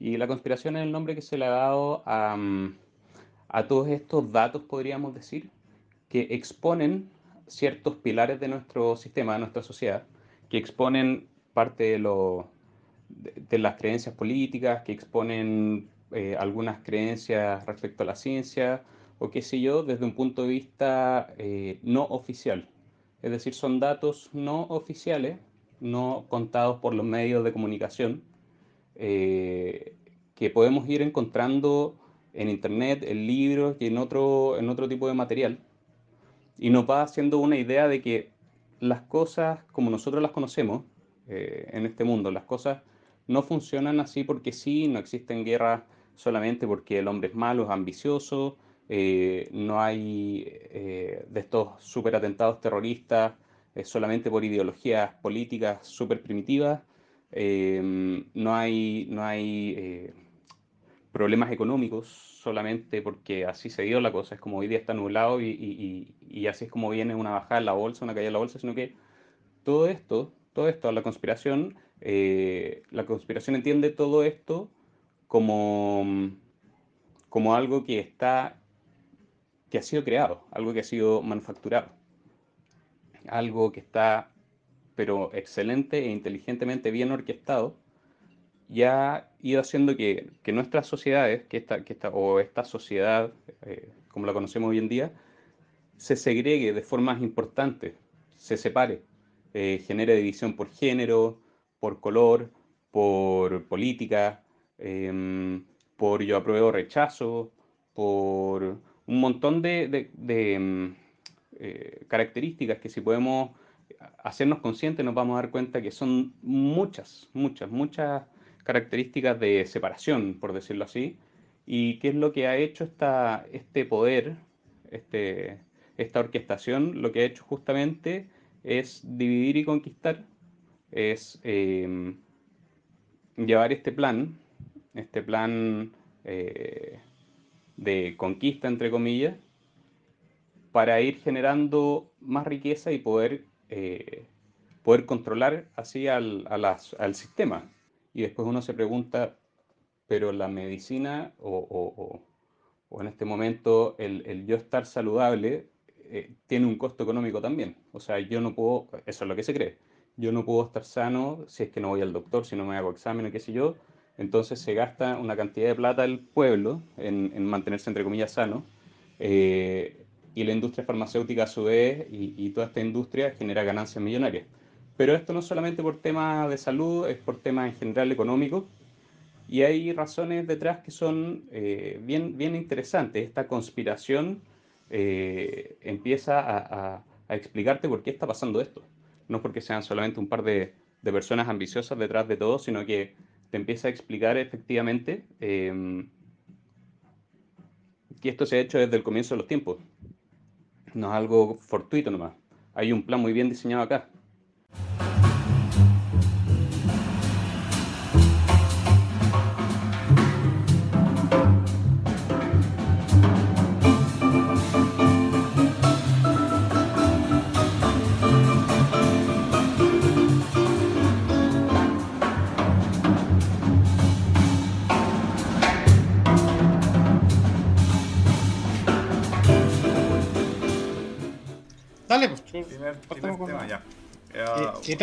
Y la conspiración es el nombre que se le ha dado a, mm, a todos estos datos, podríamos decir, que exponen ciertos pilares de nuestro sistema, de nuestra sociedad, que exponen parte de, lo, de, las creencias políticas, que exponen eh, algunas creencias respecto a la ciencia, o qué sé yo, desde un punto de vista eh, no oficial. Es decir, son datos no oficiales, no contados por los medios de comunicación, eh, que podemos ir encontrando en internet, en libros y en otro, en otro tipo de material. Y nos va haciendo una idea de que las cosas como nosotros las conocemos eh, en este mundo, las cosas no funcionan así porque sí, no existen guerras solamente porque el hombre es malo, es ambicioso, eh, no hay de estos super atentados terroristas solamente por ideologías políticas súper primitivas, no hay, no hay problemas económicos solamente porque así se dio la cosa, es como hoy día está nublado y, y, así es como viene una bajada en la bolsa, una caída en la bolsa, sino que todo esto, todo esto, la conspiración, eh, la conspiración entiende todo esto como, como algo que está, que ha sido creado, algo que ha sido manufacturado, algo que está, pero excelente e inteligentemente bien orquestado ya ha ido haciendo que, nuestras sociedades, que esta, que esta, o esta sociedad, eh, como la conocemos hoy en día, se segregue de formas importantes, se separe, eh, genere división por género, por color, por política, em, por yo apruebo rechazo, por un montón de, em, eh, características que si podemos hacernos conscientes nos vamos a dar cuenta que son muchas, muchas, muchas características de separación, por decirlo así, y qué es lo que ha hecho esta, este poder, este, esta orquestación, lo que ha hecho justamente es dividir y conquistar, es em, llevar este plan, este plan eh, de conquista, entre comillas, para ir generando más riqueza y poder, eh, poder controlar así al, al sistema. Y después uno se pregunta, pero la medicina o, en este momento el, yo estar saludable eh, tiene un costo económico también. O sea, yo no puedo, eso es lo que se cree, yo no puedo estar sano si es que no voy al doctor, si no me hago exámenes, qué sé yo. Entonces se gasta una cantidad de plata el pueblo en, mantenerse, entre comillas, sano. Eh, y la industria farmacéutica a su vez y, y toda esta industria genera ganancias millonarias. Pero esto no solamente por temas de salud, es por temas en general económicos. Y hay razones detrás que son eh, bien, bien interesantes. Esta conspiración eh, empieza a, explicarte por qué está pasando esto. No porque sean solamente un par de, personas ambiciosas detrás de todo, sino que te empieza a explicar efectivamente em, que esto se ha hecho desde el comienzo de los tiempos. No es algo fortuito nomás. Hay un plan muy bien diseñado acá.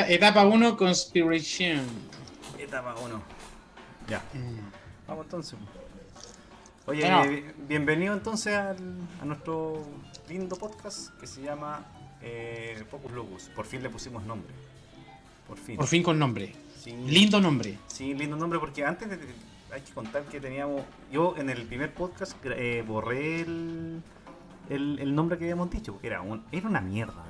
Etapa 1, Conspiration. Etapa 1. Ya. Mm. Vamos entonces. Oye, bienvenido entonces al, a nuestro lindo podcast que se llama eh, Focus Locus. Por fin le pusimos nombre. Por fin. Por fin con nombre. lindo nombre. Sí, lindo nombre porque antes hay que contar que teníamos. Yo en el primer podcast eh, borré el, el, nombre que habíamos dicho, porque era, un, era una mierda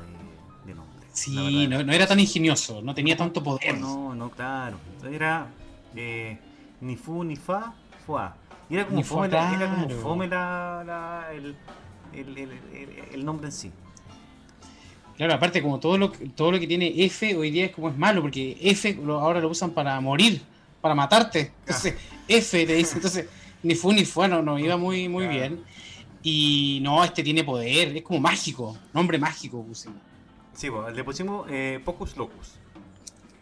de, nombre. Sí, no, era tan ingenioso, no tenía tanto poder. No, no, claro. Era eh, ni fu ni fa, fua. Y era como fome, era como fome la, el, el, el, nombre en sí. Claro, aparte como todo lo, todo lo que tiene F hoy día es como es malo, porque F ahora lo usan para morir, para matarte. Entonces, F te dice, entonces, ni fu ni fue, no, no iba muy, muy bien. Y no, este tiene poder, es como mágico, nombre mágico pusimos. Sí, le pusimos eh, Pocus Locus.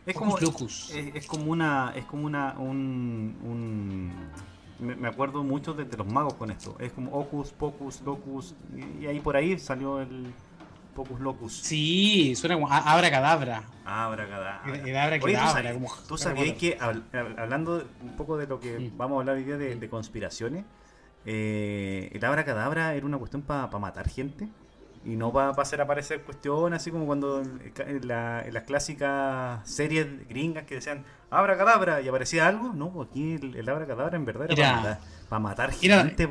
Es como, es, es, como una. Es como una. Un, un me, acuerdo mucho de, los magos con esto. Es como Ocus, Pocus, Locus. Y, ahí por ahí salió el Pocus Locus. Sí, suena como Abra Cadabra. Abra Cadabra. El, Abra Cadabra. ¿Tú sabías que, hablando un poco de lo que mm. vamos a hablar hoy día de, conspiraciones, eh, el Abra Cadabra era una cuestión para matar gente? Y no va, a hacer aparecer cuestiones así como cuando en, las clásicas series gringas que decían abra cadabra y aparecía algo. No, aquí el, abra cadabra en verdad era, para, matar, gente.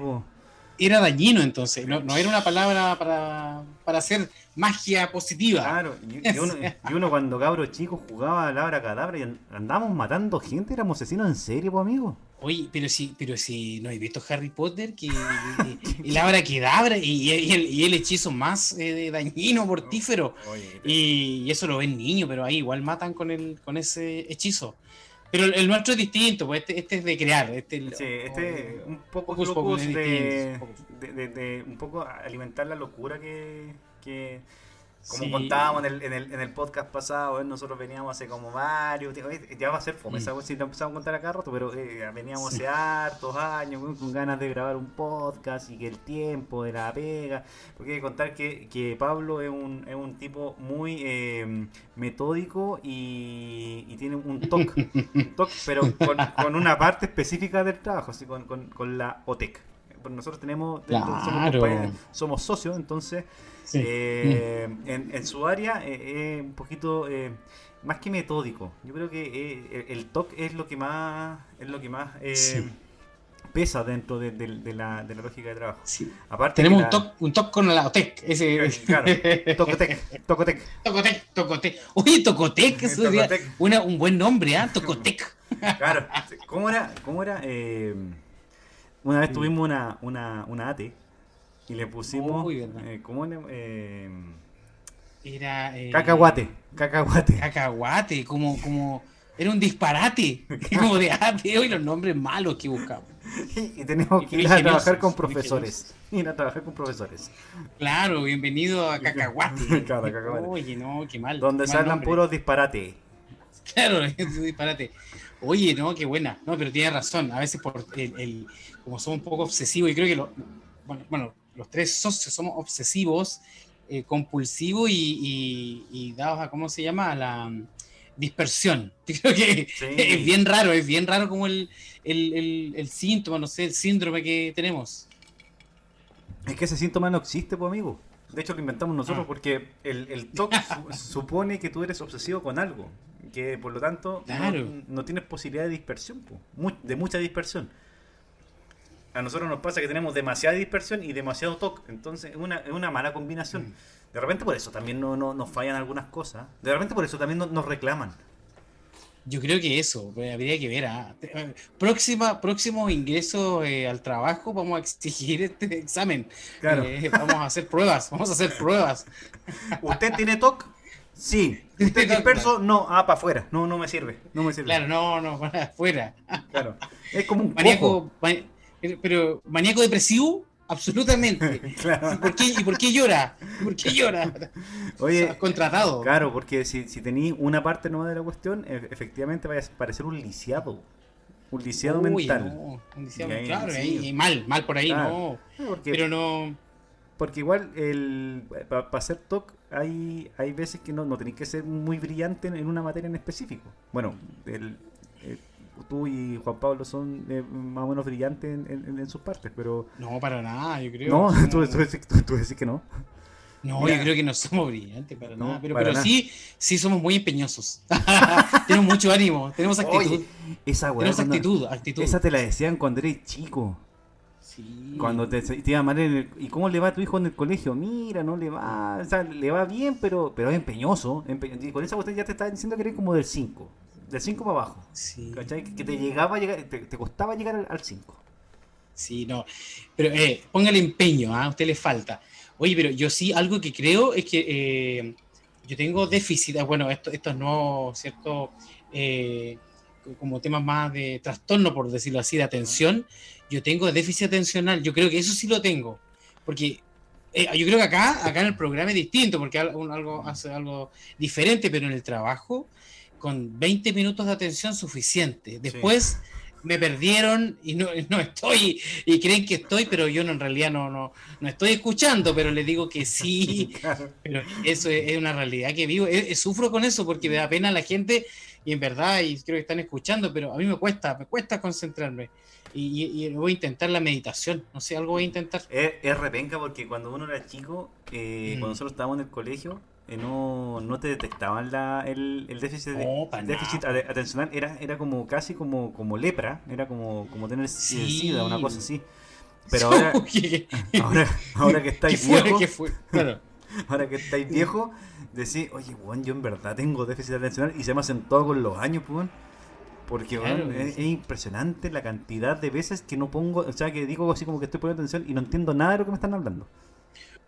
Era, dañino entonces, no, no, era una palabra para, para hacer magia positiva. Claro, y, uno, cuando cabro chico jugaba al abra cadabra y andábamos matando gente, éramos asesinos en serio, pues amigo. Oye, pero si, pero si no he visto Harry Potter, que el abra cadabra y, y, el, hechizo más eh, dañino, mortífero. y, eso lo ven niños, pero ahí igual matan con el, con ese hechizo. Pero el, nuestro es distinto, pues este, este es de crear. Este, sí, este un poco de, de, un poco alimentar la locura que, que como contábamos en el, en, el, en el podcast pasado, nosotros veníamos hace como varios, ya va a ser fome, mm. si lo empezamos a contar acá rato, pero eh, veníamos hace hartos años con ganas de grabar un podcast y que el tiempo de la pega, porque hay que contar que, que Pablo es un, es un tipo muy eh, metódico y, y, tiene un toque, pero con, con, una parte específica del trabajo, así con, con, con la OTEC. Nosotros tenemos, somos, somos socios, entonces eh, en, su área eh, es un poquito eh, más que metódico. Yo creo que el TOC es lo que más es lo que más pesa dentro de, la, lógica de trabajo. Aparte Tenemos un, TOC, un TOC con la OTEC. Ese... Claro, Tocotec, Tocotec. Tocotec, Tocotec. Oye, Tocotec, eso sería una, un buen nombre, ¿ah? Tocotec. Claro, ¿cómo era? ¿Cómo era? Una vez tuvimos una, una, una ATE y le pusimos. Eh, ¿Cómo le.? Eh, era. Eh, cacahuate. Cacahuate. Cacahuate, como. como era un disparate. como de ah, hoy los nombres malos que buscamos. y tenemos que ir a trabajar con profesores. Ir a trabajar con profesores. Claro, bienvenido a Cacahuate. claro, cacahuate. Oye, no, qué mal. Donde se hablan puros disparate. Claro, es un disparate. Oye, no, qué buena. No, pero tiene razón. A veces por el, el como somos un poco obsesivos, y creo que lo, bueno, bueno los tres socios somos obsesivos, eh, compulsivos y, dados a, ¿cómo se llama? A la mm, dispersión. Creo que es bien raro, es bien raro como el, síntoma, no sé, el síndrome que tenemos. Es que ese síntoma no existe, pues amigo. De hecho, lo inventamos nosotros ah. porque el, el TOC supone que tú eres obsesivo con algo. Que por lo tanto no, tienes posibilidad de dispersión, de mucha dispersión a nosotros nos pasa que tenemos demasiada dispersión y demasiado TOC. Entonces es una, es una mala combinación. Mm. De repente por eso también no, no, nos fallan algunas cosas. De repente por eso también nos reclaman. Yo creo que eso, pues, habría que ver. ¿ah? Eh, próxima, próximo ingreso eh, al trabajo, vamos a exigir este examen. Claro. Eh, vamos a hacer pruebas, vamos a hacer pruebas. ¿Usted tiene TOC? Sí. ¿Usted disperso? No, ah, para afuera. No, no me sirve. No me sirve. Claro, no, no, para afuera. Claro. Es como un maníaco, pero, maníaco depresivo, absolutamente. ¿Y, por qué, llora? ¿Por qué llora? Oye, contratado. Claro, porque si, si tenéis una parte nueva de la cuestión, e, efectivamente vaya a parecer un liciado. Un lisiado mental. un lisiado, claro, y, mal, mal por ahí, no. pero no. Porque igual, el para hacer TOC hay, hay veces que no, no tenéis que ser muy brillante en, una materia en específico. Bueno, el, tú y Juan Pablo son eh, más o menos brillantes en, sus partes, pero... No, para nada, yo creo. No, tú, tú, decís, que no. No, yo creo que no somos brillantes para nada, pero, pero sí, sí somos muy empeñosos. tenemos mucho ánimo, tenemos actitud. esa tenemos actitud, actitud. Esa te la decían cuando eres chico. Sí. Cuando te, te iba mal en el, ¿Y cómo le va a tu hijo en el colegio? Mira, no le va. O sea, le va bien, pero, pero es empeñoso. y con esa usted ya te está diciendo que eres como del 5 del 5 para abajo. Sí. ¿Cachai? Que te llegaba llegar, te, costaba llegar al 5. Sí, no. Pero eh, póngale empeño, ¿ah? a usted le falta. Oye, pero yo sí, algo que creo es que eh, yo tengo déficit, ah, bueno, esto, esto no, ¿cierto? Eh, como temas más de trastorno, por decirlo así, de atención, yo tengo déficit atencional, yo creo que eso sí lo tengo, porque yo creo que acá, acá en el programa es distinto, porque algo, hace algo diferente, pero en el trabajo con 20 minutos de atención suficiente. Después me perdieron y no, no, estoy, y creen que estoy, pero yo no, en realidad no, no, no estoy escuchando, pero les digo que sí. Pero eso es, una realidad que vivo. sufro con eso porque me da pena a la gente y en verdad, y creo que están escuchando, pero a mí me cuesta, me cuesta concentrarme. Y, voy a intentar la meditación, no sé, algo voy a intentar. Es, repenca porque cuando uno era chico, eh, cuando mm. nosotros estábamos en el colegio, eh, no, no te detectaban la, el, el déficit, déficit atencional, era, era como casi como, como lepra, era como, como tener sida, una cosa así. Pero ahora, ahora, ahora, que estáis viejo, ahora que estáis viejo, decís, oye, bueno, yo en verdad tengo déficit atencional y se me hacen todo con los años, pues. Porque es, impresionante la cantidad de veces que no pongo, o sea, que digo así como que estoy poniendo atención y no entiendo nada de lo que me están hablando.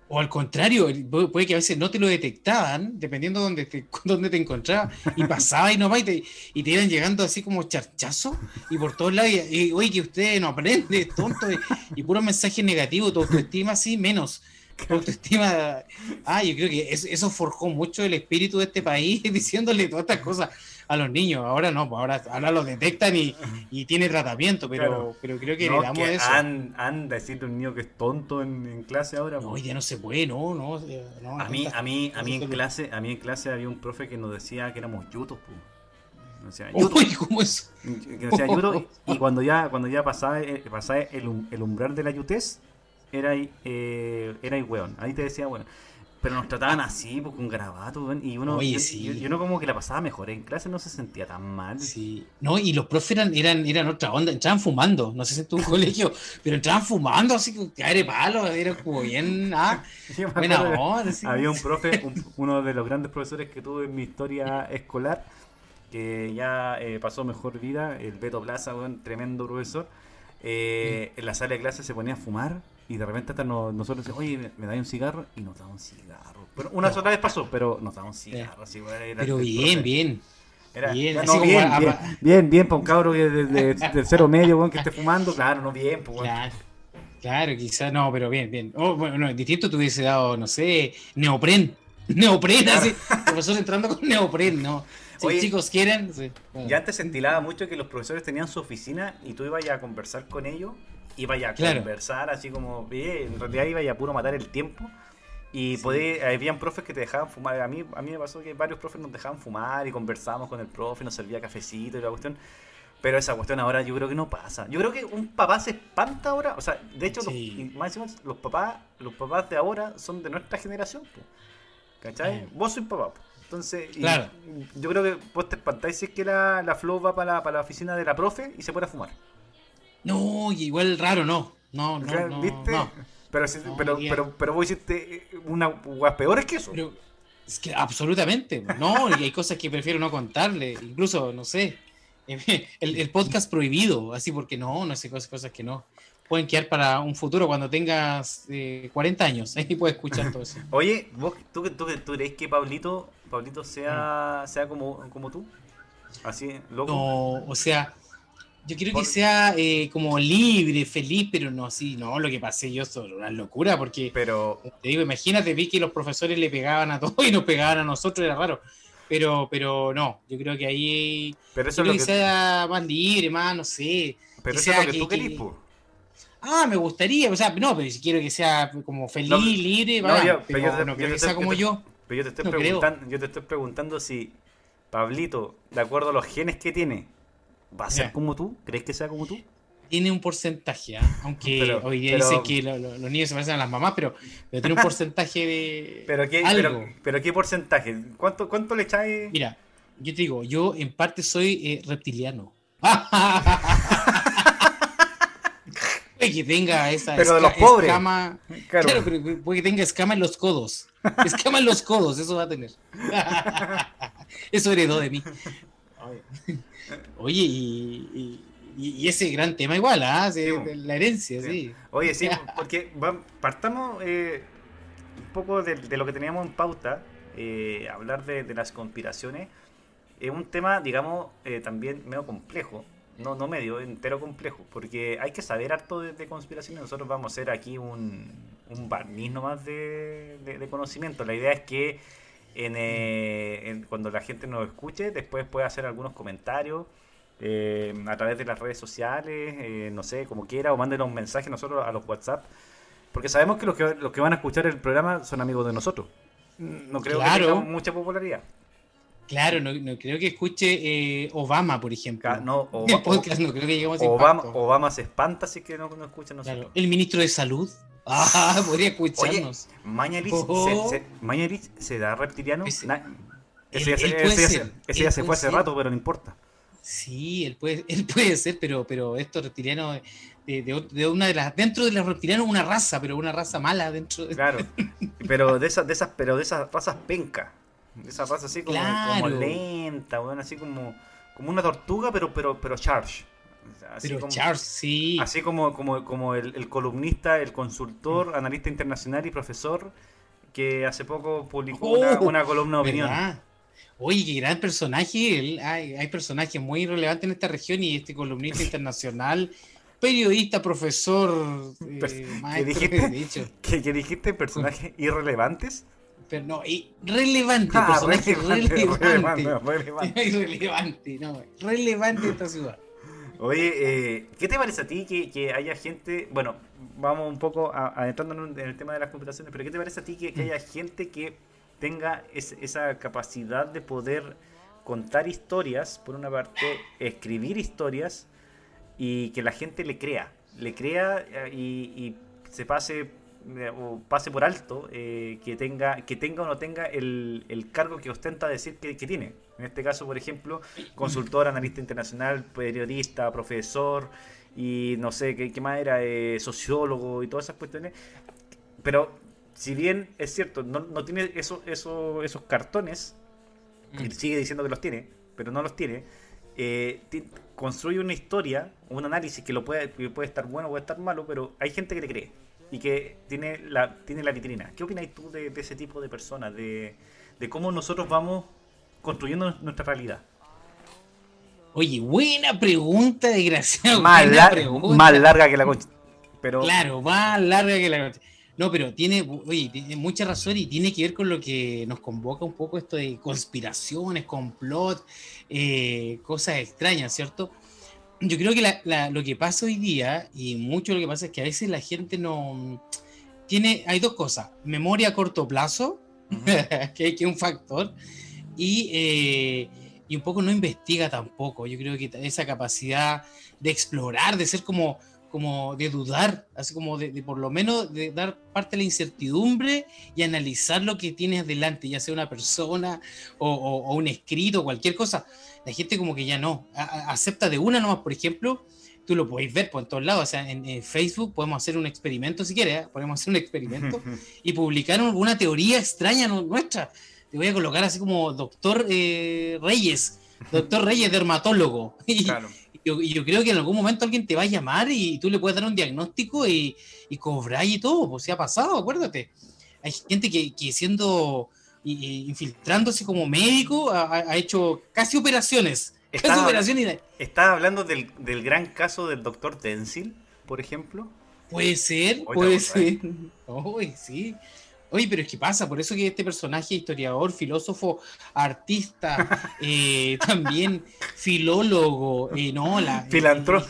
O al contrario, puede que a veces no te lo detectaban, dependiendo de dónde te, dónde te encontrabas, y pasaba y no va, y te, y te iban llegando así como charchazo, y por todos lados, y, oye, que usted no aprende, tonto, y, puro mensaje negativo, tu autoestima así, menos. Tu autoestima. Ah, yo creo que eso forjó mucho el espíritu de este país, diciéndole todas estas cosas a los niños. Ahora no, pues ahora, ahora lo detectan y, y tiene tratamiento, pero, pero creo que le damos eso. Anda, decirle un niño que es tonto en, clase ahora. No, ya no se puede, no, no. a mí, a mí, a mí en clase, a mí en clase había un profe que nos decía que éramos yutos, Uy, ¿cómo es? Que decía yuto, y cuando ya, cuando ya pasaba, eh, pasaba el, el, umbral de la yutez, era, eh, era weón. Ahí te decía, bueno, pero nos trataban así, pues, con garabato, y uno, yo, como que la pasaba mejor, en clase no se sentía tan mal. Sí, no, y los profes eran, eran, eran otra onda, entraban fumando, no sé si en tu colegio, pero entraban fumando así con de palo, era como bien, ah, buena Había un profe, uno de los grandes profesores que tuve en mi historia escolar, que ya eh, pasó mejor vida, el Beto Plaza, un tremendo profesor, eh, en la sala de clase se ponía a fumar y de repente hasta nosotros decimos, oye, ¿me, da un cigarro? Y nos da un cigarro. Bueno, una sola vez pasó, pero nos da un cigarro. Así, pero bien, bien. Era, bien, bien, bien, bien, bien, para un cabro de, de, cero medio, bueno, que esté fumando, claro, no bien, pues, Claro. Claro, quizás no, pero bien, bien. Oh, bueno, distinto te hubiese dado, no sé, neopren. Neopren, así. Profesor entrando con neopren, ¿no? Si chicos quieren. Sí. Ya antes se entilaba mucho que los profesores tenían su oficina y tú ibas a conversar con ellos iba a conversar así como, en realidad iba a puro matar el tiempo. Y podía, habían profes que te dejaban fumar. A mí, a mí me pasó que varios profes nos dejaban fumar y conversábamos con el profe, nos servía cafecito y la cuestión. Pero esa cuestión ahora yo creo que no pasa. Yo creo que un papá se espanta ahora. O sea, de hecho, los, los papás los papás de ahora son de nuestra generación. ¿Cachai? Vos sois papá. Entonces, yo creo que vos te espantáis si es que la, la Flow va para la, para la oficina de la profe y se puede fumar. No, igual raro, no. No, no, no ¿Viste? Pero, pero, pero, pero, vos hiciste una peor peores que eso. es que absolutamente. No, y hay cosas que prefiero no contarle. Incluso, no sé. El, podcast prohibido, así porque no, no sé cosas, cosas que no. Pueden quedar para un futuro cuando tengas 40 eh, años. Ahí puedes escuchar todo eso. Oye, ¿vos, tú, tú, tú crees que Pablito, Pablito sea, sea como, como tú? Así, loco. No, o sea, yo quiero que sea eh, como libre, feliz, pero no así, no, lo que pasé yo es una locura, porque pero, te digo, imagínate, vi que los profesores le pegaban a todos y nos pegaban a nosotros, era raro. Pero, pero no, yo creo que ahí pero eso que, sea más libre, más, no sé. Pero eso es lo que, tú querís, Ah, me gustaría, o sea, no, pero si quiero que sea como feliz, libre, no, yo, pero, no quiero que sea como yo. Pero yo te estoy preguntando, yo te estoy preguntando si Pablito, de acuerdo a los genes que tiene, ¿Va a ser como tú? ¿Crees que sea como tú? Tiene un porcentaje, ¿ah? aunque hoy día dicen que los niños se parecen a las mamás, pero, tiene un porcentaje de. ¿Pero qué, Pero, qué porcentaje? ¿Cuánto, cuánto le echáis? Mira, yo te digo, yo en parte soy eh, reptiliano. puede que tenga esa pero de los pobres. escama. Claro. pero puede que tenga escama en los codos. Escama en los codos, eso va a tener. eso heredó de mí. Oye, y, ese gran tema igual, ¿ah? la herencia, sí. Oye, sí, porque partamos eh, un poco de, lo que teníamos en pauta, eh, hablar de, las conspiraciones. Es un tema, digamos, eh, también medio complejo. No, no medio, entero complejo, porque hay que saber harto de, de conspiraciones. Nosotros vamos a hacer aquí un, un barniz nomás de, de conocimiento. La idea es que eh, en, cuando la gente nos escuche, después puede hacer algunos comentarios eh, a través de las redes sociales, eh, no sé, como quiera, o mándenos un mensaje nosotros a los WhatsApp. Porque sabemos que los que, los que van a escuchar el programa son amigos de nosotros. No creo que tenga mucha popularidad. Claro, no, creo que escuche eh, Obama, por ejemplo. No, Obama, Obama, se espanta si que no, no escucha nosotros. El ministro de Salud. Ah, podría escucharnos. Oye, Mañalich, oh. se, se, da reptiliano. Ese, ya, se, fue hace rato, pero no importa. Sí, él puede, él puede ser, pero, pero estos reptilianos de, una de las dentro de los reptilianos una raza, pero una raza mala dentro de Claro. Pero de esas de esas pero de esas razas penca. Esa raza así como, lenta, bueno, así como, como una tortuga, pero, pero, pero charge. Así pero como, Charles, sí. Así como, como, como el, columnista, el consultor, analista internacional y profesor que hace poco publicó una, oh, columna de opinión. Oye, qué gran personaje. Hay, hay, personajes muy relevantes en esta región y este columnista internacional, periodista, profesor, eh, maestro, ¿Qué dijiste? ¿Qué, dijiste? ¿Personajes irrelevantes? pero no, relevante, ah, personaje relevante. Relevante, relevante. no, relevante esta ciudad. Oye, eh, ¿qué te parece a ti que, haya gente, bueno, vamos un poco adentrándonos en el tema de las computaciones, pero ¿qué te parece a ti que, haya gente que tenga esa capacidad de poder contar historias, por una parte, escribir historias y que la gente le crea, le crea eh, y se pase o pase por alto eh, que tenga que tenga o no tenga el, el cargo que ostenta decir que, tiene. En este caso, por ejemplo, consultor, analista internacional, periodista, profesor y no sé qué, más era, eh, sociólogo y todas esas cuestiones. Pero si bien es cierto, no, no tiene eso, eso, esos cartones, y mm. sigue diciendo que los tiene, pero no los tiene, construye una historia, un análisis que lo puede, puede estar bueno, puede estar malo, pero hay gente que le cree y que tiene la, tiene la vitrina. ¿Qué opináis tú de, ese tipo de personas? De, cómo nosotros vamos construyendo nuestra realidad. Oye, buena pregunta, desgraciado. Más, más larga que la concha. Pero... Claro, más larga que la concha. No, pero tiene, oye, tiene mucha razón y tiene que ver con lo que nos convoca un poco esto de conspiraciones, complot, eh, cosas extrañas, ¿cierto? Yo creo que lo que pasa hoy día, y mucho lo que pasa es que a veces la gente no tiene, hay dos cosas, memoria a corto plazo, que, es un factor, y, eh, y, un poco no investiga tampoco. Yo creo que esa capacidad de explorar, de ser como, como de dudar, así como de, por lo menos de dar parte de la incertidumbre y analizar lo que tienes adelante, ya sea una persona o, o un escrito, cualquier cosa la gente como que ya no, acepta de una nomás, por ejemplo, tú lo podéis ver por todos lados, o sea, en, Facebook podemos hacer un experimento si quieres, ¿eh? podemos hacer un experimento y publicar una teoría extraña nuestra. Te voy a colocar así como doctor eh, Reyes, doctor Reyes, dermatólogo. Y, yo, creo que en algún momento alguien te va a llamar y tú le puedes dar un diagnóstico y, y cobrar y todo, pues se ha pasado, acuérdate. Hay gente que, que siendo infiltrándose como médico, ha, hecho casi operaciones. Está, operaciones ¿Está hablando del, gran caso del doctor Denzil, por ejemplo? Puede ser, puede ser. sí. Oye, pero es que pasa, por eso que este personaje, historiador, filósofo, artista, eh, también filólogo, eh, no, la, filantrópo,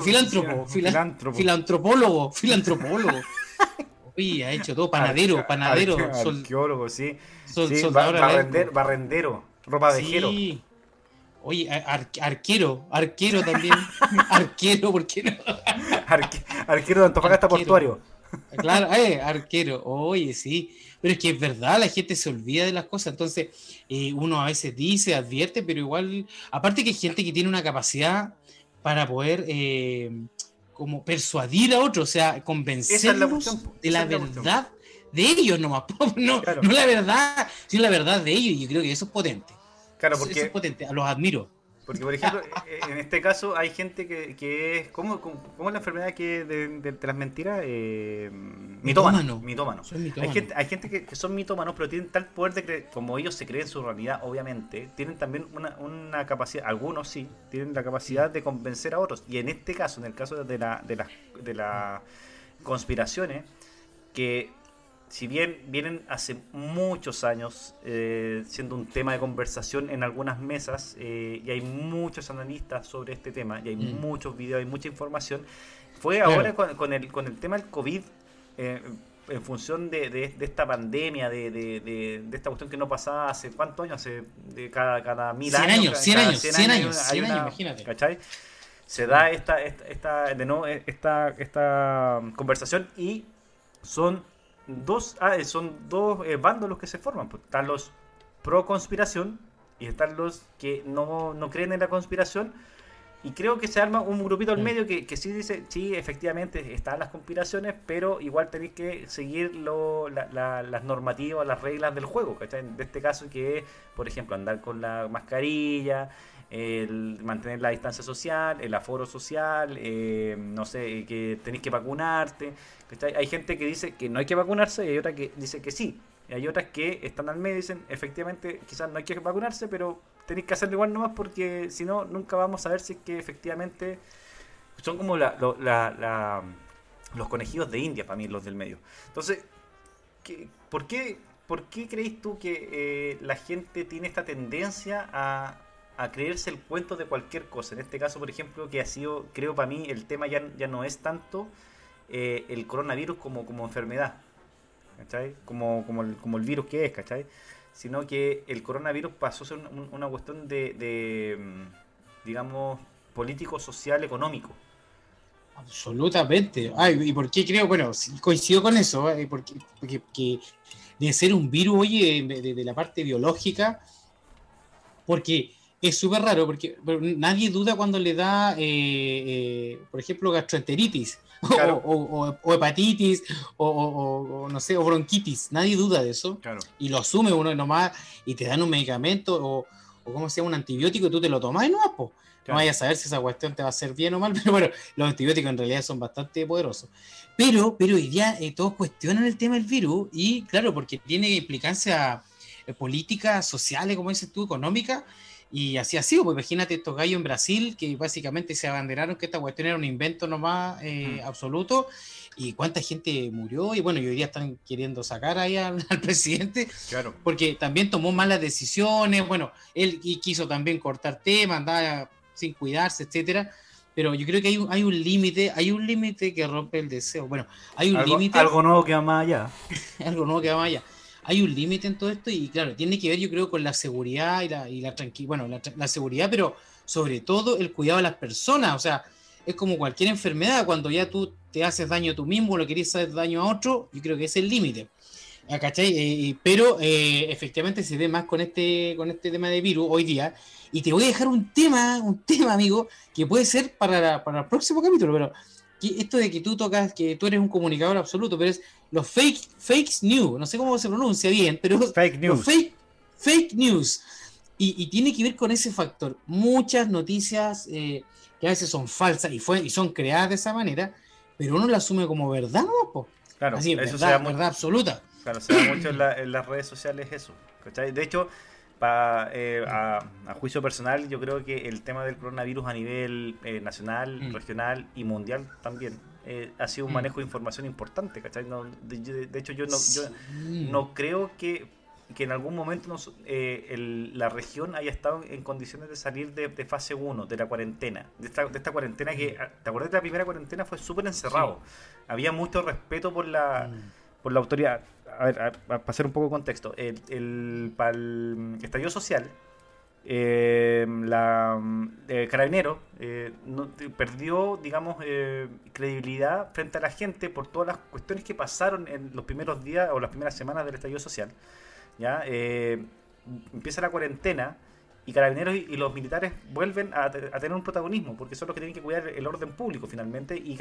filántropo, filantropólogo, filantropólogo. Uy, ha hecho todo, panadero, panadero. arqueólogo, sí. barrendero, ropa de Sí. Oye, arquero, arquero también. arquero, ¿por qué no? arquero de Antofagasta Portuario. Claro, eh, arquero. Oye, sí. Pero es que es verdad, la gente se olvida de las cosas. Entonces, eh, uno a veces dice, advierte, pero igual, aparte que hay gente que tiene una capacidad para poder eh, como persuadir a otros, o sea, convencerlos de la, verdad de ellos nomás, no, no la verdad, sino la verdad de ellos, y yo creo que eso es potente. Claro, porque... Eso es potente, los admiro. Porque, por ejemplo, eh, en este caso hay gente que, que es. ¿cómo, ¿cómo, es la enfermedad que de, de, las mentiras? Eh, mitómano. Mitómano. Hay gente, hay gente que, son mitómanos, pero tienen tal poder de creer, como ellos se creen su realidad, obviamente, tienen también una, una capacidad, algunos sí, tienen la capacidad de convencer a otros. Y en este caso, en el caso de, la, de, las, de las conspiraciones, que si bien vienen hace muchos años eh, siendo un tema de conversación en algunas mesas, eh, y hay muchos analistas sobre este tema, y hay mm. muchos videos, hay mucha información, fue ahora con, el, con el tema del COVID, eh, en función de, esta pandemia, de, esta cuestión que no pasaba hace cuántos años, hace de cada, cada mil años. 100 años, 100 años, 100 años, imagínate. ¿Cachai? Se da esta, esta, esta, de nuevo, esta, esta conversación y son dos, ah, son dos eh, bandos los que se forman. Pues, están los pro conspiración y están los que no, no creen en la conspiración. Y creo que se arma un grupito al medio que, que sí dice, sí, efectivamente están las conspiraciones, pero igual tenéis que seguir lo, las normativas, las reglas del juego, ¿cachai? De este caso que es, por ejemplo, andar con la mascarilla, el mantener la distancia social, el aforo social, eh, no sé, que tenéis que vacunarte. Hay gente que dice que no hay que vacunarse y hay otra que dice que sí. Y hay otras que están al medio y dicen, efectivamente, quizás no hay que vacunarse, pero tenéis que hacerlo igual nomás porque si no, nunca vamos a ver si es que efectivamente son como la, los conejillos de India para mí, los del medio. Entonces, ¿qué, por, qué, ¿por qué crees tú que eh, la gente tiene esta tendencia a a creerse el cuento de cualquier cosa. En este caso, por ejemplo, que ha sido, creo para mí, el tema ya, ya no es tanto eh, el coronavirus como, como enfermedad, ¿cachai? Como, como, el, virus que es, ¿cachai? Sino que el coronavirus pasó a ser una cuestión de, mm, digamos, político, social, económico. Absolutamente. Ay, ¿Y por qué creo? Bueno, coincido con eso, ¿eh? porque, de ser un virus, oye, de, de la parte biológica, porque es súper raro porque nadie duda cuando le da, eh, eh, por ejemplo, gastroenteritis o, hepatitis o, no sé, o bronquitis. Nadie duda de eso. Y lo asume uno nomás y te dan un medicamento o, como sea un antibiótico y tú te lo tomas y no, pues. No vayas a saber si esa cuestión te va a hacer bien o mal, pero bueno, los antibióticos en realidad son bastante poderosos. Pero, pero hoy día eh, todos cuestionan el tema del virus y claro, porque tiene implicancia política, sociales, como dices tú, económica, y así ha sido, pues imagínate estos gallos en Brasil que básicamente se abanderaron que esta cuestión era un invento nomás eh, absoluto. Y cuánta gente murió. Y bueno, y hoy día están queriendo sacar ahí al, presidente. Claro. Porque también tomó malas decisiones. Bueno, él quiso también cortar temas, andaba sin cuidarse, etcétera. Pero yo creo que hay un, hay un límite, hay un límite que rompe el deseo. Bueno, hay un límite. Algo nuevo que va más allá. algo nuevo que va más allá hay un límite en todo esto y claro, tiene que ver yo creo con la seguridad y la, y la tranquilidad, bueno, la, seguridad, pero sobre todo el cuidado de las personas, o sea, es como cualquier enfermedad, cuando ya tú te haces daño a tú mismo, lo querés hacer daño a otro, yo creo que es el límite. ¿Cachai? Eh, pero eh, efectivamente se ve más con este, con este tema de virus hoy día. Y te voy a dejar un tema, un tema, amigo, que puede ser para, para el próximo capítulo, pero esto de que tú tocas, que tú eres un comunicador absoluto, pero es los fake, fake news, no sé cómo se pronuncia bien, pero fake news. Fake, fake news. Y, tiene que ver con ese factor. Muchas noticias eh, que a veces son falsas y, fue, y son creadas de esa manera, pero uno las asume como verdad, ¿no? Claro, Así, eso verdad, verdad absoluta. Claro, se da mucho en, en, las redes sociales eso. De hecho, eh, a, juicio personal, yo creo que el tema del coronavirus a nivel eh, nacional, mm. regional y mundial también eh, ha sido un mm. manejo de información importante, ¿cachai? de, hecho, yo no, yo no creo que, que, en algún momento nos, la región haya estado en condiciones de salir de, fase 1, de la cuarentena. De esta, de esta cuarentena que, mm. ¿te acuerdas de la primera cuarentena? Fue súper encerrado. Había mucho respeto por la, por la autoridad a ver, para hacer un poco de contexto, el, el, para el estallido social, eh, la eh, Carabinero eh, perdió, digamos, eh, credibilidad frente a la gente por todas las cuestiones que pasaron en los primeros días o las primeras semanas del estallido social. ¿ya? empieza la cuarentena y Carabineros y, los militares vuelven a, tener un protagonismo, porque son los que tienen que cuidar el orden público finalmente, y,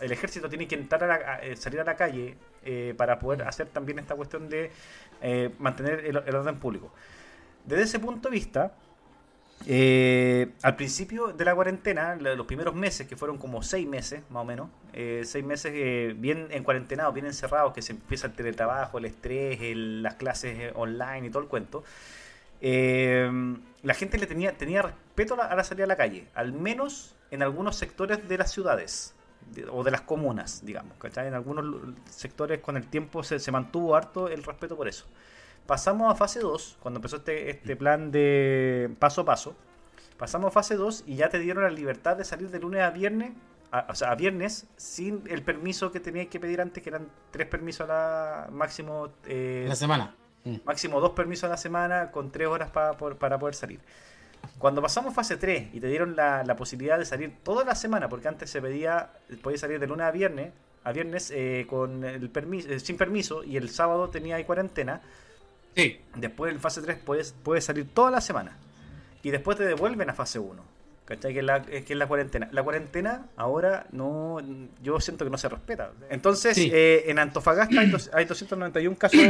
el ejército tiene que entrar a, eh, salir a la calle eh, para poder hacer también esta cuestión de eh, mantener el, orden público. Desde ese punto de vista, eh, al principio de la cuarentena, los primeros meses, que fueron como seis meses más o menos, eh, seis meses eh, bien en cuarentenados, bien encerrados, que se empieza el teletrabajo, el estrés, las clases online y todo el cuento, la gente le tenía, tenía respeto a la, salida a la calle, al menos en algunos sectores de las ciudades. o de las comunas, digamos. ¿cachai? En algunos sectores con el tiempo se mantuvo harto el respeto por eso. Pasamos a fase 2, cuando empezó este, este plan de paso a paso. Pasamos a fase 2 y ya te dieron la libertad de salir de lunes a viernes, o sea, a viernes, sin el permiso que tenías que pedir antes, que eran tres permisos a la máximo. Eh, la semana. Mm. Máximo dos permisos a la semana con tres horas para poder salir. Cuando pasamos fase 3 y te dieron la, posibilidad de salir toda la semana, porque antes se pedía, podías salir de lunes a viernes, a viernes eh, con el permiso, eh, sin permiso y el sábado tenía ahí cuarentena. Sí. Después en fase 3 puedes, puedes salir toda la semana. Y después te devuelven a fase 1. ¿Cachai? Que es, la, que es la cuarentena. La cuarentena ahora no. Yo siento que no se respeta. Entonces, eh, en Antofagasta hay, hay 291 casos,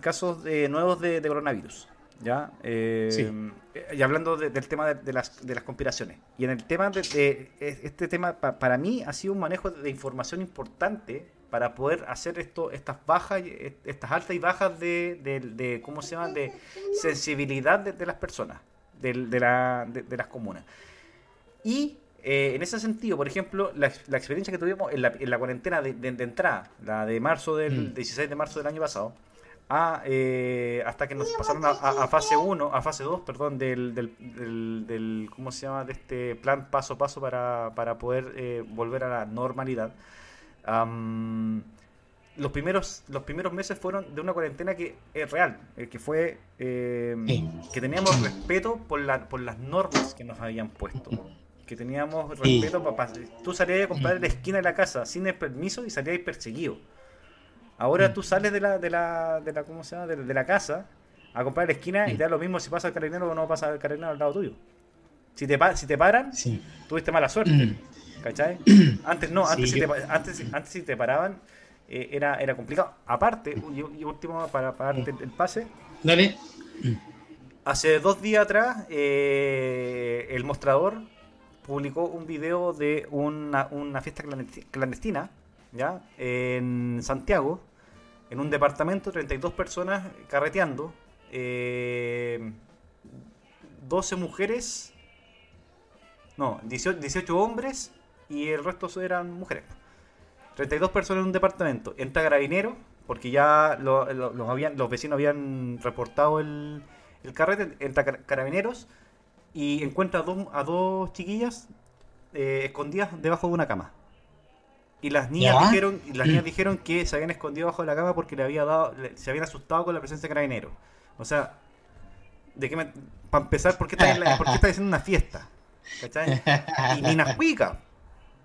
casos nuevos de, coronavirus. ¿Ya? Eh, y hablando del tema de, las, de las conspiraciones. Y en el tema de, este tema, para mí, ha sido un manejo de información importante para poder hacer esto, estas bajas, estas altas y bajas de, ¿cómo se llama? De sensibilidad de, las personas, de, la, de, las comunas. Y eh, en ese sentido, por ejemplo, la, experiencia que tuvimos en la, en la cuarentena de, entrada, la de marzo del 16 mm. de marzo del año pasado, a, eh, hasta que nos pasaron a, fase 1, a fase 2, perdón, del, del, del, ¿cómo se llama? De este plan paso a paso para, para poder eh, volver a la normalidad los primeros los primeros meses fueron de una cuarentena que es real, eh, que fue eh, que teníamos respeto por, la, por las normas que nos habían puesto. Que teníamos respeto para, Tú salías a comprar en la esquina de la casa sin el permiso y salías perseguido. Ahora tú sales de la, de la, de la, ¿cómo se llama? De, la casa a comprar en la esquina y te da lo mismo si pasa el carabinero o no pasa el carabinero al lado tuyo. Si te, si te paran, tuviste mala suerte. ¿Cachai? Antes no, antes, si, te, antes, antes si te paraban eh, era, era complicado. Aparte, y, último para pagarte el, pase. Dale. Hace dos días atrás, eh, el mostrador publicó un video de una, una fiesta clandestina, ¿ya? En Santiago, en un departamento, 32 personas carreteando, eh, 12 mujeres, no, 18, 18 hombres y el resto eran mujeres. 32 personas en un departamento. Entra carabinero, porque ya los, habían, los vecinos habían reportado el, el carrete. Entra carabineros y encuentra a dos, a dos chiquillas eh, escondidas debajo de una cama. Y las niñas dijeron, y las niñas dijeron que se habían escondido debajo de la cama porque le había dado, se habían asustado con la presencia de carabineros. O sea, de qué para empezar, ¿por qué está, haciendo una fiesta? ¿Cachai? Y ni una cuica.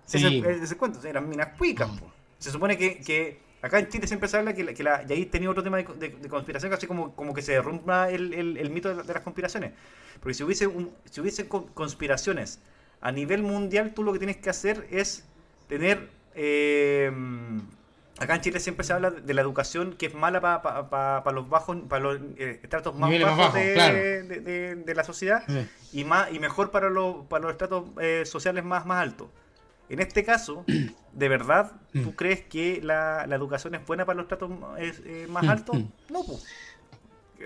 Sí. Ese, cuento, eran minas cuicas. Mm. Se supone que, que, acá en Chile siempre se habla que, que la, y ahí tenía otro tema de, conspiración, así como, como que se derrumba el, el, mito de, las conspiraciones. Porque si hubiese, un, si hubiese conspiraciones a nivel mundial, tú lo que tienes que hacer es tener... Eh, acá en Chile siempre se habla de la educación que es mala para los bajos, para los eh, estratos más bajos, de, de, la sociedad y más y mejor para los, para los estratos eh, sociales más, más altos. En este caso, ¿de verdad tú mm. crees que la, educación es buena para los tratos eh, más mm, altos? Mm. No, pues.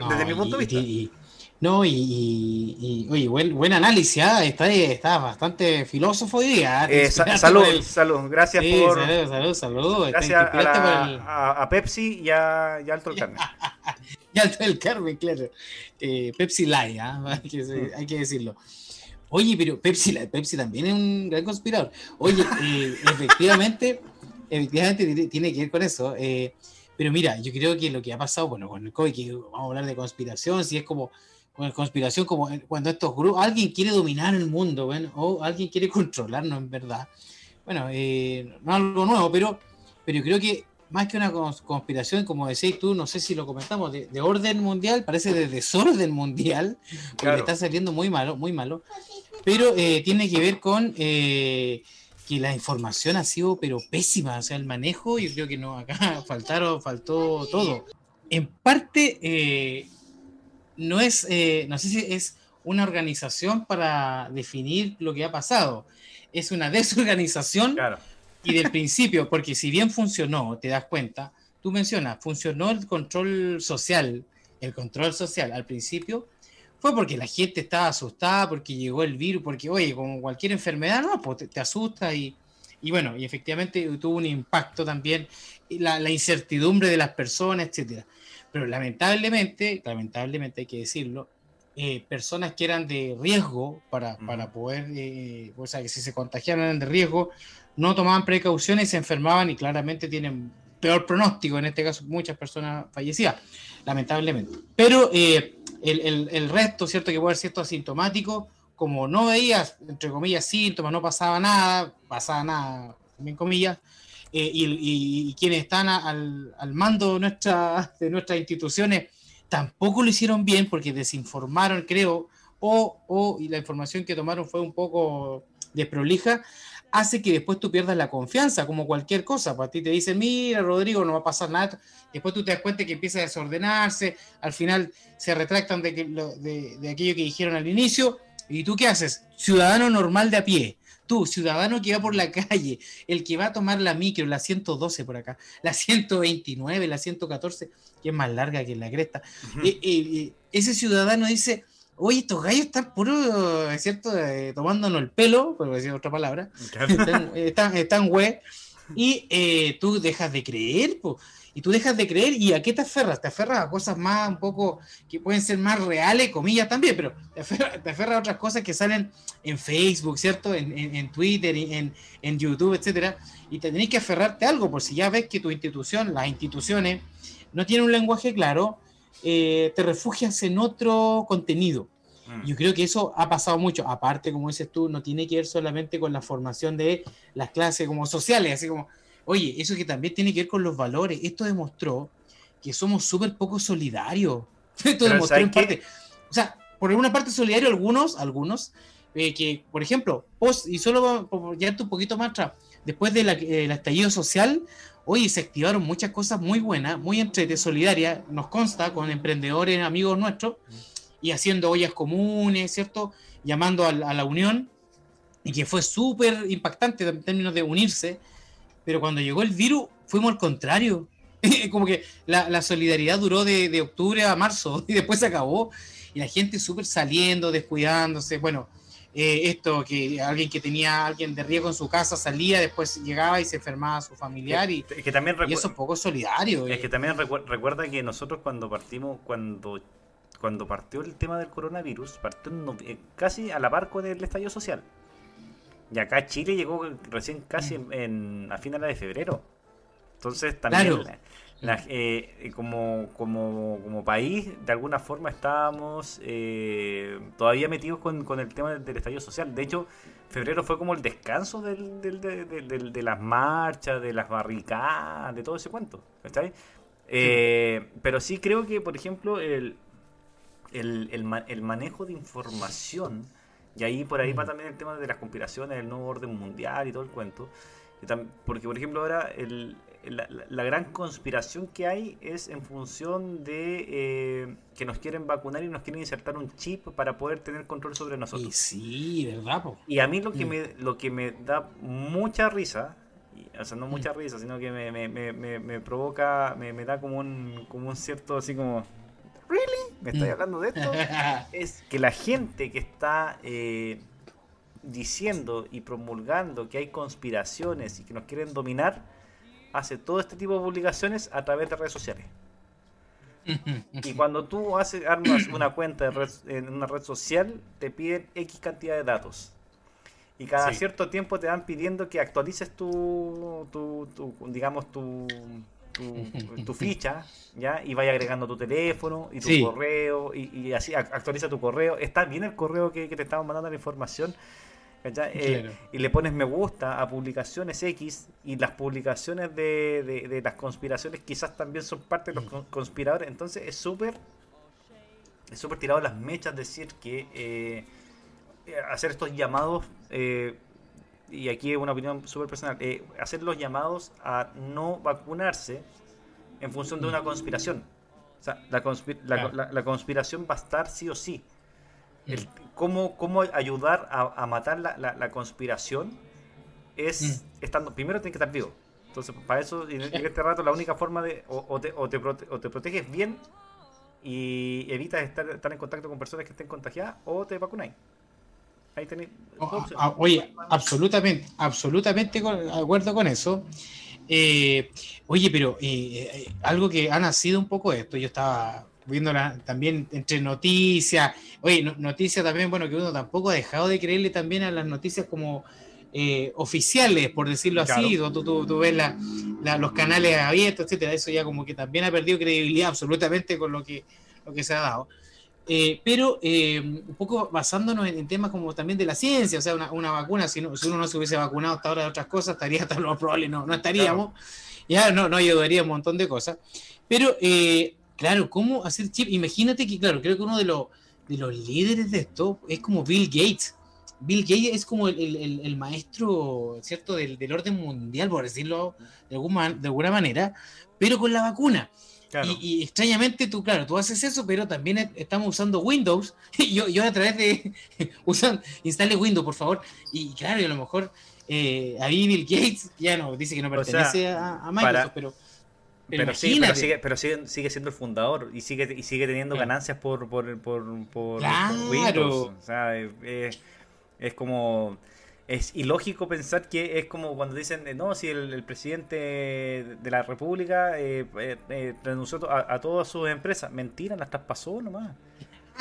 Desde mi punto de vista. no, y, oye, buen, buen análisis, ¿ah? está, está bastante filósofo hoy día. ¿ah? Eh, salud, salud, gracias por. Salud, salud, salud. Gracias a, a, Pepsi y a, Alto el Carmen. y Alto el Carmen, claro. Eh, Pepsi Light, hay que decirlo. Oye, pero Pepsi, Pepsi también es un gran conspirador. Oye, eh, efectivamente, efectivamente tiene que ver con eso. Eh, pero mira, yo creo que lo que ha pasado, bueno, con el COVID, que vamos a hablar de conspiración, si es como con conspiración, como cuando estos grupos, alguien quiere dominar el mundo, bueno, o alguien quiere controlarnos en verdad. Bueno, eh, no algo nuevo, pero, pero yo creo que más que una conspiración, como decís tú, no sé si lo comentamos, de, orden mundial, parece de desorden mundial, porque está saliendo muy malo, muy malo, pero eh, tiene que ver con eh, que la información ha sido pero pésima, o sea, el manejo, yo creo que no, acá faltaron, faltó todo. En parte, eh, no es, no sé si es una organización para definir lo que ha pasado, es una desorganización. Claro y del principio, porque si bien funcionó, te das cuenta, tú mencionas, funcionó el control social, el control social al principio, fue porque la gente estaba asustada, porque llegó el virus, porque, oye, como cualquier enfermedad, no, pues te, asusta y, Y bueno, y efectivamente tuvo un impacto también la, la incertidumbre de las personas, etcétera. Pero lamentablemente, lamentablemente hay que decirlo, eh, personas que eran de riesgo para, para poder, eh, o sea, que si se contagiaron eran de riesgo, no tomaban precauciones, se enfermaban y claramente tienen peor pronóstico, en este caso muchas personas fallecidas, lamentablemente. Pero eh, el, el, el, resto, ¿cierto? Que puede ser cierto asintomático, como no veías, entre comillas, síntomas, no pasaba nada, pasaba nada, en comillas, eh, y, y, quienes están al, al mando de, de nuestras instituciones tampoco lo hicieron bien porque desinformaron, creo, o, o y la información que tomaron fue un poco desprolija, hace que después tú pierdas la confianza, como cualquier cosa. Para ti te dicen, mira, Rodrigo, no va a pasar nada. Después tú te das cuenta que empieza a desordenarse, al final se retractan de, de, de aquello que dijeron al inicio. ¿Y tú qué haces? Ciudadano normal de a pie tú, ciudadano que va por la calle, el que va a tomar la micro, la 112 por acá, la 129, la 114, que es más larga que la cresta, eh, eh, ese ciudadano dice, oye, estos gallos están puro, es cierto, eh, tomándonos el pelo, por decir otra palabra, están, están, están y tú dejas de creer, pues y tú dejas de creer y a qué te aferras? Te aferras a cosas más un poco que pueden ser más reales, comillas también, pero te aferras, a otras cosas que salen en Facebook, ¿cierto? En, en, en Twitter, en, en, YouTube, etcétera, y te tenés que aferrarte a algo, por si ya ves que tu institución, las instituciones, no tienen un lenguaje claro, eh, te refugias en otro contenido. Mm. Yo creo que eso ha pasado mucho. Aparte, como dices tú, no tiene que ver solamente con la formación de las clases como sociales, así como Oye, eso que también tiene que ver con los valores. Esto demostró que somos súper poco solidarios. Esto demostró en parte. O sea, por una parte solidario algunos, algunos, eh, que, por ejemplo, post, y solo ya un poquito más atrás, después del de eh, estallido social, oye, se activaron muchas cosas muy buenas, muy entre solidarias, nos consta, con emprendedores, amigos nuestros, y haciendo ollas comunes, ¿cierto? Llamando a, a la unión, y que fue súper impactante en términos de unirse pero cuando llegó el virus fuimos al contrario. Como que la, la solidaridad duró de, de, octubre a marzo y después se acabó. Y la gente súper saliendo, descuidándose. Bueno, eh, esto que alguien que tenía alguien de riesgo en su casa salía, después llegaba y se enfermaba a su familiar. Y, es que también y eso es poco solidario. Es eh. que también recu recuerda que nosotros cuando partimos, cuando cuando partió el tema del coronavirus, partió eh, casi a la par con el estallido social. Y acá Chile llegó recién casi mm. en, a finales de febrero. Entonces también eh, como, como, como, país, de alguna forma estábamos eh, todavía metidos con, con, el tema del, estallido social. De hecho, febrero fue como el descanso del, del, del, de las marchas, de las barricadas, de todo ese cuento. Eh, pero sí creo que, por ejemplo, el, el, el, el manejo de información y ahí por ahí va mm. también el tema de las conspiraciones, el nuevo orden mundial y todo el cuento. Porque, por ejemplo, ahora el, la, gran conspiración que hay es en función de eh, que nos quieren vacunar y nos quieren insertar un chip para poder tener control sobre nosotros. Y sí, ¿verdad? Y a mí lo que, mm. me, lo que me da mucha risa, o sea, no mm. mucha risa, sino que me, me, me, me provoca, me, da como un, como un cierto, así como, ¿really? ¿Me estoy mm. hablando de esto? es que la gente que está eh, diciendo y promulgando que hay conspiraciones y que nos quieren dominar, hace todo este tipo de publicaciones a través de redes sociales. Y cuando tú haces, armas una cuenta en una red social, te piden X cantidad de datos. Y cada cierto tiempo te van pidiendo que actualices tu, tu, tu digamos, tu, tu, ficha, ¿ya? Y vaya agregando tu teléfono y tu correo, y, así actualiza tu correo. Está bien el correo que, te estamos mandando la información, eh, y le pones me gusta a publicaciones X, y las publicaciones de, las conspiraciones quizás también son parte de los mm. conspiradores. Entonces es súper es súper tirado las mechas decir que eh, hacer estos llamados eh, y aquí es una opinión súper personal, eh, hacer los llamados a no vacunarse en función de una conspiración. O sea, la, la, conspiración va a estar sí o sí. Mm. El, cómo, cómo ayudar a, matar la, conspiración es mm. estando. Primero tiene que estar vivo. Entonces, para eso, en, este rato, la única forma de. O, te, o, te, o te proteges bien y evitas estar, estar en contacto con personas que estén contagiadas o te vacunáis. Ahí tenéis. Oh, ah, oye, absolutamente, absolutamente de acuerdo con eso. Eh, oye, pero eh, eh, algo que ha nacido un poco esto, yo estaba viendo también entre noticias, oye, noticias también, bueno, que uno tampoco ha dejado de creerle también a las noticias como oficiales, por decirlo así, tú, tú, ves los canales abiertos, etcétera, eso ya como que también ha perdido credibilidad absolutamente con lo que, lo que se ha dado. Eh, pero eh, un poco basándonos en, temas como también de la ciencia, o sea, una, vacuna, si, uno no se hubiese vacunado hasta ahora de otras cosas, estaría hasta lo probable, no, no estaríamos, ya no, no ayudaría un montón de cosas. Pero, eh, claro, ¿cómo hacer chip? Imagínate que, claro, creo que uno de, los de los líderes de esto es como Bill Gates. Bill Gates es como el, maestro, ¿cierto?, del, del, orden mundial, por decirlo de alguna, de alguna manera, pero con la vacuna. Y, extrañamente tú, claro, tú haces eso, pero también estamos usando Windows. Y yo, yo a través de usan, instale Windows, por favor. Y claro, y a lo mejor eh, ahí Bill Gates ya no dice que no pertenece a, Microsoft, pero. Pero, sí, pero, sigue, pero sigue, sigue, siendo el fundador y sigue, y sigue teniendo ganancias por, por, por, por, Windows. O sea, es como es ilógico pensar que es como cuando dicen, eh, no, si el, presidente de la República eh, eh, renunció a, todas sus empresas. Mentira, las traspasó nomás.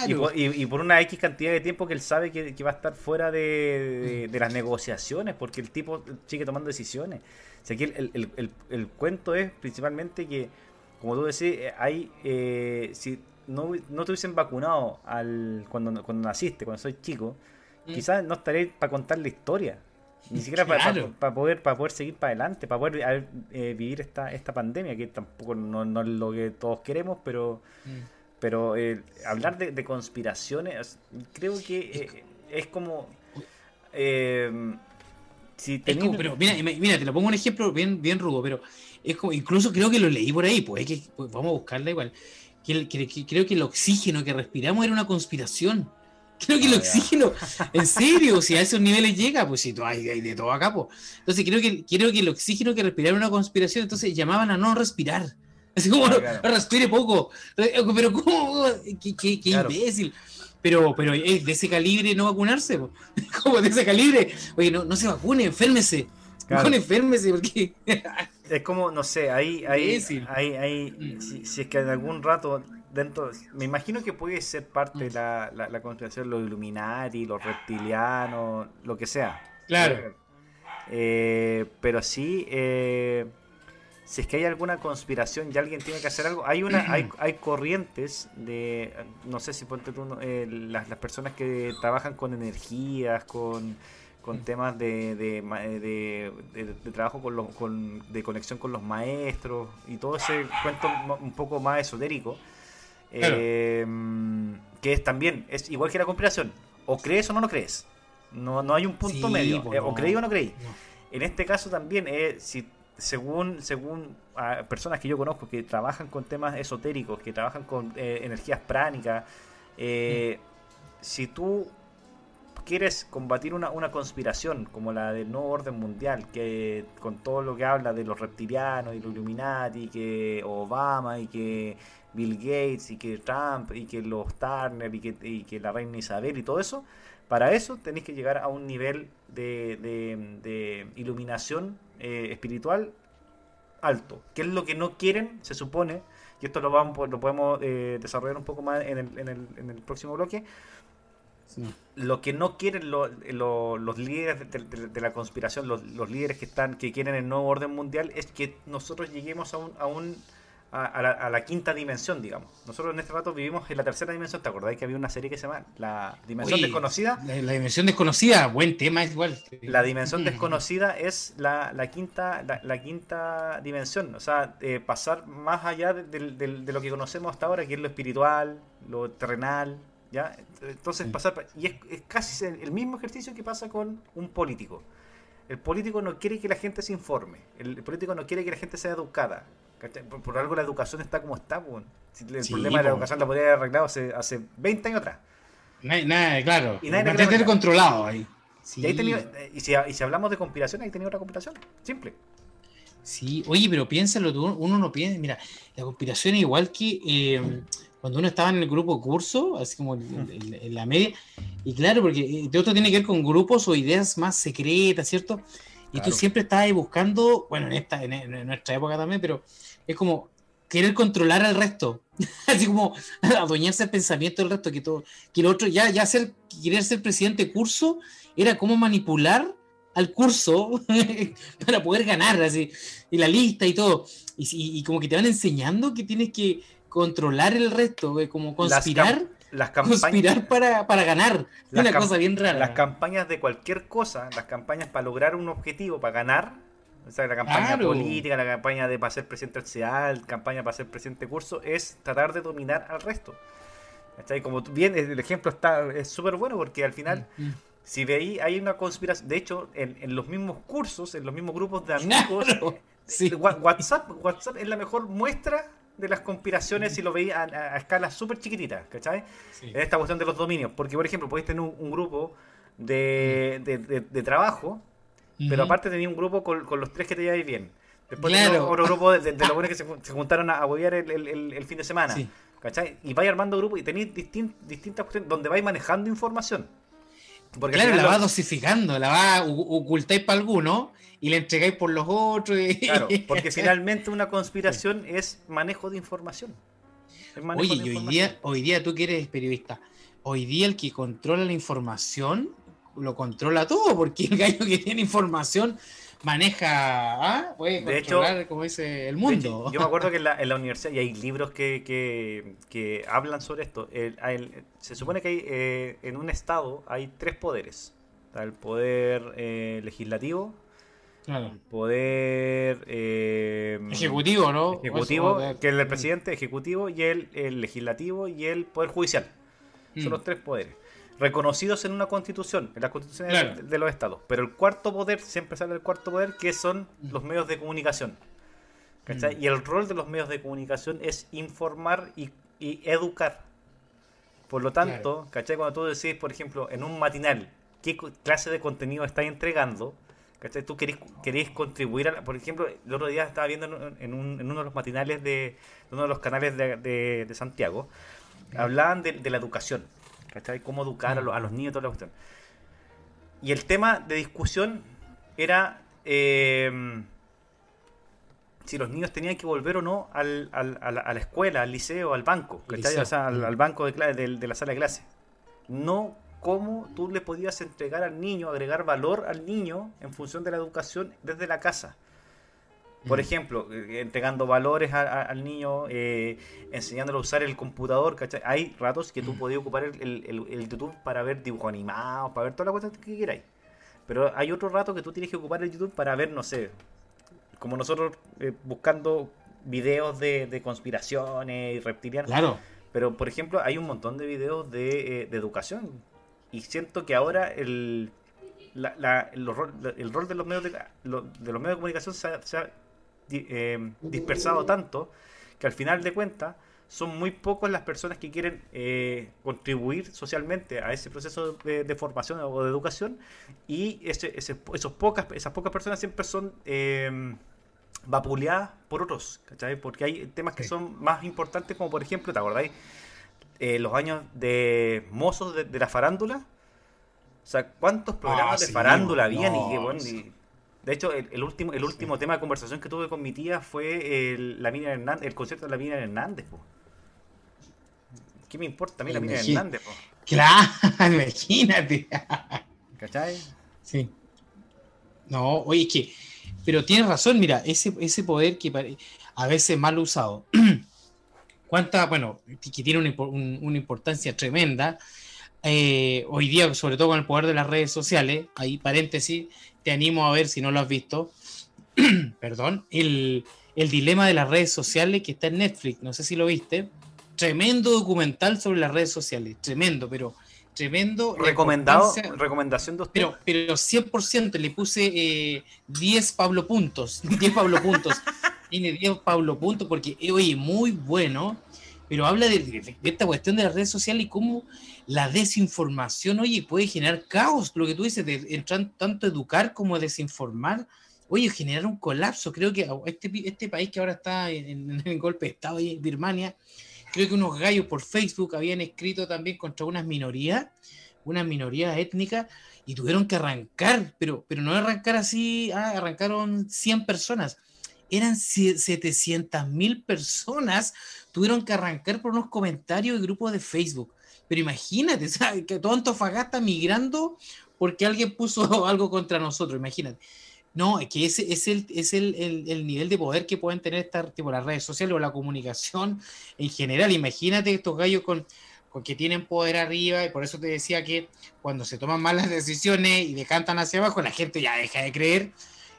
Y por, y, por, una X cantidad de tiempo que él sabe que, va a estar fuera de, las negociaciones, porque el tipo sigue tomando decisiones. O sea, aquí el, cuento es principalmente que, como tú decís, hay si no, no te hubiesen vacunado al, cuando, cuando naciste, cuando soy chico, Mm. quizás no estaré para contar la historia. Ni siquiera para, poder para poder seguir para adelante, para poder eh, vivir esta, esta pandemia, que tampoco no, es lo que todos queremos, pero mm. pero eh, hablar de, conspiraciones, creo que eh, es como... si pero mira, te lo pongo un ejemplo bien, bien rudo, pero es como, incluso creo que lo leí por ahí, pues, que, pues, vamos a buscarla igual. que, creo que el oxígeno que respiramos era una conspiración. Creo que el oxígeno, en serio, si a esos niveles llega, pues si hay, hay de todo acá, pues. Entonces creo que, creo que el oxígeno que respiraba una conspiración, entonces llamaban a no respirar. Así como, no, respire poco. Pero ¿cómo? Qué, qué, qué imbécil. Pero, pero de ese calibre no vacunarse, pues. como de ese calibre. Oye, no, no se vacune, enférmese. No enférmese, porque... es como, no sé, ahí, ahí, ahí, ahí si, si, es que en algún rato dentro, me imagino que puede ser parte de la, la, conspiración, los Illuminati, los reptilianos, lo que sea. Claro. Eh, pero sí, eh, si es que hay alguna conspiración y alguien tiene que hacer algo, hay una, hay, hay corrientes de, no sé si ponte tú, eh, las, las, personas que trabajan con energías, con, con temas de, de, de, de trabajo con, los, con de conexión con los maestros y todo ese cuento un poco más esotérico Em, que es también, es igual que la conspiración. O crees o no lo crees. No, no hay un punto medio. Pues o creí o no creí. En este caso también, eh, si según, según personas que yo conozco que trabajan con temas esotéricos, que trabajan con eh, energías pránicas, eh, si tú quieres combatir una, una, conspiración como la del nuevo orden mundial, que con todo lo que habla de los reptilianos y los Illuminati, que Obama y que Bill Gates y que Trump y que los Turner y que, y que la reina Isabel y todo eso, para eso tenéis que llegar a un nivel de, de, iluminación eh, espiritual alto, que es lo que no quieren, se supone, y esto lo, vamos, lo podemos eh, desarrollar un poco más en el, en el, en el próximo bloque. Lo que no quieren los líderes de, la conspiración, los, los, líderes que están que quieren el nuevo orden mundial, es que nosotros lleguemos a un, a un a, la, quinta dimensión, digamos. Nosotros en este rato vivimos en la tercera dimensión. ¿Te acordáis que había una serie que se llama La Dimensión Desconocida? La, Dimensión Desconocida, buen tema igual. La Dimensión Desconocida es la, quinta la, quinta dimensión. O sea, eh, pasar más allá de, lo que conocemos hasta ahora, que es lo espiritual, lo terrenal. ¿ya? Entonces, pasar. Y es, es casi el mismo ejercicio que pasa con un político. El político no quiere que la gente se informe. El político no quiere que la gente sea educada. Por, algo la educación está como está, el problema de la educación la podría haber arreglado hace, hace 20 años atrás. Nada, claro. Y nadie controlado ahí. Y, eh, y, si, y, si, hablamos de conspiración, ahí tenía otra conspiración. Simple. Sí, oye, pero piénsalo, uno no piensa, mira, la conspiración es igual que, eh, cuando uno estaba en el grupo curso, así como en, la media, y claro, porque eh, de otro tiene que ver con grupos o ideas más secretas, ¿cierto? Y tú siempre estabas buscando, bueno, en, esta, en, nuestra época también, pero es como querer controlar al resto, así como adueñarse el pensamiento del resto, que todo, que el otro, ya, ya ser, querer ser presidente de curso, era como manipular al curso para poder ganar, así, y la lista y todo. Y, y, como que te van enseñando que tienes que controlar el resto, como conspirar. Las, campañas, conspirar para, para ganar. una cosa bien rara. Las campañas de cualquier cosa, las campañas para lograr un objetivo, para ganar, o sea, la campaña política, la campaña de para ser presidente la campaña para ser presidente de curso, es tratar de dominar al resto. Como bien, el ejemplo está es súper bueno porque al final, mm, mm. si veis, hay una conspiración. De hecho, en, los mismos cursos, en los mismos grupos de amigos, eh, WhatsApp, WhatsApp es la mejor muestra de las conspiraciones si lo veis a, a, escalas súper chiquititas, ¿cachai? En esta cuestión de los dominios. Porque, por ejemplo, podéis tener un, grupo de, de, trabajo, pero aparte tenía un grupo con, los tres que te lleváis bien. Después claro. otro grupo de, los buenos que se, juntaron a huevear el, el, el, fin de semana. ¿Cachai? Y vais armando grupos y tenéis distintas cuestiones donde vais manejando información. Porque claro, la va dosificando, la va ocultáis para alguno y la entregáis por los otros. Claro, porque finalmente una conspiración es manejo de información. Oye, y hoy día, hoy día tú que eres periodista, hoy día el que controla la información lo controla todo, porque el gallo que tiene información maneja, ¿ah? puede controlar, como dice, el mundo. yo me acuerdo que en la, universidad, y hay libros que, que, hablan sobre esto, se supone que hay, eh, en un estado hay tres poderes. el poder eh, legislativo, el poder eh, ejecutivo, ¿no? Ejecutivo, que es el presidente, ejecutivo, y el, legislativo y el poder judicial. Son mm. los tres poderes reconocidos en una constitución, en las constituciones de, los estados. Pero el cuarto poder, siempre sale el cuarto poder, que son mm. los medios de comunicación. Mm. Y el rol de los medios de comunicación es informar y, educar. Por lo tanto, ¿cachai? Cuando tú decís, por ejemplo, en un matinal, qué clase de contenido estás entregando, ¿cachai? Tú querés, contribuir a... por ejemplo, el otro día estaba viendo en, uno de los matinales de, uno de los canales de, Santiago, hablaban de la educación ¿cachai? Cómo educar a, los, a los niños, toda la cuestión. Y el tema de discusión era eh, si los niños tenían que volver o no al, al, a, la, escuela, al liceo, al banco, ¿cachai? O sea, al, banco de, de, la sala de clase. No cómo tú le podías entregar al niño, agregar valor al niño en función de la educación desde la casa. Por ejemplo, eh, entregando valores al niño, eh, enseñándole a usar el computador, ¿cachai? Hay ratos que tú podías ocupar el, YouTube para ver dibujos animados, para ver todas las cosas que queráis. Pero hay otro rato que tú tienes que ocupar el YouTube para ver, no sé, como nosotros eh, buscando videos de, conspiraciones y reptilianos. Claro. Pero, por ejemplo, hay un montón de videos de, educación. Y siento que ahora el, el, rol de los medios de, los medios de comunicación se ha eh, dispersado tanto que al final de cuentas son muy pocos las personas que quieren eh, contribuir socialmente a ese proceso de, formación o de educación y ese, esos pocas, esas pocas personas siempre son eh, vapuleadas por otros, Porque hay temas que son más importantes como por ejemplo, ¿te acordáis? Eh, los años de mozos de, la farándula. O sea, ¿cuántos programas ah, de farándula habían? y, bueno, y de hecho, el, último, el último tema de conversación que tuve con mi tía fue el, la Mina Hernández, el concierto de la Mina Hernández. Po. ¿Qué me importa a mí la Mina Hernández? Po? Claro, imagínate. ¿Cachai? Sí. No, oye, es que, pero tienes razón, mira, ese, ese poder que a veces mal usado, cuánta, bueno, que tiene una, una importancia tremenda, eh, hoy día, sobre todo con el poder de las redes sociales, ahí paréntesis, te animo a ver si no lo has visto, perdón, el, dilema de las redes sociales que está en Netflix, no sé si lo viste, tremendo documental sobre las redes sociales, tremendo, pero tremendo. Recomendado, recomendación de usted. Pero, pero 100% le puse 10 eh, Pablo puntos, 10 Pablo puntos, tiene 10 Pablo puntos porque, oye, muy bueno, pero habla de, esta cuestión de las redes sociales y cómo la desinformación, oye, puede generar caos, lo que tú dices, de tanto educar como desinformar, oye, generar un colapso. Creo que este, este país que ahora está en, el golpe de Estado, en Birmania, creo que unos gallos por Facebook habían escrito también contra unas minorías, unas minorías étnicas, y tuvieron que arrancar, pero, pero no arrancar así, ah, arrancaron 100 personas, eran 700 mil personas, tuvieron que arrancar por unos comentarios de grupos de Facebook. Pero imagínate, ¿sabes? que todo Antofagasta migrando porque alguien puso algo contra nosotros, imagínate. No, es que ese es el, es el, el, nivel de poder que pueden tener estas, tipo, las redes sociales o la comunicación en general. Imagínate estos gallos con, con que tienen poder arriba, y por eso te decía que cuando se toman malas decisiones y decantan hacia abajo, la gente ya deja de creer.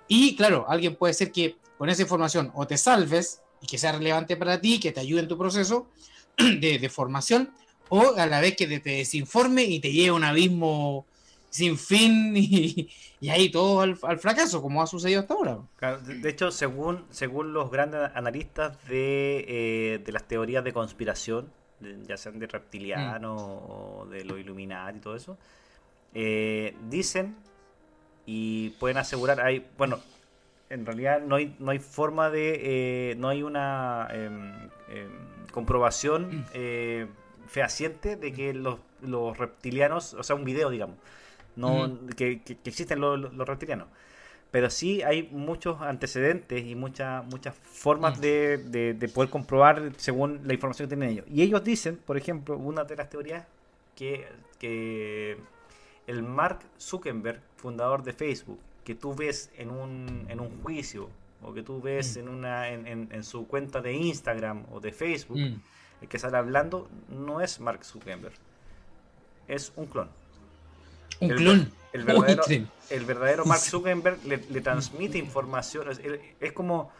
Y claro, alguien puede ser que con esa información o te salves y que sea relevante para ti, que te ayude en tu proceso de, de formación, o a la vez que te, desinforme y te lleve a un abismo sin fin y, ahí todo al, fracaso, como ha sucedido hasta ahora. de, hecho, según, según los grandes analistas de, eh, de las teorías de conspiración, ya sean de reptiliano mm. o de lo iluminado y todo eso, eh, dicen y pueden asegurar, hay, bueno, en realidad no hay, no hay forma de, eh, no hay una em, em, comprobación mm fehaciente de que los, los reptilianos, o sea, un video, digamos, no que, que, existen los, los, reptilianos. Pero sí hay muchos antecedentes y muchas muchas formas de, de, poder comprobar según la información que tienen ellos. Y ellos dicen, por ejemplo, una de las teorías que, que el Mark Zuckerberg, fundador de Facebook, que tú ves en un, en un juicio o que tú ves en, una, en, en, su cuenta de Instagram o de Facebook, el que sale hablando no es Mark Zuckerberg, es un clon. Un clon. El verdadero, el verdadero Mark Zuckerberg le, transmite información. Es, como,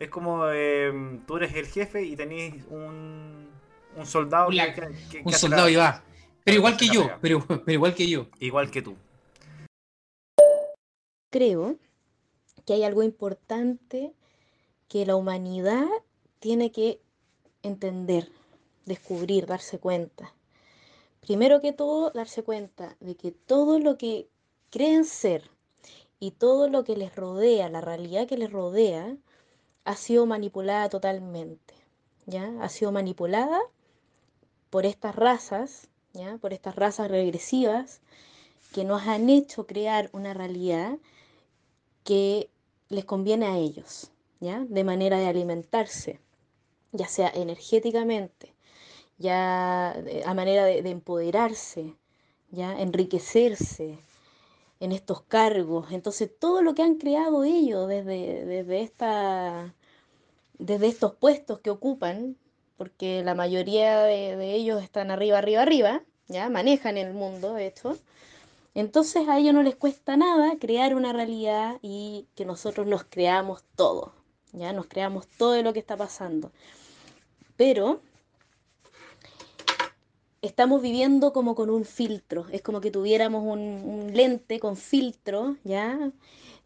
es como em, tú eres el jefe y tenés un, un soldado. un soldado y va. Pero igual que yo, pero, pero igual que yo. Igual que tú. Creo que hay algo importante que la humanidad tiene que entender descubrir, darse cuenta. Primero que todo, darse cuenta de que todo lo que creen ser y todo lo que les rodea, la realidad que les rodea, ha sido manipulada totalmente. ¿ya? Ha sido manipulada por estas razas, ¿ya? por estas razas regresivas que nos han hecho crear una realidad que les conviene a ellos, ¿ya? de manera de alimentarse, ya sea energéticamente, ya a manera de, empoderarse, ya enriquecerse en estos cargos. Entonces, todo lo que han creado ellos desde, desde, esta, desde estos puestos que ocupan, porque la mayoría de, ellos están arriba, arriba, arriba, ya manejan el mundo, de hecho. Entonces a ellos no les cuesta nada crear una realidad y que nosotros nos creamos todo, ya nos creamos todo lo que está pasando. Pero estamos viviendo como con un filtro, es como que tuviéramos un, lente con filtro, ¿ya?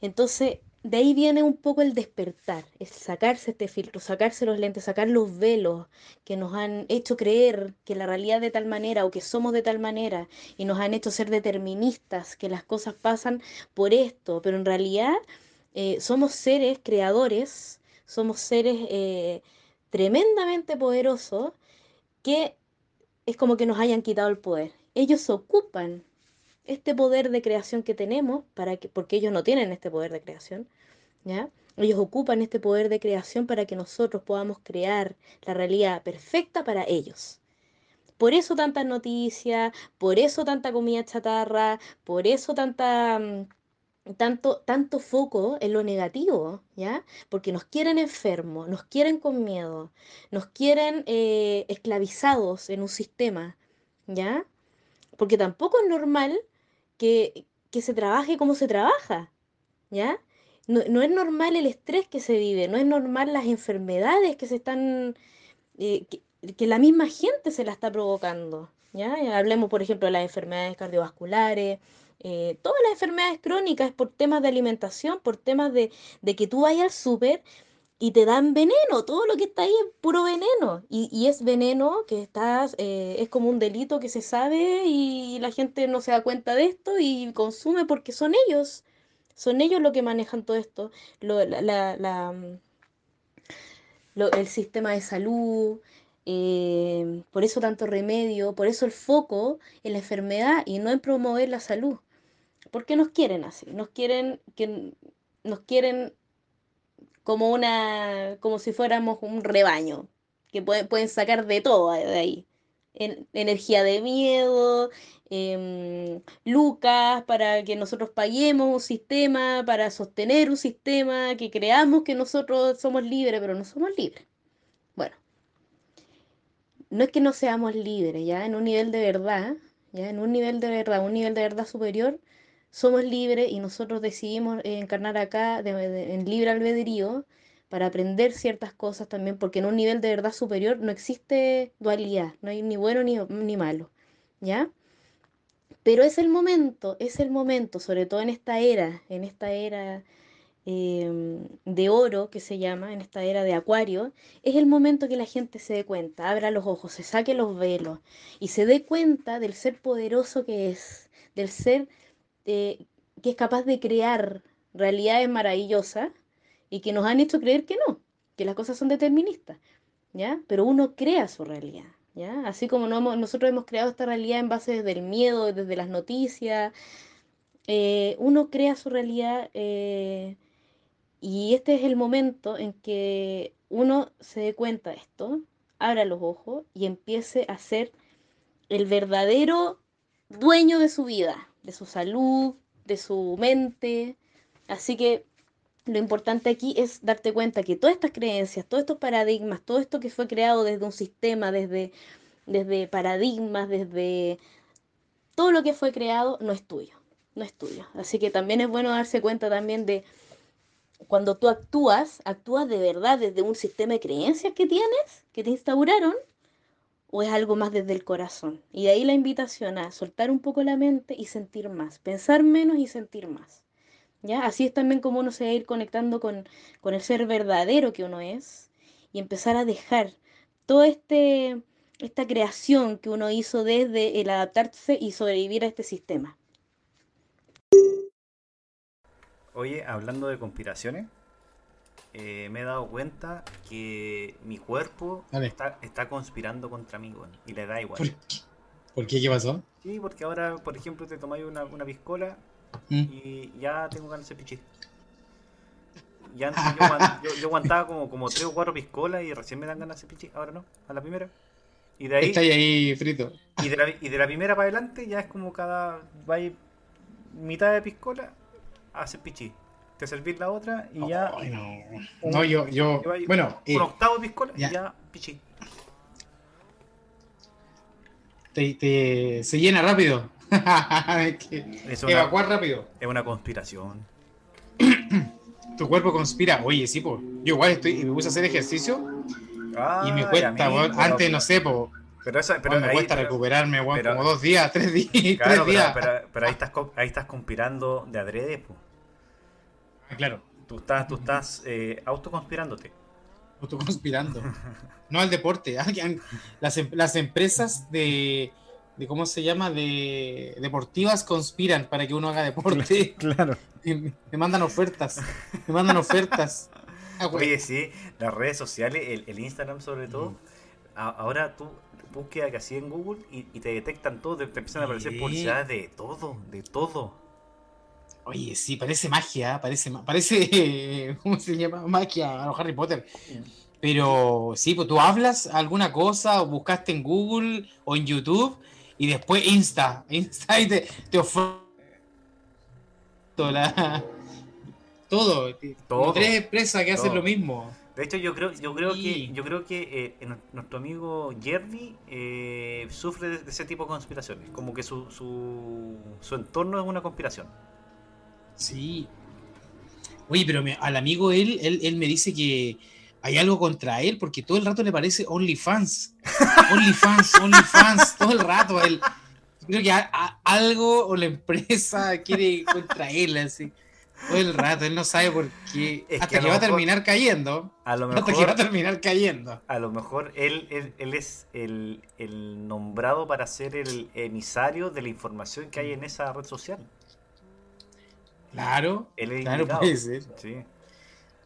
Entonces, de ahí viene un poco el despertar, es sacarse este filtro, sacarse los lentes, sacar los velos que nos han hecho creer que la realidad de tal manera o que somos de tal manera y nos han hecho ser deterministas, que las cosas pasan por esto, pero en realidad eh, somos seres creadores, somos seres eh, tremendamente poderosos que es como que nos hayan quitado el poder. Ellos ocupan este poder de creación que tenemos, para que, porque ellos no tienen este poder de creación, ¿ya? Ellos ocupan este poder de creación para que nosotros podamos crear la realidad perfecta para ellos. Por eso tantas noticias, por eso tanta comida chatarra, por eso tanta mm, tanto, tanto foco en lo negativo, ¿ya? Porque nos quieren enfermos, nos quieren con miedo, nos quieren eh, esclavizados en un sistema, ¿ya? Porque tampoco es normal que, se trabaje como se trabaja, ¿ya? No, es normal el estrés que se vive, no es normal las enfermedades que se están, eh, que, que, la misma gente se la está provocando, ¿ya? Hablemos, por ejemplo, de las enfermedades cardiovasculares, eh, todas las enfermedades crónicas por temas de alimentación, por temas de, que tú vayas al súper y te dan veneno, todo lo que está ahí es puro veneno. Y, es veneno que estás, eh, es como un delito que se sabe y la gente no se da cuenta de esto y consume porque son ellos, son ellos los que manejan todo esto, lo, la, la, el sistema de salud, Eh, por eso tanto remedio, por eso el foco en la enfermedad y no en promover la salud. ¿Por qué nos quieren así? Nos quieren que nos quieren como una como si fuéramos un rebaño, que pueden, sacar de todo de ahí. energía de miedo, em, lucas para que nosotros paguemos un sistema, para sostener un sistema, que creamos que nosotros somos libres, pero no somos libres. Bueno, no es que no seamos libres, ya en un nivel de verdad, ya en un nivel de verdad, un nivel de verdad superior, somos libres y nosotros decidimos encarnar acá en libre albedrío para aprender ciertas cosas también, porque en un nivel de verdad superior no existe dualidad, no hay ni bueno ni, ni malo, ¿ya? Pero es el momento, es el momento, sobre todo en esta era, en esta era em, de oro que se llama, en esta era de acuario, es el momento que la gente se dé cuenta, abra los ojos, se saque los velos y se dé cuenta del ser poderoso que es, del ser eh, que es capaz de crear realidades maravillosas y que nos han hecho creer que no, que las cosas son deterministas, ¿ya? Pero uno crea su realidad, ¿ya? Así como nosotros hemos creado esta realidad en base desde el miedo, desde las noticias, eh, uno crea su realidad eh, y este es el momento en que uno se dé cuenta de esto, abra los ojos y empiece a ser el verdadero dueño de su vida, de su salud, de su mente. Así que lo importante aquí es darte cuenta que todas estas creencias, todos estos paradigmas, todo esto que fue creado desde un sistema, desde, desde paradigmas, desde todo lo que fue creado, no es tuyo, no es tuyo. Así que también es bueno darse cuenta también de cuando tú actúas, actúas de verdad desde un sistema de creencias que tienes, que te instauraron, o es algo más desde el corazón. Y de ahí la invitación a soltar un poco la mente y sentir más, pensar menos y sentir más. ¿Ya? Así es también como uno se va a ir conectando con, con el ser verdadero que uno es y empezar a dejar toda este, esta creación que uno hizo desde el adaptarse y sobrevivir a este sistema. Oye, hablando de conspiraciones, eh, me he dado cuenta que mi cuerpo está, está, conspirando contra mí, y le da igual. ¿Por qué? qué? pasó? Sí, porque ahora, por ejemplo, te tomáis una, una piscola ¿Mm? y ya tengo ganas de pichir. Y antes yo, aguantaba como, como tres o cuatro piscolas y recién me dan ganas de pichir, ahora no, a la primera. Y de ahí. Está ahí frito. Y de, la, y de la primera para adelante ya es como cada. Va mitad de piscola, hace pichí te servís la otra y ya. no. no, yo, yo. Bueno, un eh, octavo de piscola y ya pichí. Te, se llena rápido. es una, evacuar rápido. Es una conspiración. tu cuerpo conspira. Oye, sí, pues. Yo igual estoy y me puse a hacer ejercicio. y me cuesta, antes no sé, pues. Pero, pero me cuesta recuperarme, como dos días, tres días. tres días. Pero, pero, ahí, estás, ahí estás conspirando de adrede, pues. Ah, claro. Tú estás, tú estás eh, autoconspirándote. Autoconspirando. no al deporte. Las, em, las empresas de, de, ¿cómo se llama? De deportivas conspiran para que uno haga deporte. Claro. Me mandan ofertas. Me mandan ofertas. Ah, Oye, sí, las redes sociales, el, Instagram sobre todo. ahora tú buscas así en Google y, te detectan todo, te, empiezan a aparecer publicidades de todo, de todo. Oye, sí, parece magia, parece, parece, ¿cómo se llama? Magia a Harry Potter. Pero sí, pues tú hablas alguna cosa o buscaste en Google o en YouTube y después Insta, Insta y te, te ofrece todo, todo. tres empresas que hacen lo mismo. De hecho, yo creo, yo creo que, yo creo que eh, nuestro amigo Jerry eh, sufre de, ese tipo de conspiraciones, como que su, su, su entorno es una conspiración. Sí. Oye, pero al amigo él, él, me dice que hay algo contra él porque todo el rato le parece OnlyFans. OnlyFans, OnlyFans, todo el rato. Él, creo que algo o la empresa quiere contra él, así. Todo el rato, él no sabe por qué. hasta que, va a terminar cayendo. A lo mejor, hasta que va a terminar cayendo. A lo mejor él, él, es el, el nombrado para ser el emisario de la información que hay en esa red social. Claro, claro puede ser. Sí.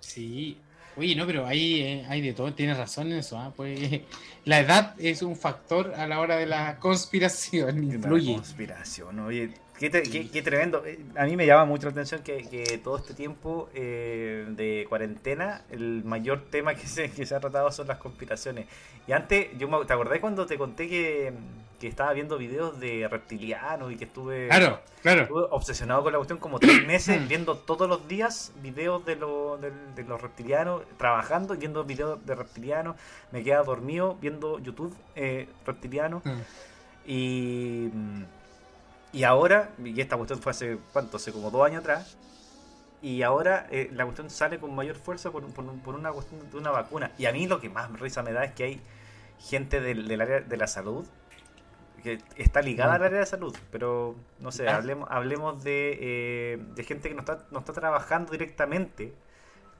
Sí. Oye, no, pero ahí eh, hay de todo, tienes razón en eso. ¿ah? Pues, la edad es un factor a la hora de la conspiración, influye. conspiración, oye, qué, qué, tremendo. Eh, a mí me llama mucho la atención que, que todo este tiempo eh, de cuarentena, el mayor tema que se, que se ha tratado son las conspiraciones. Y antes, yo me, ¿te acordás cuando te conté que que estaba viendo videos de reptilianos y que estuve, claro, claro. obsesionado con la cuestión como tres meses viendo todos los días videos de, de, los reptilianos, trabajando, viendo videos de reptilianos, me quedaba dormido viendo YouTube eh, reptiliano mm. y, y ahora, y esta cuestión fue hace cuánto, hace como dos años atrás, y ahora eh, la cuestión sale con mayor fuerza por, por, una cuestión de una vacuna. Y a mí lo que más risa me da es que hay gente del, del área de la salud que está ligada mm. al área de salud, pero no sé, ah. hablemos, hablemos de, eh, de gente que no está, no está trabajando directamente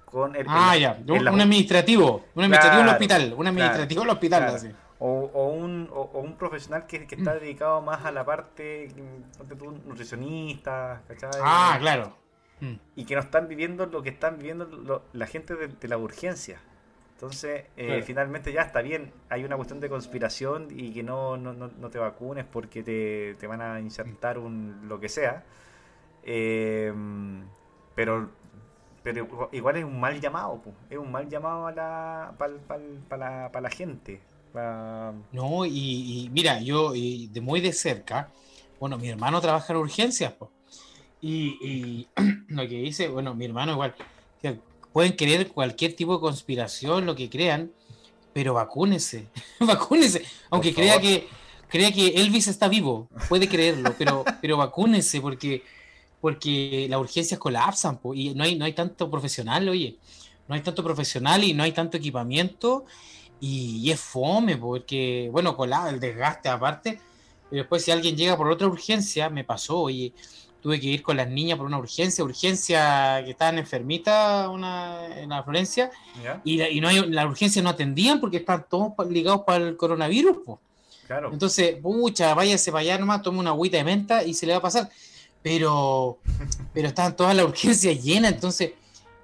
con el... Ah, ya, un, administrativo, un administrativo en el hospital, un administrativo en el hospital, O, o, un, o, un profesional que, que está mm. dedicado más a la parte, nutricionista, ¿cachai? Ah, claro. Mm. Y que no están viviendo lo que están viviendo la gente de, de la urgencia. Entonces, eh, finalmente ya está bien, hay una cuestión de conspiración y que no, no, no, te vacunes porque te, te, van a insertar un lo que sea. Eh, pero pero igual es un mal llamado, es un mal llamado a la, para la, la gente. No, y, mira, yo de muy de cerca, bueno, mi hermano trabaja en urgencias, y, y lo que dice, bueno, mi hermano igual, pueden creer cualquier tipo de conspiración, lo que crean, pero vacúnese, vacúnese, aunque crea que crea que Elvis está vivo, puede creerlo, pero pero vacúnese porque porque las urgencias colapsan y no hay no hay tanto profesional, oye, no hay tanto profesional y no hay tanto equipamiento y, es fome porque bueno, colapsa el desgaste aparte, y después si alguien llega por otra urgencia, me pasó, oye, tuve que ir con las niñas por una urgencia, urgencia que estaban enfermitas una, en la Florencia, y, no hay, la urgencia no atendían porque están todos ligados para el coronavirus. Claro. Entonces, pucha, váyase para allá nomás, tome una agüita de menta y se le va a pasar. Pero, pero estaban todas las urgencias llenas, entonces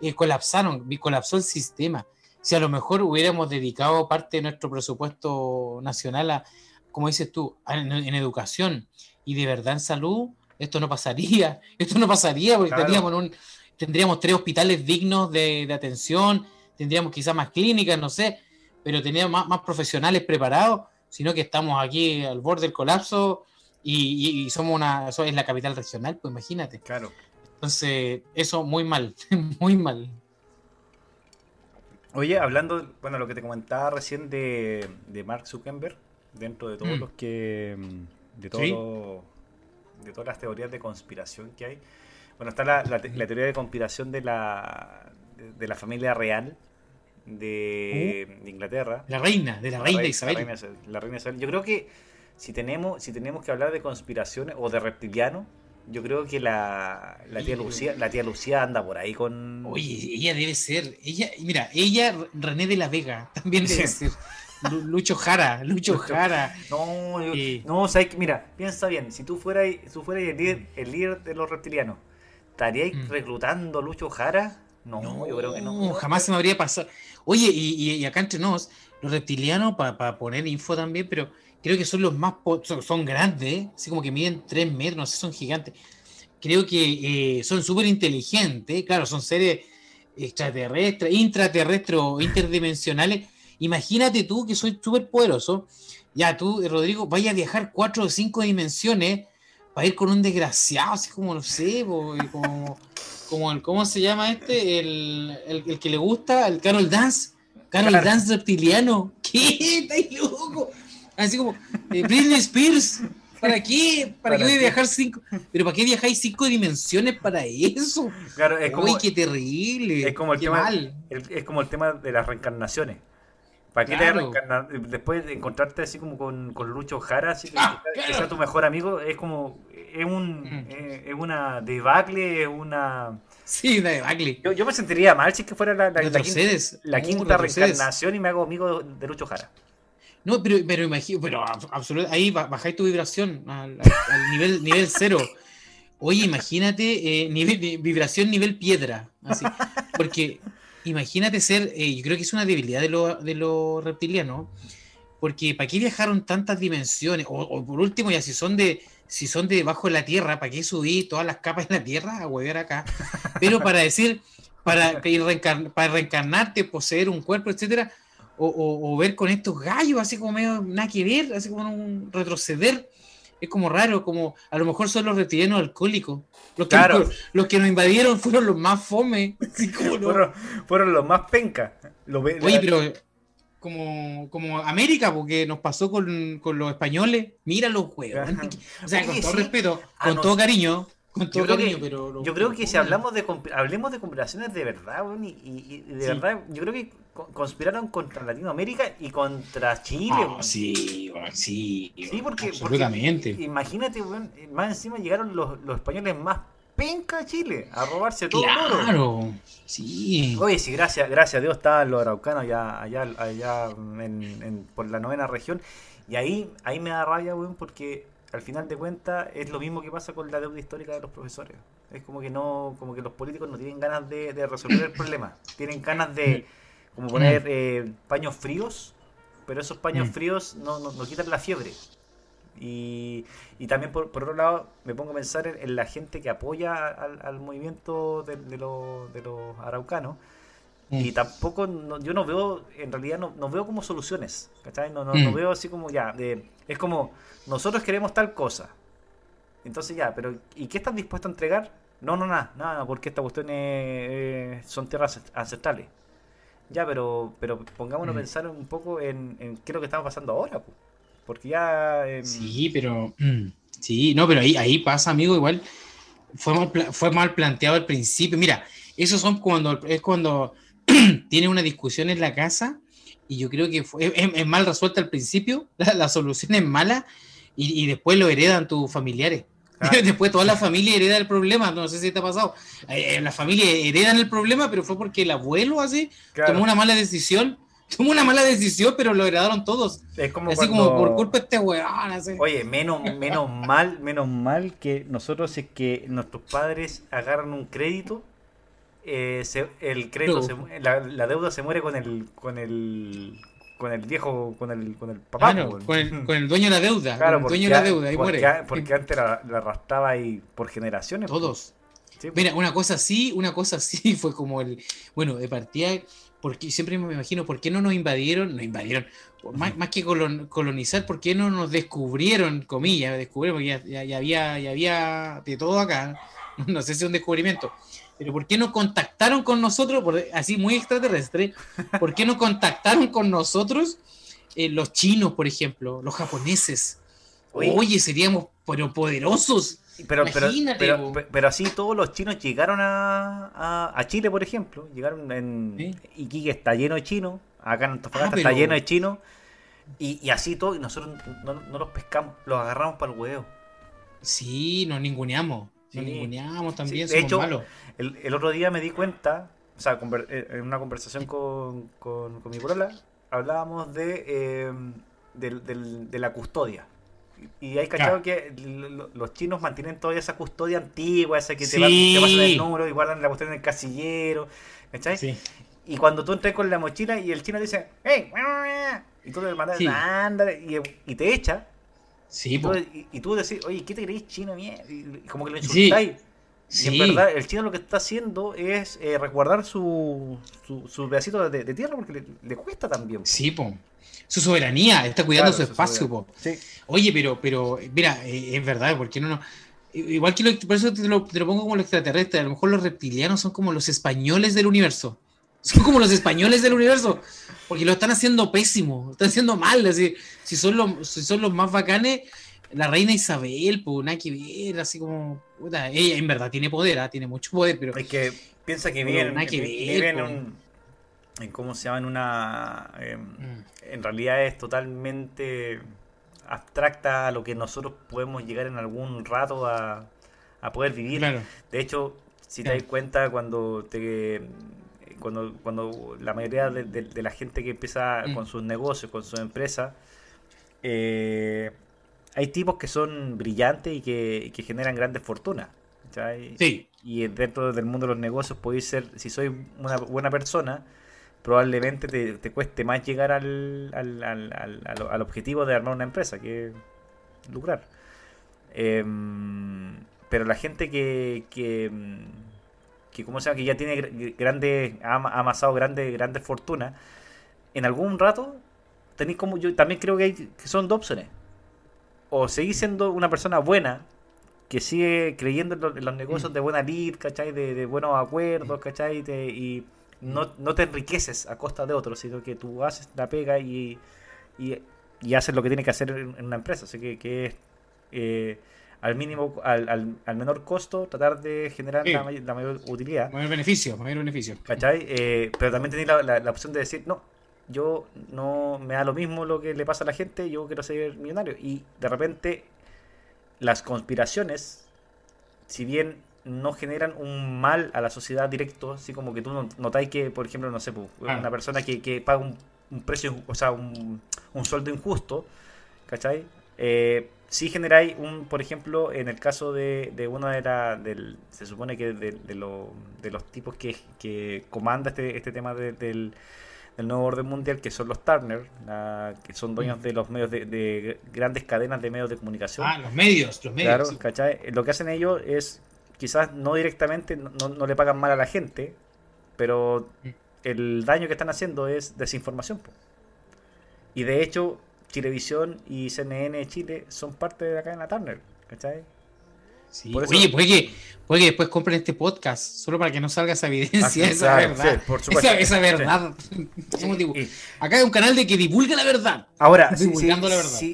eh, colapsaron, colapsó el sistema. Si a lo mejor hubiéramos dedicado parte de nuestro presupuesto nacional a, como dices tú, en educación y de verdad en salud, esto no pasaría, esto no pasaría porque un, tendríamos tres hospitales dignos de, atención, tendríamos quizás más clínicas, no sé, pero teníamos más, profesionales preparados, sino que estamos aquí al borde del colapso y, somos una, eso es la capital regional, pues imagínate. Claro. Entonces, eso muy mal, muy mal. Oye, hablando, bueno, lo que te comentaba recién de, Mark Zuckerberg, dentro de todos mm. los que, de todos de todas las teorías de conspiración que hay. Bueno, está la, la, teoría de conspiración de la, de, la familia real de, uh. Inglaterra. La reina, de la, reina Isabel. La reina, Isabel. Yo creo que si tenemos, si tenemos que hablar de conspiraciones o de reptilianos, yo creo que la, la, tía Lucía, la tía Lucía anda por ahí con. Oye, ella debe ser. Ella, mira, ella, René de la Vega, también debe ser. Lucho Jara, Lucho Jara. No, no, sabes mira, piensa bien, si tú fueras, tú fueras el, líder, el líder de los reptilianos, ¿estaríais mm. reclutando a Lucho Jara? No, yo creo que no. Jamás se me habría pasado. Oye, y, acá entre nos, los reptilianos, para poner info también, pero creo que son los más. Son, grandes, ¿eh? así como que miden 3 metros, no sé, son gigantes. Creo que eh, son súper inteligentes, claro, son seres extraterrestres, intraterrestres o interdimensionales Imagínate tú que soy súper poderoso. Ya tú, Rodrigo, vaya a viajar cuatro o cinco dimensiones para ir con un desgraciado, así como, no sé, como, como el, ¿cómo se llama este? El, el, que le gusta, el Carol Dance. Carol Dance reptiliano. ¿Qué? ¿Estás loco? Así como, eh, Britney Spears. ¿Para qué? ¿Para, qué voy a viajar cinco? ¿Pero para qué viajáis cinco dimensiones para eso? Claro, es como, Uy, qué terrible. Es como el, tema, es como el tema de las reencarnaciones. ¿Para qué te Después de encontrarte así como con, con Lucho Jara, así que, ah, sea tu mejor amigo, es como. Es, un, mm. eh, es una debacle, es una. Sí, una debacle. Yo, yo me sentiría mal si que fuera la, la, la quinta, reencarnación y me hago amigo de Lucho Jara. No, pero, pero imagino, pero absolutamente, ahí bajáis tu vibración al, nivel, nivel cero. Oye, imagínate, eh, nivel, vibración nivel piedra, así. Porque imagínate ser, eh, yo creo que es una debilidad de los de los reptilianos, porque ¿para qué viajaron tantas dimensiones? O, por último, ya si son de si son de debajo de la tierra, ¿para qué subir todas las capas de la tierra a huevear acá? Pero para decir, para, para reencarnarte, poseer un cuerpo, etcétera, o, ver con estos gallos, así como medio nada que ver, así como un retroceder. Es como raro, como a lo mejor son los reptilianos alcohólicos. Los que, los que nos invadieron fueron los más fome. fueron, los más penca. Oye, pero como, como América, porque nos pasó con, con los españoles. Mira los juegos. O sea, con todo respeto, ah, con todo cariño, yo creo que, si hablamos de hablemos de conspiraciones de verdad, y, de verdad, yo creo que conspiraron contra Latinoamérica y contra Chile. Ah, sí, sí, sí, porque, absolutamente. imagínate, más encima llegaron los, españoles más penca a Chile a robarse todo claro, sí. Oye, sí, gracias, gracias a Dios estaban los araucanos allá, allá, allá por la novena región. Y ahí, ahí me da rabia, weón, porque al final de cuentas es lo mismo que pasa con la deuda histórica de los profesores. Es como que no, como que los políticos no tienen ganas de, resolver el problema. Tienen ganas de como poner eh, paños fríos, pero esos paños mm. fríos no, no, quitan la fiebre. Y, y también por, por, otro lado me pongo a pensar en, la gente que apoya al, movimiento de, de, de los araucanos y mm. tampoco, yo no veo, en realidad no, veo como soluciones, ¿cachai? No, no, mm. veo así como ya, de, es como, nosotros queremos tal cosa. Entonces ya, pero ¿y qué están dispuestos a entregar? No, no, nada, nada, porque estas cuestiones son tierras ancestrales. Ya, pero pero pongámonos a mm. pensar un poco en, qué es lo que estamos pasando ahora, porque ya... Em, sí, pero... sí, no, pero ahí, ahí pasa, amigo, igual fue mal, fue mal planteado al principio. Mira, esos son cuando es cuando tiene una discusión en la casa y yo creo que fue, es, mal resuelta al principio, la, solución es mala y, después lo heredan tus familiares. Después toda la familia hereda el problema, no sé si te ha pasado. Eh, eh, la familia heredan el problema, pero fue porque el abuelo así tomó una mala decisión tomó una mala decisión, pero lo heredaron todos. Es como Así como por culpa de este weón. Oye, menos, menos mal, menos mal que nosotros es que nuestros padres agarran un crédito eh, el crédito, la, deuda se muere con el, con el, con el viejo, con el, con el papá. con, el, dueño de la deuda. Claro, dueño de la deuda y porque, Porque antes la, arrastraba ahí por generaciones. Todos. Mira, una cosa así, una cosa así fue como el, bueno, de partida, porque siempre me imagino, ¿por qué no nos invadieron? Nos invadieron, más, más que colonizar, ¿por qué no nos descubrieron, comillas, descubrieron, porque ya, ya, había, ya había de todo acá, no sé si es un descubrimiento, pero ¿por qué no contactaron con nosotros, así muy extraterrestre, ¿por qué no contactaron con nosotros eh, los chinos, por ejemplo, los japoneses? Oye, seríamos pero poderosos. Pero, pero, pero, así todos los chinos llegaron a, a, Chile, por ejemplo. Llegaron en Iquique, está lleno de chinos. Acá en Antofagasta ah, está lleno de chinos. Y, así todo, y nosotros no, los pescamos, los agarramos para el huevo. Sí, nos ninguneamos. Nos ninguneamos también, de hecho, el, otro día me di cuenta, o sea, eh, en una conversación con, con, mi polola, hablábamos de, em, de, la custodia. Y hay cachado que los chinos mantienen todavía esa custodia antigua, esa que te, va, te pasan el número y guardan la custodia en el casillero. ¿Cachai? Y cuando tú entras con la mochila y el chino dice, ¡Hey! Y tú le mandas, anda, y, y, te echa. Sí, y, tú, y, tú decís, oye, ¿qué te crees chino? Y como que lo insultáis. Y en verdad, el chino lo que está haciendo es eh, resguardar su, su, pedacito de, tierra porque le, cuesta también. Sí, po. Su soberanía, está cuidando su, espacio, po. Oye, pero, pero, mira, eh, es verdad, porque no, no. Igual que lo, por eso te lo, te lo, pongo como lo extraterrestre. A lo mejor los reptilianos son como los españoles del universo. Son como los españoles del universo. Porque lo están haciendo pésimo, lo están haciendo mal. Así, si, son los, si son los más bacanes, la reina Isabel, pues nada que ver, así como. ella en verdad tiene poder, ¿ah? tiene mucho poder, pero. Es que piensa que viven, en, en, ¿Cómo se llama? En una. Em, mm. En realidad es totalmente abstracta a lo que nosotros podemos llegar en algún rato a, a poder vivir. De hecho, si te das cuenta, cuando te. Cuando, cuando la mayoría de, la gente que empieza mm. con sus negocios, con sus empresas, eh, hay tipos que son brillantes y que, generan grandes fortunas. Sí. Y dentro del mundo de los negocios podéis ser, si sois una buena persona, probablemente te, cueste más llegar al, al, al, al, objetivo de armar una empresa, que lucrar. Em, pero la gente que, que, que, ¿cómo se llama? que ya tiene grandes, ha amasado grandes, grandes fortunas, en algún rato tenéis como yo también creo que, hay, que son dos opciones. O seguís siendo una persona buena, que sigue creyendo en los, negocios de buena lead, ¿cachai? De, buenos acuerdos, ¿cachai? y no, no, te enriqueces a costa de otros, sino que tú haces la pega y, y, haces lo que tiene que hacer en, una empresa. Así que, que es eh, al mínimo, al, al, menor costo, tratar de generar la, mayor utilidad. Mayor beneficio, mayor beneficio. ¿Cachai? Eh, pero también tenéis la, la, opción de decir, no, yo no me da lo mismo lo que le pasa a la gente, yo quiero ser millonario. Y de repente las conspiraciones, si bien no generan un mal a la sociedad directo, así como que tú notáis que, por ejemplo, no sé, pues, una persona que, que paga un, precio, o sea, un, un sueldo injusto, ¿cachai? Eh, si generáis un, por ejemplo, en el caso de, de una de las, se supone que de, de, los tipos que, que comanda este, este tema del el nuevo orden mundial, que son los Turner, que son dueños de los medios de, grandes cadenas de medios de comunicación. Ah, los medios, los medios. Claro, ¿cachai? Lo que hacen ellos es, quizás no directamente, no, le pagan mal a la gente, pero mm. el daño que están haciendo es desinformación. Y de hecho, Chilevisión y CNN Chile son parte de la cadena Turner, ¿cachai? Oye, puede que, puede que después compren este podcast solo para que no salga esa evidencia, esa verdad. esa, verdad. acá hay un canal de que divulga la verdad. Ahora, si,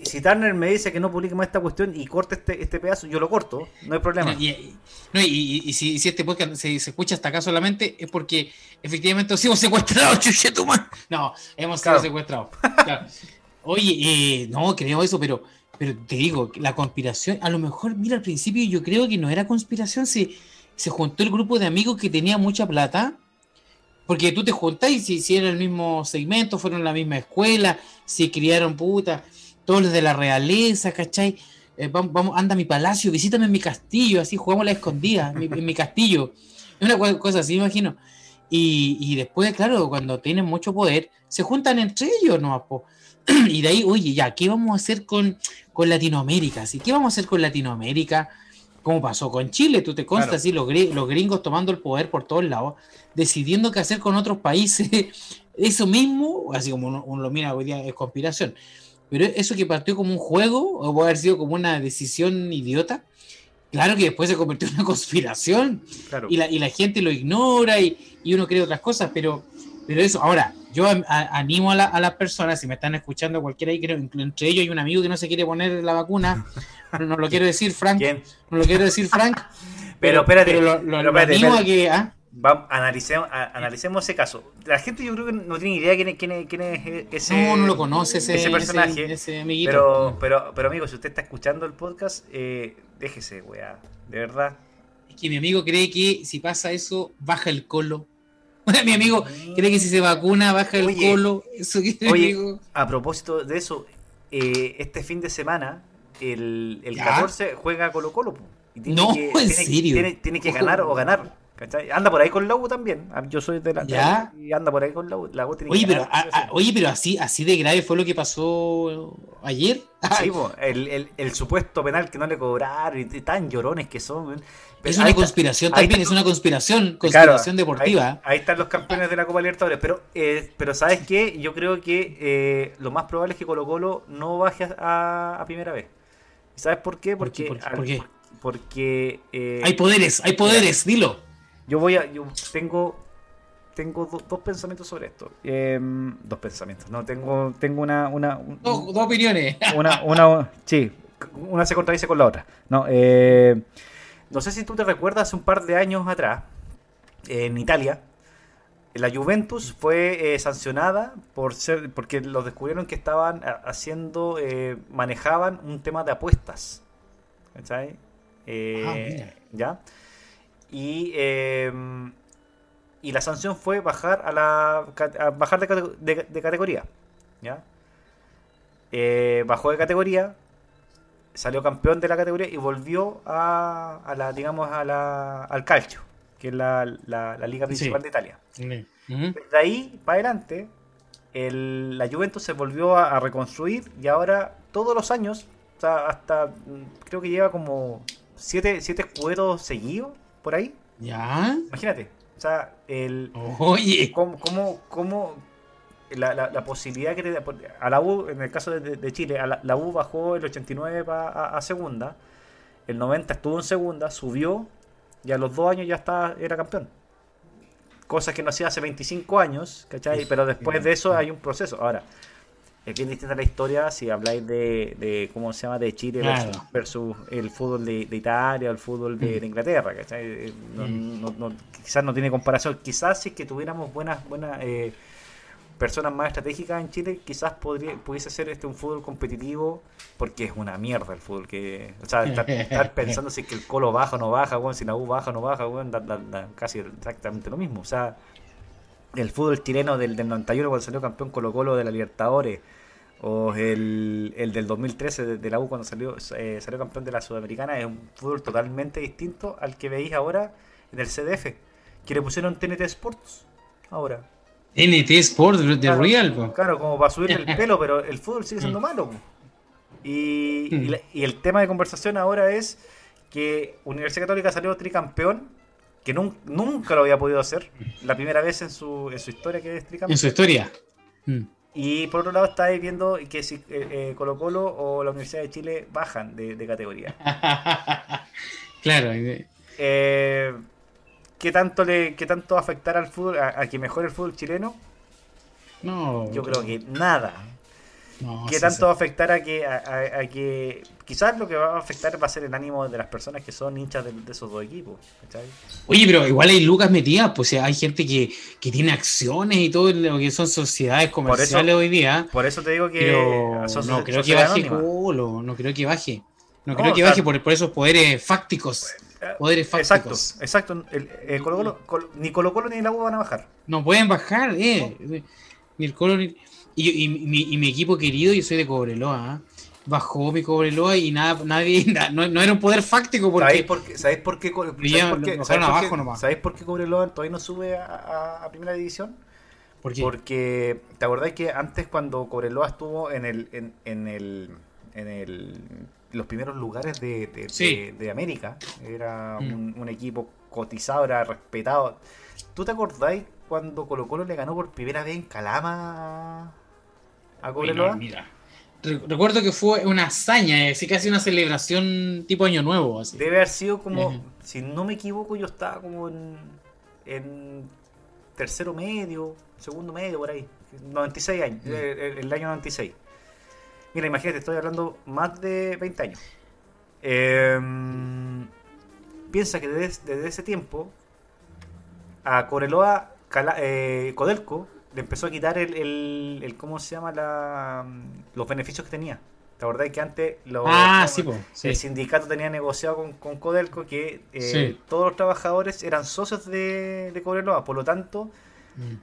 Si, Turner me dice que no publique más esta cuestión y corte este, este pedazo, yo lo corto, no hay problema. Y, y, si, si, este podcast se, escucha hasta acá solamente es porque efectivamente nos hemos secuestrado, No, hemos sido secuestrados. Oye, eh, no creo eso, pero pero te digo, la conspiración, a lo mejor, mira, al principio yo creo que no era conspiración, se, se juntó el grupo de amigos que tenía mucha plata, porque tú te juntás y si, si el mismo segmento, fueron a la misma escuela, se criaron puta, todos los de la realeza, ¿cachai? Eh, vamos, anda a mi palacio, visítame en mi castillo, así jugamos la escondida, en mi, castillo. Es una cosa así, imagino. Y, y, después, claro, cuando tienen mucho poder, se juntan entre ellos, ¿no? y de ahí, oye, ya, ¿qué vamos a hacer con, con Latinoamérica? ¿sí? ¿Qué vamos a hacer con Latinoamérica? ¿Cómo pasó con Chile? Tú te constas, así, los, los gringos tomando el poder por todos lados, decidiendo qué hacer con otros países. Eso mismo, así como uno, lo mira hoy día, es conspiración. Pero eso que partió como un juego, o puede haber sido como una decisión idiota, claro que después se convirtió en una conspiración. Y, la, y la gente lo ignora y, y uno cree otras cosas, pero, pero eso, ahora, yo animo a, las personas, si me están escuchando cualquiera ahí, creo, entre ellos hay un amigo que no se quiere poner la vacuna, no, lo quiero decir Frank, no lo quiero decir Frank, pero, espérate, lo, animo a que... ¿ah? analicemos, analicemos ese caso. La gente yo creo que no tiene idea quién es, quién quién es ese, no, no lo conoce ese, personaje. Ese, amiguito. Pero, pero, pero amigo, si usted está escuchando el podcast, eh, déjese, weá, de verdad. Es que mi amigo cree que si pasa eso, baja el colo mi amigo cree que si se vacuna baja el colo. Eso oye, a propósito de eso, eh, este fin de semana, el, el 14 juega Colo Colo. Y tiene no, que, en serio. Tiene, que ganar o ganar. Anda por ahí con la U también. Ah, yo soy de la. ¿Ya? Y anda por ahí con la U. oye, pero, oye, pero así, así de grave fue lo que pasó ayer. Sí, el, el, el, supuesto penal que no le cobraron y tan llorones que son. Es una conspiración también, es una conspiración, conspiración deportiva. Ahí, están los campeones de la Copa Libertadores, pero, eh, pero ¿sabes qué? Yo creo que eh, lo más probable es que Colo Colo no baje a, primera vez. ¿Sabes por qué? Porque, ¿Por qué? porque eh, hay poderes, hay poderes, dilo. Yo voy a, yo tengo tengo dos pensamientos sobre esto. Em, dos pensamientos, no, tengo, tengo una... una dos, opiniones. Una, una, sí, una se contradice con la otra. No, eh, no sé si tú te recuerdas, hace un par de años atrás, en Italia, la Juventus fue eh, sancionada por ser porque los descubrieron que estaban haciendo, eh, manejaban un tema de apuestas. ¿Cachai? Eh, ah, ¿Ya? Y, em, y la sanción fue bajar a la bajar de, categoría. ¿Ya? bajó de categoría, salió campeón de la categoría y volvió a, a la, digamos, a la, al calcio, que es la, la, liga principal de Italia. De ahí para adelante, el, la Juventus se volvió a, reconstruir y ahora todos los años, hasta creo que lleva como siete, siete escuderos seguidos por ahí. ¿Ya? Imagínate. O sea, el. Oye. ¿Cómo, cómo, la, la, posibilidad que a la U, en el caso de, Chile, a la, U bajó el 89 a, segunda, el 90 estuvo en segunda, subió y a los dos años ya está, era campeón. Cosas que no hacía hace 25 años, ¿cachai? Pero después de eso hay un proceso. Ahora, es bien distinta la historia si habláis de, ¿cómo se llama?, de Chile versus, el fútbol de, Italia o el fútbol de, mm. Inglaterra, ¿cachai? Eh, mm. quizás no tiene comparación. Quizás si que tuviéramos buenas, buenas eh, personas más estratégicas en Chile, quizás podría, pudiese ser este un fútbol competitivo, porque es una mierda el fútbol. que O sea, estar, pensando si que el Colo baja o no baja, bueno, si la U baja o no baja, bueno, casi exactamente lo mismo. O sea, el fútbol chileno del, del 91 cuando salió campeón Colo Colo de la Libertadores, o el, el del 2013 de, la U cuando salió, eh, salió campeón de la Sudamericana, es un fútbol totalmente distinto al que veis ahora en el CDF, que le pusieron TNT Sports ahora. NT Sport de Real. Claro, como para subir el pelo, pero el fútbol sigue siendo mm. malo. Y, mm. y, el tema de conversación ahora es que Universidad Católica salió tricampeón, que nunca lo había podido hacer. La primera vez en su, en su historia que es tricampeón. En su historia. Y por otro lado estáis viendo que si eh, eh, Colo Colo o la Universidad de Chile bajan de, categoría. claro. Eh, ¿qué tanto le, qué tanto afectará al fútbol, a, que mejore el fútbol chileno? No. Yo creo que nada. ¿Qué tanto va a afectar a que, a, que quizás lo que va a afectar va a ser el ánimo de las personas que son hinchas de, esos dos equipos? Oye, pero igual hay lucas metidas, pues hay gente que, que, tiene acciones y todo lo que son sociedades comerciales hoy día. Por eso te digo que no creo que baje no creo que baje. No creo que baje por, por esos poderes fácticos. Poderes fácticos. Exacto, exacto. ni Colo Colo ni el agua van a bajar. No pueden bajar, eh. Ni el Colo ni... Y, mi, equipo querido, yo soy de Cobreloa, ¿ah? bajó mi Cobreloa y nada, nadie, no, era un poder fáctico. Porque, ¿Sabéis por qué? ¿Sabéis por qué, ¿sabéis por qué, Cobreloa todavía no sube a, primera división? Porque, ¿te acordáis que antes cuando Cobreloa estuvo en el, en, en el, en el los primeros lugares de, de, América. Era mm. un, equipo cotizado, era respetado. ¿Tú te acordáis cuando Colo Colo le ganó por primera vez en Calama a Cobreloa? mira. Recuerdo que fue una hazaña, así casi una celebración tipo Año Nuevo. Así. Debe haber sido como, si no me equivoco, yo estaba como en, en tercero medio, segundo medio, por ahí. 96 años, mm. el, año 96. Mira, imagínate, estoy hablando más de 20 años. Em, piensa que desde, ese tiempo a Coreloa eh, Codelco le empezó a quitar el, el, ¿cómo se llama? La, los beneficios que tenía. ¿Te acordás que antes ah, el sindicato tenía negociado con, Codelco que eh, todos los trabajadores eran socios de, de Cobreloa? Por lo tanto, mm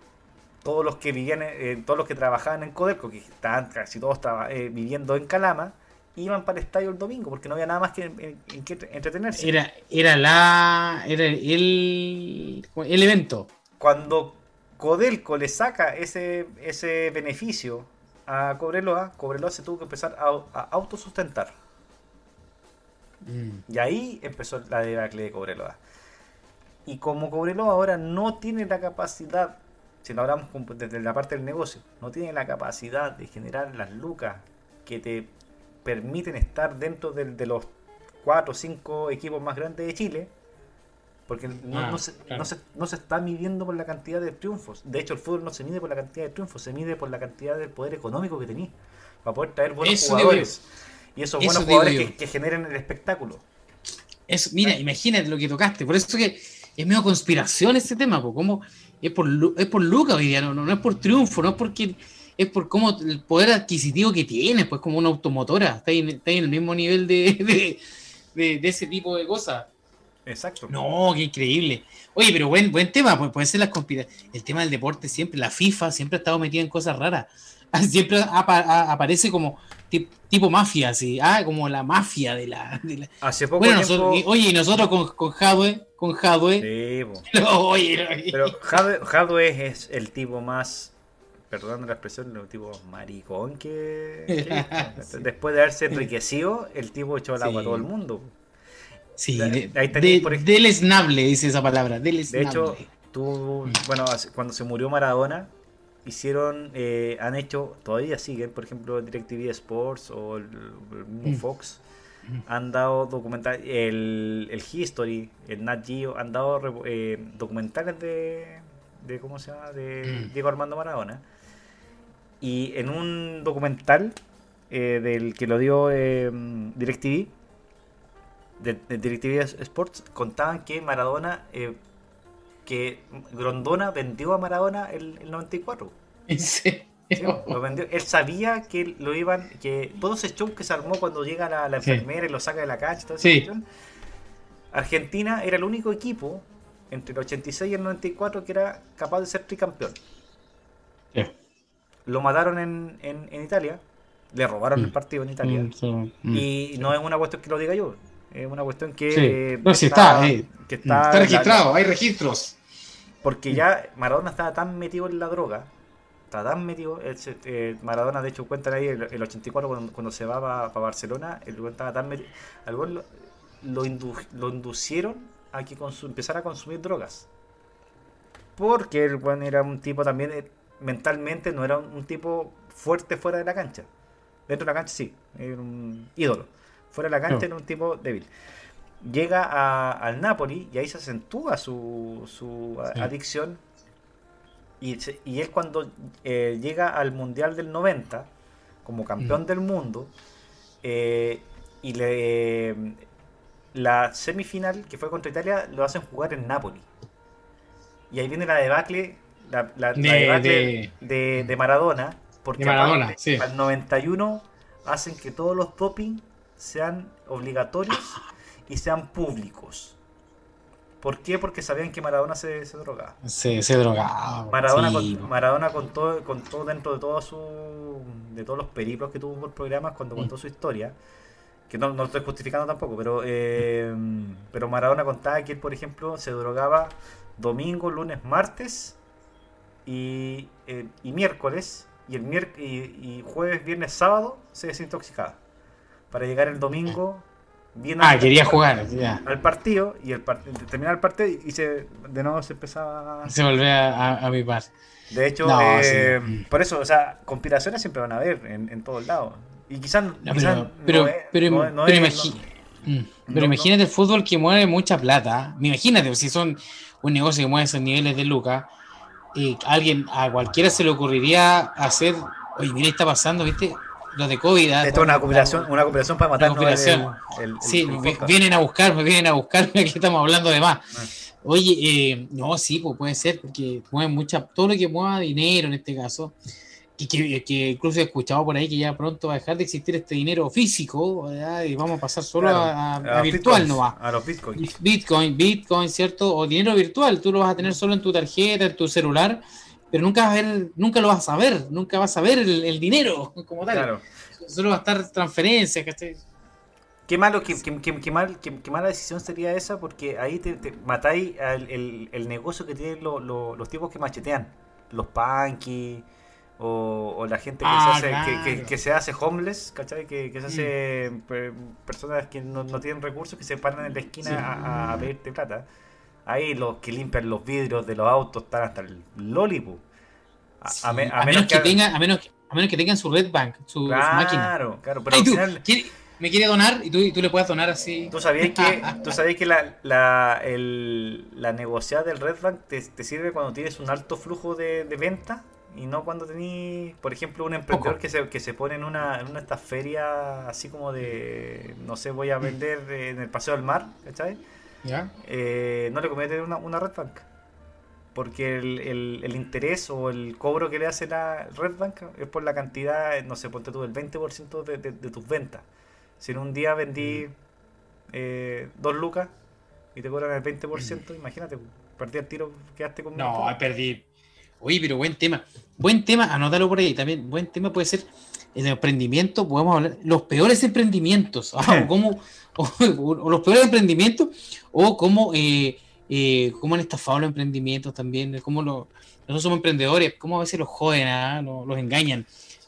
todos los que vivían, eh, todos los que trabajaban en Codelco, que estaban casi todos eh, viviendo en Calama, iban para el estadio el domingo, porque no había nada más que en, que entretenerse. Era, era la era el, el evento. Cuando Codelco le saca ese, ese beneficio a Cobreloa, Cobreloa se tuvo que empezar a, autosustentar. Mm. Y ahí empezó la debacle de Cobreloa. Y como Cobreloa ahora no tiene la capacidad si no hablamos desde la parte del negocio, no tiene la capacidad de generar las lucas que te permiten estar dentro de, los 4 o 5 equipos más grandes de Chile, porque ah, no, se, no, se, está midiendo por la cantidad de triunfos. De hecho, el fútbol no se mide por la cantidad de triunfos, se mide por la cantidad de poder económico que tenés, para poder traer buenos jugadores. Y esos buenos jugadores que, generen el espectáculo. Eso, mira, imagínate lo que tocaste. Por eso que es medio conspiración este tema, pues, como es por, es por Lucas hoy día, no, no, es por triunfo, no es porque es por cómo el poder adquisitivo que tiene, pues como una automotora, está en, está en el mismo nivel de, de, ese tipo de cosas. Exacto. No, qué increíble. Oye, pero buen, buen tema, pues puede ser las El tema del deporte siempre, la FIFA siempre ha estado metida en cosas raras. Siempre aparece como tipo mafia, así, ah, como la mafia de la. Hace poco bueno, oye, y nosotros con, con Hadwe, con Hadwe. Sí, oye, Pero Hadwe, es el tipo más, perdón la expresión, el tipo maricón que. después de haberse enriquecido, el tipo echó el agua a todo el mundo. Sí, de, deleznable, dice esa palabra. Deleznable. De hecho, tú, bueno, cuando se murió Maradona, hicieron, eh, han hecho, todavía siguen, por ejemplo, DirecTV Sports o el, mismo mm. Fox, mm. han dado documental, el, el History, el Nat Geo, han dado eh, documentales de, de, ¿cómo se llama?, de mm. Diego Armando Maradona. Y en un documental eh, del que lo dio DirecTV, de, de, Sports, contaban que Maradona que Grondona vendió a Maradona el, el 94. ¿En serio? lo vendió. Él sabía que lo iban, que todo ese show que se armó cuando llega la, la enfermera y lo saca de la cancha, Argentina era el único equipo entre el 86 y el 94 que era capaz de ser tricampeón. Lo mataron en, en, Italia, le robaron el mm. partido en Italia. Mm, mm. Y no es una cuestión que lo diga yo, es una cuestión que. No, está, eh, está, registrado, hay registros. Porque ya Maradona estaba tan metido en la droga, estaba tan metido. Eh, Maradona, de hecho, cuentan ahí el, 84 cuando, se va para Barcelona, el lugar estaba tan metido. Al lo, inducieron a que empezara a consumir drogas. Porque el buen era un tipo también, eh, mentalmente, no era un, tipo fuerte fuera de la cancha. Dentro de la cancha sí, era un ídolo fuera de la cancha en un tipo débil. Llega al Napoli y ahí se acentúa su, su adicción. Y, y, es cuando eh, llega al Mundial del 90 como campeón mm. del mundo eh, y le, la semifinal que fue contra Italia lo hacen jugar en Napoli. Y ahí viene la debacle, la, la, de, de, Maradona, porque Maradona, al 91 hacen que todos los doping sean obligatorios y sean públicos. ¿Por qué? Porque sabían que Maradona se, se drogaba. Se, se drogaba. Maradona, con, Maradona contó, contó dentro de todo su, de todos los periplos que tuvo por programas cuando contó su historia, que no, no lo estoy justificando tampoco, pero, eh, pero Maradona contaba que él, por ejemplo, se drogaba domingo, lunes, martes y, eh, y miércoles, y, el y jueves, viernes, sábado se desintoxicaba para llegar el domingo bien ah, quería jugar al partido y el terminar el partido y se, de nuevo se empezaba se volvía a, a, vivir de hecho eh, por eso o sea conspiraciones siempre van a haber en, en todos lados. Y quizás pero pero, pero, imagínate el fútbol que mueve mucha plata. Imagínate si son un negocio que mueve esos niveles de lucas y alguien a cualquiera se le ocurriría hacer oye mira está pasando viste los de COVID. Ah, Esto es una cooperación, una cooperación para matar sí, vienen a buscarme, vienen a buscarme, aquí estamos hablando de más. Ah. Oye, eh, no, sí, pues puede ser, porque mueven mucha, todo lo que mueva dinero en este caso, y que, que, incluso he escuchado por ahí que ya pronto va a dejar de existir este dinero físico, y vamos a pasar solo a, virtual, no va. A los bitcoins. Bitcoin, Bitcoin, ¿cierto? O dinero virtual, tú lo vas a tener solo en tu tarjeta, en tu celular, pero nunca, vas a ver, nunca lo vas a ver, nunca vas a ver el, dinero como tal. Claro. Solo va a estar transferencias, Qué malo, qué, qué, mal, qué, mala decisión sería esa, porque ahí te, matáis el, el, negocio que tienen los tipos que machetean, los punky o, la gente que, se ah, hace, que, se hace homeless, ¿cachai? Que, se hace mm. personas que no, tienen recursos, que se paran en la esquina a, a, pedirte plata. Ahí los que limpian los vidrios de los autos están hasta el lollipop. A, menos, que, tengan, a, menos, a menos que tengan su red bank, su, máquina. Claro, claro, pero al final... me quiere donar y tú, y tú, le puedes donar así. Tú sabías que, tú sabías que la, la, el, la negociada del red bank te, te, sirve cuando tienes un alto flujo de, de venta y no cuando tenés, por ejemplo, un emprendedor que se, que se pone en una, en una esta feria así como de, no sé, voy a vender en el Paseo del Mar, ¿cachai? Eh, no le conviene tener una, una red bank. Porque el, el, interés o el cobro que le hace la red bank es por la cantidad, no sé, ponte tú el 20% de, de, tus ventas. Si en un día vendí mm. eh, dos lucas, y te cobran el 20%, imagínate, perdí el tiro, quedaste con... No, perdí. Oye, pero buen tema. Buen tema, anótalo por ahí también. Buen tema puede ser el emprendimiento, podemos hablar, los peores emprendimientos, ah, o, cómo, o, los peores emprendimientos, o cómo, eh, eh, cómo han estafado los emprendimientos también, cómo lo, nosotros somos emprendedores, cómo a veces los joden, ah, los, engañan.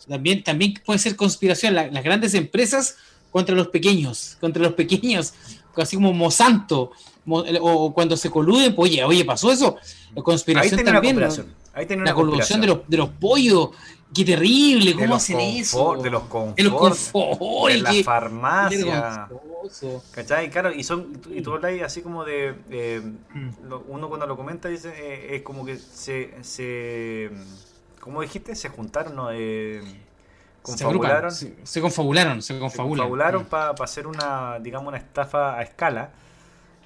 También, también puede ser conspiración, las grandes empresas contra los pequeños, contra los pequeños, así como Monsanto, o, cuando se coluden, pues oye, oye, pasó eso, la conspiración también. la colusión de los, de los pollos, qué terrible, ¿cómo hacen eso? De los confort, de, los confort, de la farmacia. ¿Cachai? Claro, y son y tú hablas así como de mm. uno cuando lo comenta dice eh, es como que se se ¿cómo dijiste? Se juntaron, ¿no? Eh, confabularon. Se, se, confabularon, se confabularon. Mm. para hacer una, digamos, una estafa a escala.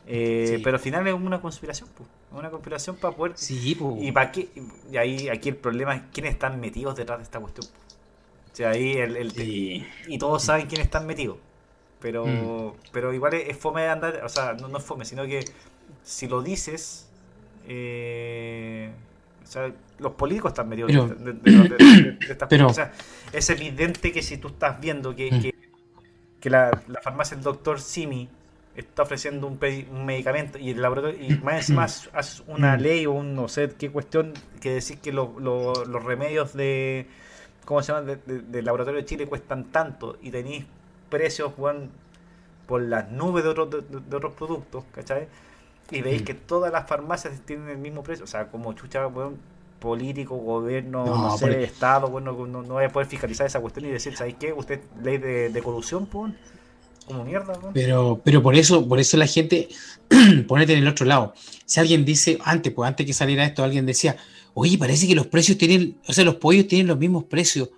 Eh, pero al final es una conspiración, pues. Una conspiración para poder. Sí, ¿Y para qué? Y ahí aquí el problema es quiénes están metidos detrás de esta cuestión. O sea, ahí el. Y todos saben quiénes están metidos. Pero, mm. pero igual es, fome de andar. O sea, no, es fome, sino que si lo dices. Eh, o sea, los políticos están metidos de, de, estas pero, O sea, es evidente que si tú estás viendo que, mm. que, que la, la farmacia del doctor Simi está ofreciendo un, un medicamento y el laboratorio y más encima hace una mm. ley o un no sé qué cuestión que decir que los remedios de ¿cómo se llama? del laboratorio de Chile cuestan tanto y tenéis precios por las nubes de otros de, otros productos, ¿cachai? Y veis mm. que todas las farmacias tienen el mismo precio, o sea, como chucha, bueno, político, gobierno, no, sé, Estado, bueno, no, no, voy a poder fiscalizar esa cuestión y decir, ¿sabéis qué? Usted, ley de, de corrupción, pues, como mierda. Pero, pero por eso, por eso la gente, ponete en el otro lado. Si alguien dice, antes, pues antes que saliera esto, alguien decía, oye, parece que los precios tienen, o sea, los pollos tienen los mismos precios.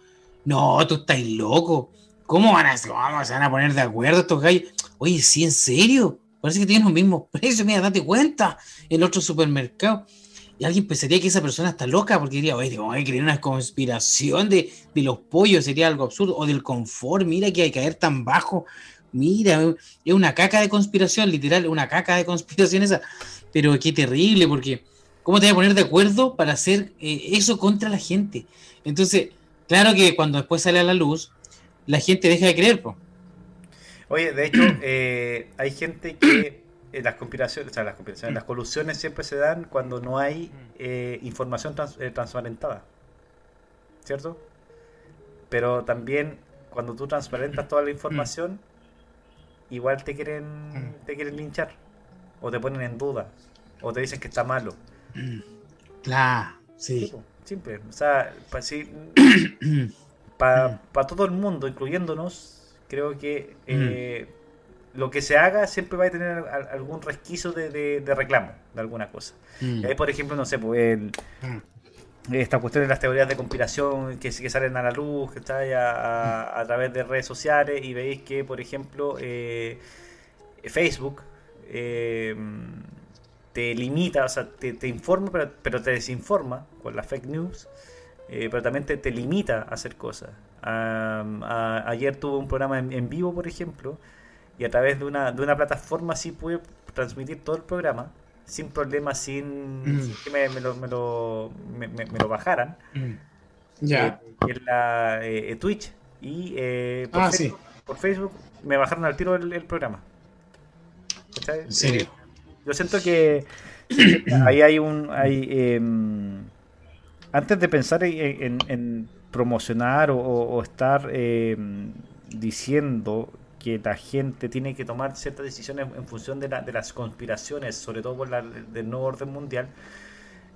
No, tú estás loco. ¿Cómo van a, se van a poner de acuerdo estos gallos? Oye, sí, en serio. Parece que tienen los mismos precios, mira, date cuenta. El otro supermercado. Y alguien pensaría que esa persona está loca porque diría, oye, vamos a creer una conspiración de, de, los pollos, sería algo absurdo. O del confort, mira que hay que caer tan bajo. Mira, es una caca de conspiración, literal, una caca de conspiración esa. Pero qué terrible, porque ¿cómo te voy a poner de acuerdo para hacer eh, eso contra la gente? Entonces, claro que cuando después sale a la luz, la gente deja de creer. Oye, de hecho, eh, hay gente que eh, las conspiraciones, o sea, las conspiraciones, las colusiones siempre se dan cuando no hay información transparentada. ¿Cierto? Pero también cuando tú transparentas toda la información, igual te quieren, mm. te quieren linchar. O te ponen en duda. O te dicen que está malo. Claro, sí. Simple. O sea, para pa, todo el mundo, incluyéndonos, creo que eh, mm. lo que se haga siempre va a tener algún resquicio de, de, reclamo de alguna cosa. Mm. por ejemplo, no sé, pues el, esta cuestión de las teorías de conspiración que, que salen a la luz, que está a, a, través de redes sociales y veis que, por ejemplo, eh, Facebook eh, te limita, o sea, te, informa, pero, te desinforma con la fake news, eh, pero también te, limita a hacer cosas. ayer tuve un programa en, vivo, por ejemplo, y a través de una, de una plataforma sí pude transmitir todo el programa sin problemas, sin, mm. que me, lo, me, lo, me, lo, bajaran. Mm. Ya. Eh, en la eh, Twitch y eh, por, ah, Facebook, por, Facebook, me bajaron al tiro el, programa. ¿En serio? yo siento que ahí hay un. Hay, em, antes de pensar en, en, promocionar o, o estar em, diciendo que la gente tiene que tomar ciertas decisiones en función de, de las conspiraciones, sobre todo por la del nuevo orden mundial,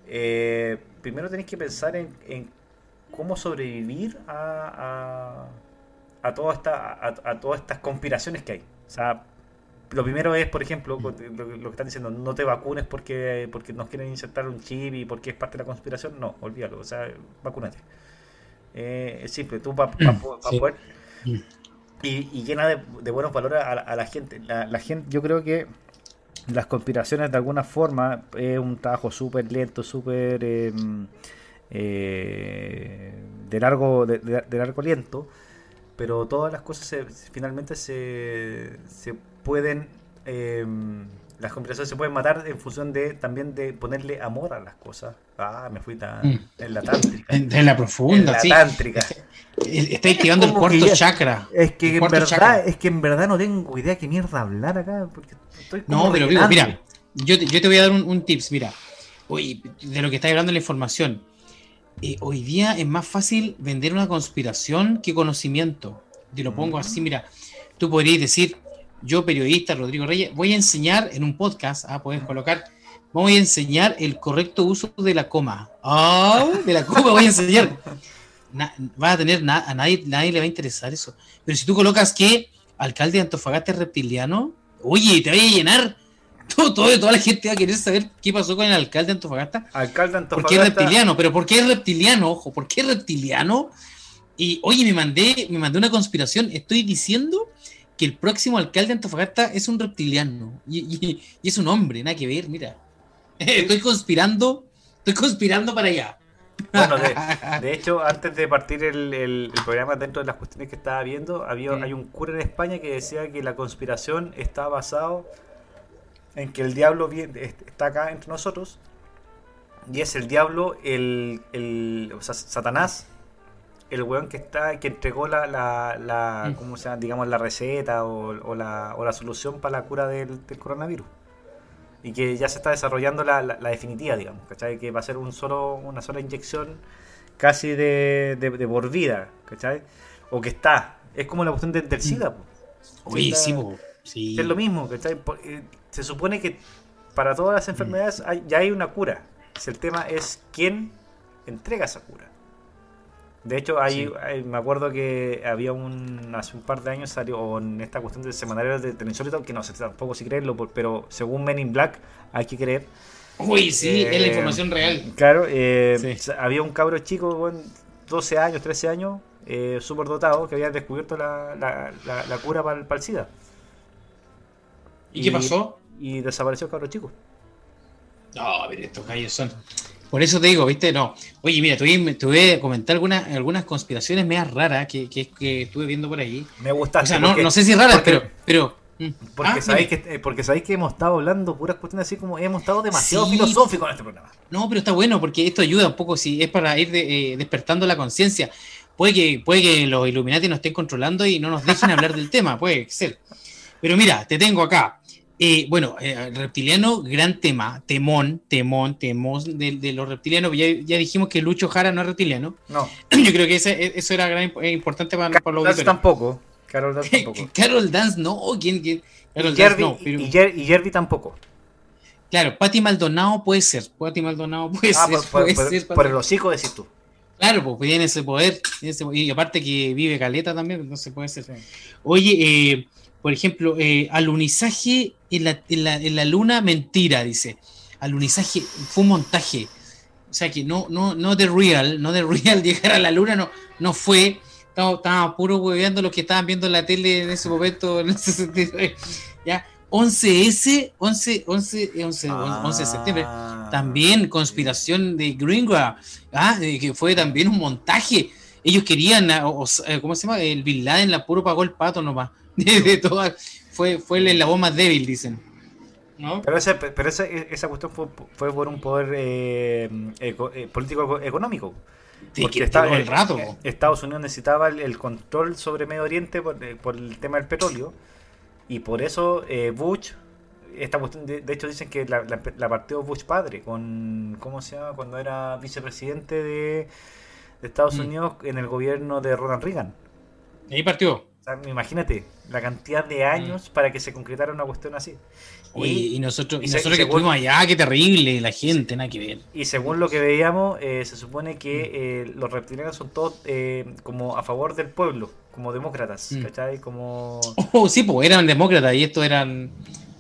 eh, primero tenéis que pensar en, cómo sobrevivir a, a, a, esta, a, todas estas conspiraciones que hay. O sea, lo primero es, por ejemplo, lo, que están diciendo, no te vacunes porque, porque nos quieren insertar un chip y porque es parte de la conspiración. No, olvídalo, o sea, vacúnate. Eh, es simple, tú para poder y, llena de, buenos valores a, la gente. La, gente, yo creo que las conspiraciones de alguna forma es un trabajo súper lento, súper em, eh, de largo de, largo aliento, pero todas las cosas finalmente se, se pueden em, Las conspiraciones se pueden matar en función de también de ponerle amor a las cosas. Ah, me fui tan Mm. en la tántrica. En, en la profunda, en la sí. tántrica. Está activando el cuarto chakra. Es que en verdad, chakra. es que en verdad no tengo idea qué mierda hablar acá. Porque estoy No, pero digo, mira, yo te, yo te voy a dar un, un tips, mira. Oye, de lo que está hablando la información. Eh, hoy día es más fácil vender una conspiración que conocimiento. Te lo pongo así, mira. Tú podrías decir, yo periodista, Rodrigo Reyes, voy a enseñar en un podcast, ah, puedes colocar, voy a enseñar el correcto uso de la coma. Ah, de la coma voy a enseñar. Na- va a tener, na- a nadie, nadie le va a interesar eso. Pero si tú colocas que alcalde de Antofagasta es reptiliano, oye, te voy a llenar. Todo, todo- toda la gente va a querer saber qué pasó con el alcalde de Antofagasta. Alcalde ¿Por qué es Antofagasta. reptiliano? Pero ¿por qué es reptiliano? Ojo, ¿por qué es reptiliano? Y oye, me mandé, me mandé una conspiración. Estoy diciendo que el próximo alcalde de Antofagasta es un reptiliano. Y, y- y es un hombre, nada que ver, mira. Estoy conspirando, estoy conspirando para allá. Bueno, de, de hecho, antes de partir el, el- el programa, dentro de las cuestiones que estaba viendo, había, Mm. hay un cura en España que decía que la conspiración está basado en que el diablo vie- est- está acá entre nosotros y es el diablo, el, el o sea, Satanás, el weón que está que entregó la, la, la Mm. ¿cómo se llama? digamos la receta o, o la, o la solución para la cura del, del coronavirus y que ya se está desarrollando la, la- definitiva, digamos, ¿cachai? Que va a ser un solo, una sola inyección casi de, de, de por vida, ¿cachai? O que está. Es como la cuestión de- del SIDA, po. Oye, Está- sí, sí. Es lo mismo, ¿cachai? Eh, Se supone que para todas las enfermedades hay- ya hay una cura. Si El tema es quién entrega esa cura. De hecho, hay, Sí. hay- me acuerdo que había un hace un par de años salió en esta cuestión del semanario de, del insólito, que no sé tampoco si creerlo, pero según Men in Black hay que creer. Uy, sí, es la Eh, información real. Claro, eh, Sí. había un cabro chico, bueno, 12 años, 13 años, eh, súper dotado, que había descubierto la, la- la- la cura para el, SIDA. ¿Y qué pasó? Y desapareció el cabro chico. No, a ver, estos gallos son. Por eso te digo, ¿viste? No. Oye, mira, voy a comentar algunas, algunas conspiraciones medias raras que, que, que estuve viendo por ahí. Me gustaste. O sea, no, porque- no sé si raras, porque- pero. pero mm. Porque, Ah, sabéis que, eh, porque sabéis que hemos estado hablando puras cuestiones así como hemos estado demasiado Sí. filosóficos en este programa. No, pero está bueno porque esto ayuda un poco, si es para ir de- eh, despertando la conciencia. Puede que, puede que los Illuminati nos estén controlando y no nos dejen hablar del tema, puede ser. Pero mira, te tengo acá. Eh, bueno, eh, reptiliano, gran tema, temón, temón, temón de, de los reptilianos. Ya, ya dijimos que Lucho Jara no es reptiliano. No, Yo creo que ese- eso era gran, eh, importante para, para los Dance tampoco. Carol Dance tampoco. Carol Dance no, ¿quién? quién? Carol Y Dance no, pero- y, Jer- y Jerry tampoco. claro, Patti Maldonado puede ser, Patti Maldonado puede Ah, ser, por, por- puede por- ser, por el hocico decís tú. Claro, pues tiene ese poder, y aparte que vive Caleta también, entonces puede ser. Oye, eh, por ejemplo, eh, alunizaje en la, en, la, en la luna, mentira, dice. Alunizaje fue un montaje. O sea que no, no, no de real, no de real llegar a la luna, no, no fue. Estaba, puro hueveando los que estaban viendo la tele en ese momento, en ese sentido. Ya, 11S, 11, 11, 11, 11 de septiembre. Ah. También conspiración de Greengrass, ah, que fue también un montaje. Ellos querían, ah, o- o- eh, ¿cómo se llama? El Bin Laden la puro pagó el pato nomás. De, todas. Fue, fue el eslabón más débil, dicen. ¿No? Pero, ese, pero ese- esa cuestión fue, fue por un poder eh, eco- eh, político económico. Porque que todo el rato. eh, Estados Unidos necesitaba el, el control sobre Medio Oriente por, eh, por el tema del petróleo. Y por eso eh, Bush, esta cuestión, de, de hecho dicen que la, la, la partió Bush padre, con, ¿cómo se llama? Cuando era vicepresidente de, de Estados Mm. Unidos en el gobierno de Ronald Reagan. Ahí partió. Sea, imagínate la cantidad de años para que se concretara una cuestión así. Oye, y, nosotros, y nosotros y que estuvimos allá, qué terrible, la gente, nada que ver. Y según lo que veíamos, eh, se supone que eh, los reptilianos son todos eh, como a favor del pueblo, como demócratas, Mm. ¿cachai? Como... Oh, sí, pues eran demócratas y estos eran.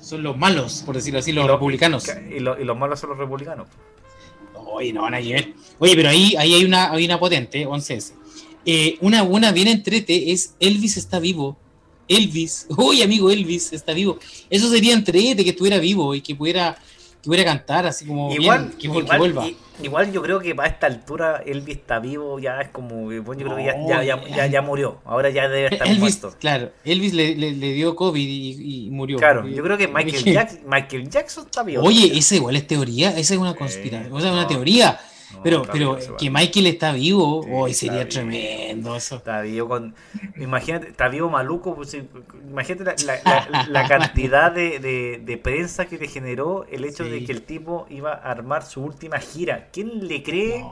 Son los malos, por decirlo así, los republicanos. Y, lo- y los malos son los republicanos. Oye, no, nada que ver. Oye, pero ahí, ahí hay una, hay una potente, 11S. Eh, una buena bien entrete es Elvis está vivo. Elvis, uy amigo, Elvis está vivo. Eso sería entrete que estuviera vivo y que pudiera, que pudiera cantar así como igual, bien, que, igual, vuelva. Igual yo creo que a esta altura Elvis está vivo, ya es como, bueno, yo creo que ya, ya, ya, murió, ahora ya debe estar Elvis, muerto. Claro, Elvis le, le, le dio COVID y, y murió. Claro, yo creo que Michael, Jackson, Michael Jackson está vivo. Oye, esa igual es teoría, esa es una conspiración, o sea, una teoría. No, pero pero vivo, que Michael está vivo, Sí, hoy sería vivo. tremendo eso. Está vivo con. Imagínate, está vivo maluco. pues, imagínate la, la- la- la cantidad de, de- de prensa que le generó el hecho de que el tipo iba a armar su última gira. ¿Quién le cree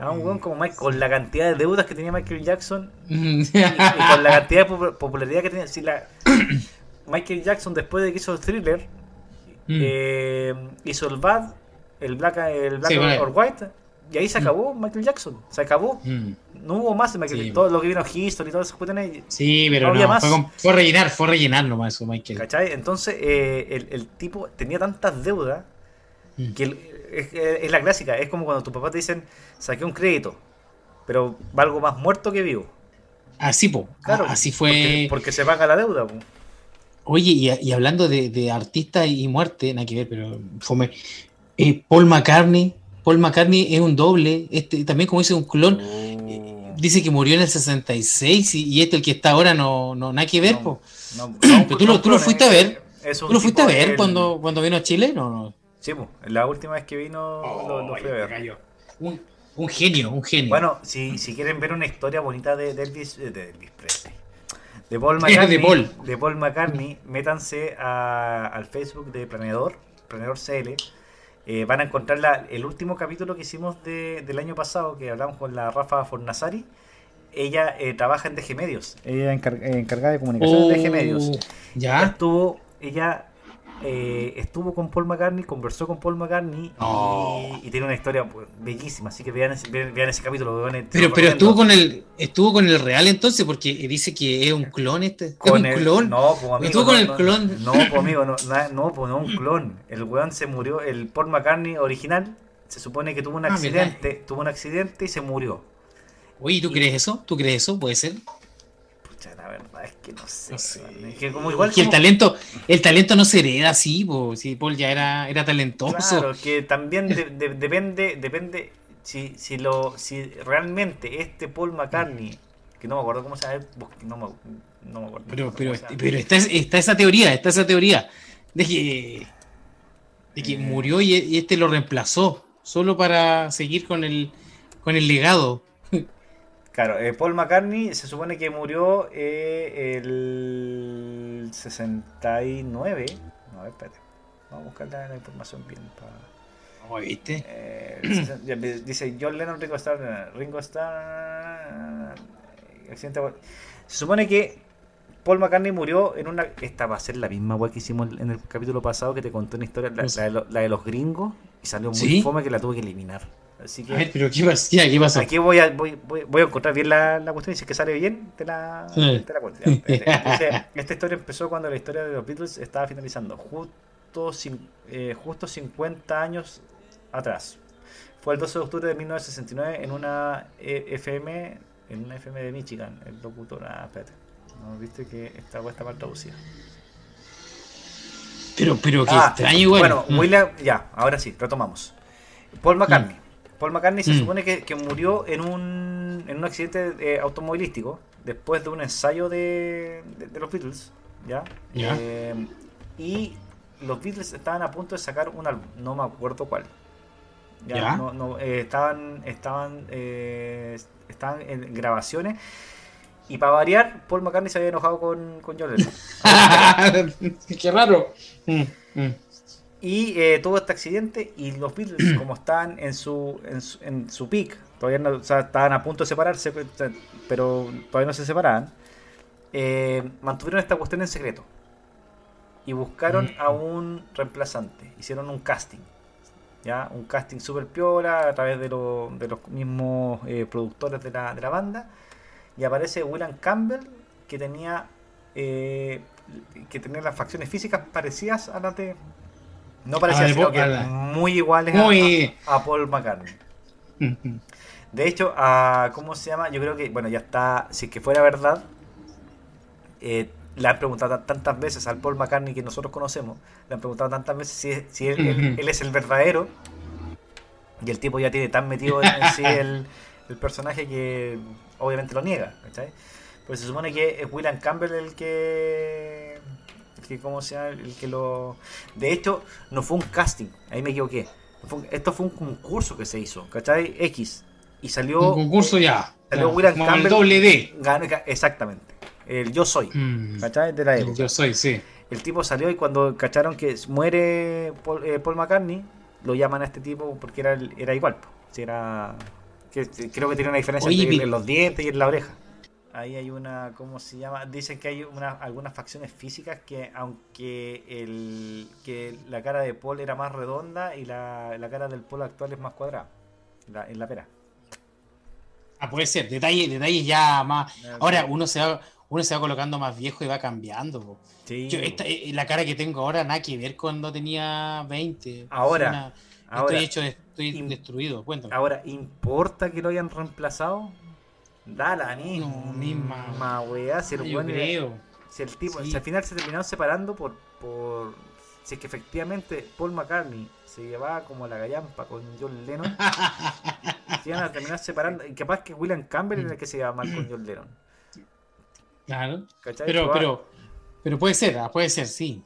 a un weón como Mike con la cantidad de deudas que tenía Michael Jackson y, y con la cantidad de popu- popularidad que tenía? Si la, Michael Jackson, después de que hizo el thriller, Mm. eh, hizo el Bad, el Black, el Black Sí, or, White, y ahí se acabó Michael Jackson. Se acabó. Mm. No hubo más de Michael Sí. Todo lo que vino History y todas esas cuestiones. Sí, pero No había no, más. fue, con- fue rellenar, fue rellenar nomás eso, Michael. ¿Cachai? Entonces, eh, el, el tipo tenía tantas deudas Mm. que el- es, es la clásica. Es como cuando tus papás te dicen, saqué un crédito, pero valgo más muerto que vivo. Así, po, Claro, así fue. Porque, porque se paga la deuda. po. Oye, y, y hablando de, de artistas y muerte, nada que ver, pero fome. Eh, Paul McCartney, Paul McCartney es un doble, este también como dice un clon, dice que murió en el 66 y, y este el que está ahora no, no nada que ver, No, po. No, no, Pero tú lo- no, tú lo fuiste a ver. ¿Tú lo fuiste a ver cuando, cuando vino a Chile? No, no. Sí, po, la última vez que vino lo, lo fui a ver. Un, un genio, un genio. Bueno, si, si quieren ver una historia bonita de, de Elvis, eh, de Elvis Presley, de Paul De McCartney, Paul. de Paul McCartney, métanse a- al Facebook de Planeador, Planeador CL. Eh, van a encontrar la- el último capítulo que hicimos de- del año pasado, que hablamos con la Rafa Fornazari. Ella eh, trabaja en DG Medios. Ella encar- encargada de comunicación en DG Medios. Oh, Ya. Estuvo, ella eh, estuvo con Paul McCartney, conversó con Paul McCartney y- Oh. y, tiene una historia pues, bellísima. Así que vean ese, vean, vean ese capítulo. vean el- Pero, pero estuvo con el estuvo con el real entonces porque dice que es un clon este. Es Con un el- clon. No, pues amigo. Estuvo con no, el no, clon. No, pues amigo, no, no, pues no un clon. El weón se murió. El Paul McCartney original se supone que tuvo un Ah, accidente. tuvo un accidente y se murió. Oye, ¿tú crees eso? ¿Tú crees eso? ¿Puede ser? Verdad es que no sé. No sé. weón. Es que como igual. que el talento, el talento no se hereda así, po. si Paul ya era, era talentoso. Claro, que también de- de- depende, depende si, si lo, si realmente este Paul McCartney, que no me acuerdo cómo se llama, no me, no me acuerdo. Pero, pero está, está esa teoría, está esa teoría de que, de que Eh. murió y, y este lo reemplazó, solo para seguir con el, con el legado. Claro, eh, Paul McCartney se supone que murió eh, el 69. No, a ver, espérate. Vamos a buscar la, la información bien. pa- Oh, ¿Viste? eh, dice John Lennon, Ringo Starr. Ringo Starr. eh, Accidente. Se supone que Paul McCartney murió en una. Esta va a ser la misma web que hicimos en el capítulo pasado que te conté una historia, la, la de, lo- la de los gringos, y salió muy ¿Sí? fome que la tuve que eliminar. Así que. A ver, pero ¿qué ¿qué pasó? Aquí voy a, voy, voy, voy a encontrar bien la, la cuestión y si es que sale bien, te la, Sí. te la cuento. Dice, esta historia empezó cuando la historia de los Beatles estaba finalizando, justo, eh, justo 50 años atrás. Fue el 12 de octubre de 1969 en una eh, FM, en una FM de Michigan, el locutor. Ah, espérate. No, viste que esta web está mal traducida. Pero, pero qué Ah, extraño igual. Bueno, Mm. William, ya, ahora sí, retomamos. Paul McCartney. Paul McCartney se Mm. supone que, que murió en un, en un accidente eh, automovilístico después de un ensayo de, de- de los Beatles, ¿ya? Eh, y los Beatles estaban a punto de sacar un álbum, no me acuerdo cuál. Ya, Ya. No, no, eh, estaban estaban eh, estaban en grabaciones y para variar, Paul McCartney se había enojado con, con John Lennon. qué raro. Mm, mm. Y eh, tuvo este accidente y los Beatles, como estaban en su, en su, en su peak, todavía no, o sea, estaban a punto de separarse, pero todavía no se separaban, eh, mantuvieron esta cuestión en secreto. Y buscaron a un reemplazante. Hicieron un casting. ¿ya? Un casting super piola a través de, lo- de los mismos eh, productores de la, de la banda. Y aparece William Campbell, que tenía eh, que tenía las facciones físicas parecidas a las de. No parecidas, de sino que a la- muy iguales a- Muy- a, a Paul McCartney. De hecho, a, ¿cómo se llama? Yo creo que, bueno, ya está, si es que fuera verdad, eh, le han preguntado tan- tantas veces al Paul McCartney que nosotros conocemos, le han preguntado tantas veces si, si él, es el verdadero, Y el tipo ya tiene tan metido en, sí el, el, personaje que obviamente lo niega, ¿cachai? Pues se supone que es William Campbell el que. Que, ¿cómo sea? El que lo. De hecho, no fue un casting, ahí me equivoqué. esto fue un concurso que se hizo, ¿cachai? X. Y salió. Un concurso ya. Salió William Campbell. El doble D. exactamente. El Yo Soy. Mm. ¿Cachai? De la época. yo Soy, sí. El tipo salió y cuando cacharon que muere Paul, eh, Paul McCartney, lo llaman a este tipo porque era, era igual. Si era. Que, creo que tiene una diferencia entre en los dientes y en la oreja. Ahí hay una, ¿cómo se llama? Dicen que hay una, algunas facciones físicas que aunque el, que la cara de Paul era más redonda y la, la cara del Paul actual es más cuadrada en la pera. Ah, puede ser, detalles, detalles ya más. Ahora uno se va, uno se va colocando más viejo y va cambiando. Sí. Eh, la cara que tengo ahora nada que ver cuando tenía 20. Ahora, estoy hecho, estoy destruido. Cuéntame. Ahora, ¿importa que lo hayan reemplazado? Dala, ni. No, misma. Ma weá, si el creo. Si el tipo, si al final se terminaron separando por, por. Si es que efectivamente Paul McCartney se llevaba como la gallampa con John Lennon, se iban a terminar separando. Y capaz que William Campbell era el que se llevaba mal con John Lennon. Claro. Pero, pero, pero puede ser, ah, puede ser, sí.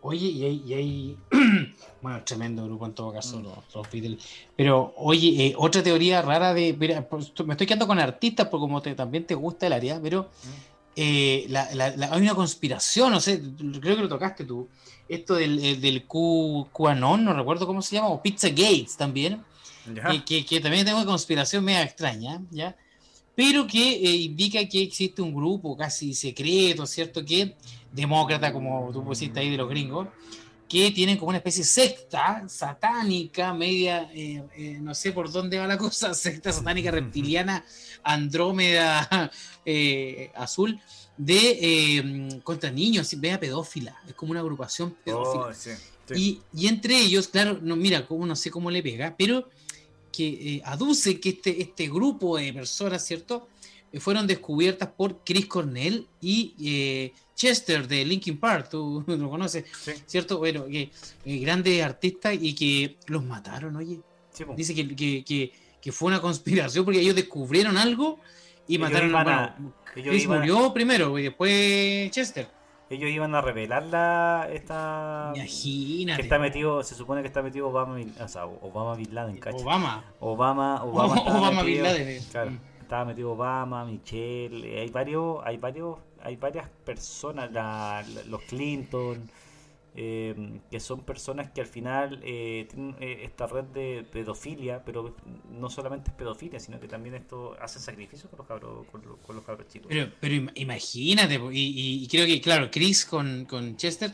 Oye, y hay, y hay bueno, tremendo grupo en todo caso, mm. los, Beatles. Pero, oye, eh, otra teoría rara de. Pues, me estoy quedando con artistas, porque como te, también te gusta el área, pero mm. eh, la, la, hay una conspiración, no sé, creo que lo tocaste tú. Esto del, eh, del Q, QAnon, no recuerdo cómo se llama, o Pizza Gates también. Que, que, también tengo una conspiración media extraña, ¿ya? Pero que indica que existe un grupo casi secreto, ¿cierto? Que demócrata, como tú pusiste ahí de los gringos, que tienen como una especie de secta satánica, media, eh, eh, no sé por dónde va la cosa, secta satánica reptiliana, Andrómeda eh, azul, de contra niños, vea pedófila, es como una agrupación pedófila. Oh, y, y, entre ellos, claro, no, mira, como no sé cómo le pega, pero que aduce que este, este grupo de personas, ¿cierto? fueron descubiertas por Chris Cornell y Chester de Linkin Park, tú lo conoces, ¿cierto? Bueno, que eh, grandes artistas y que los mataron, oye. Dice que, que, fue una conspiración porque ellos descubrieron algo y mataron a. Chris murió primero y después Chester. Ellos iban a revelar la, esta. Imagínate. Que está metido, se supone que está metido Obama, o sea, Obama Bin Laden, ¿cacho? Obama. Obama, Obama. Obama Bin Laden. Claro, mm. estaba metido Obama, Michelle, hay varios, hay varios hay varias personas, los Clinton, eh, que son personas que al final eh, tienen eh, esta red de pedofilia, pero no solamente es pedofilia, sino que también esto hace sacrificios con los cabros, con, los cabros chicos. Pero, imagínate, y, creo que, claro, Chris con, con Chester,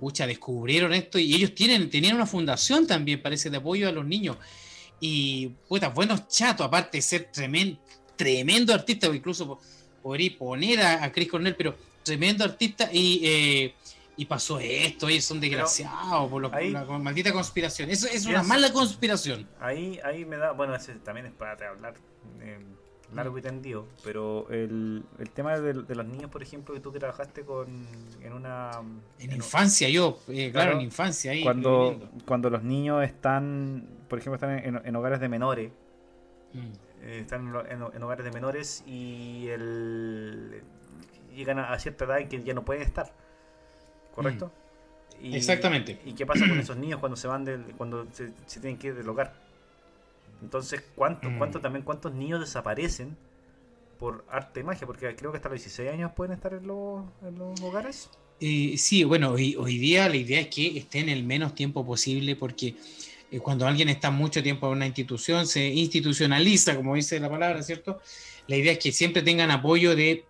pucha, descubrieron esto y ellos tienen, tenían una fundación también, parece, de apoyo a los niños. Y, puta, buenos chatos, aparte de ser tremendo, tremendo artista, incluso podría poner a, Chris Cornell, pero tremendo artista y, eh, y pasó esto, ellos son desgraciados por, la maldita conspiración. Eso es una mala conspiración. Ahí, ahí me da, bueno, ese también es para hablar eh, largo y tendido, pero el, el tema de, los niños, por ejemplo, que tú que trabajaste con en una... En, infancia, yo, eh, claro, en infancia. Ahí, cuando, cuando los niños están, por ejemplo, están en, hogares de menores. Mm. Eh, están en, hogares de menores y el, llegan a, cierta edad en que ya no pueden estar. ¿Correcto? Mm. Exactamente. ¿Y qué pasa con esos niños cuando se van del, cuando se, tienen que ir del hogar? Entonces, ¿cuánto, mm. cuánto también cuántos niños desaparecen por arte y magia? Porque creo que hasta los 16 años pueden estar en los, hogares. Eh, sí, bueno, hoy, hoy día la idea es que estén el menos tiempo posible porque eh, cuando alguien está mucho tiempo en una institución, se institucionaliza, como dice la palabra, ¿cierto? La idea es que siempre tengan apoyo de,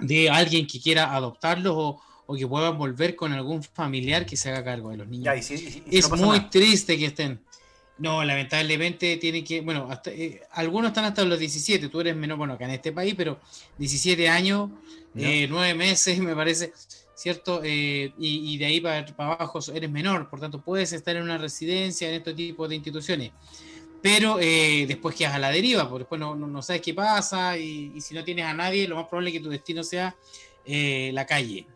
de alguien que quiera adoptarlos o, o, que puedan volver con algún familiar que se haga cargo de los niños. es muy triste que estén. No, lamentablemente tiene que, bueno, hasta, eh, algunos están hasta los 17, tú eres menor, bueno, acá en este país, pero 17 años, eh, 9 meses, me parece. ¿cierto? Eh, y, de ahí para, abajo eres menor, por tanto puedes estar en una residencia, en este tipo de instituciones. Pero después quedas a la deriva, porque después no, no, sabes qué pasa y, si no tienes a nadie, lo más probable es que tu destino sea la calle.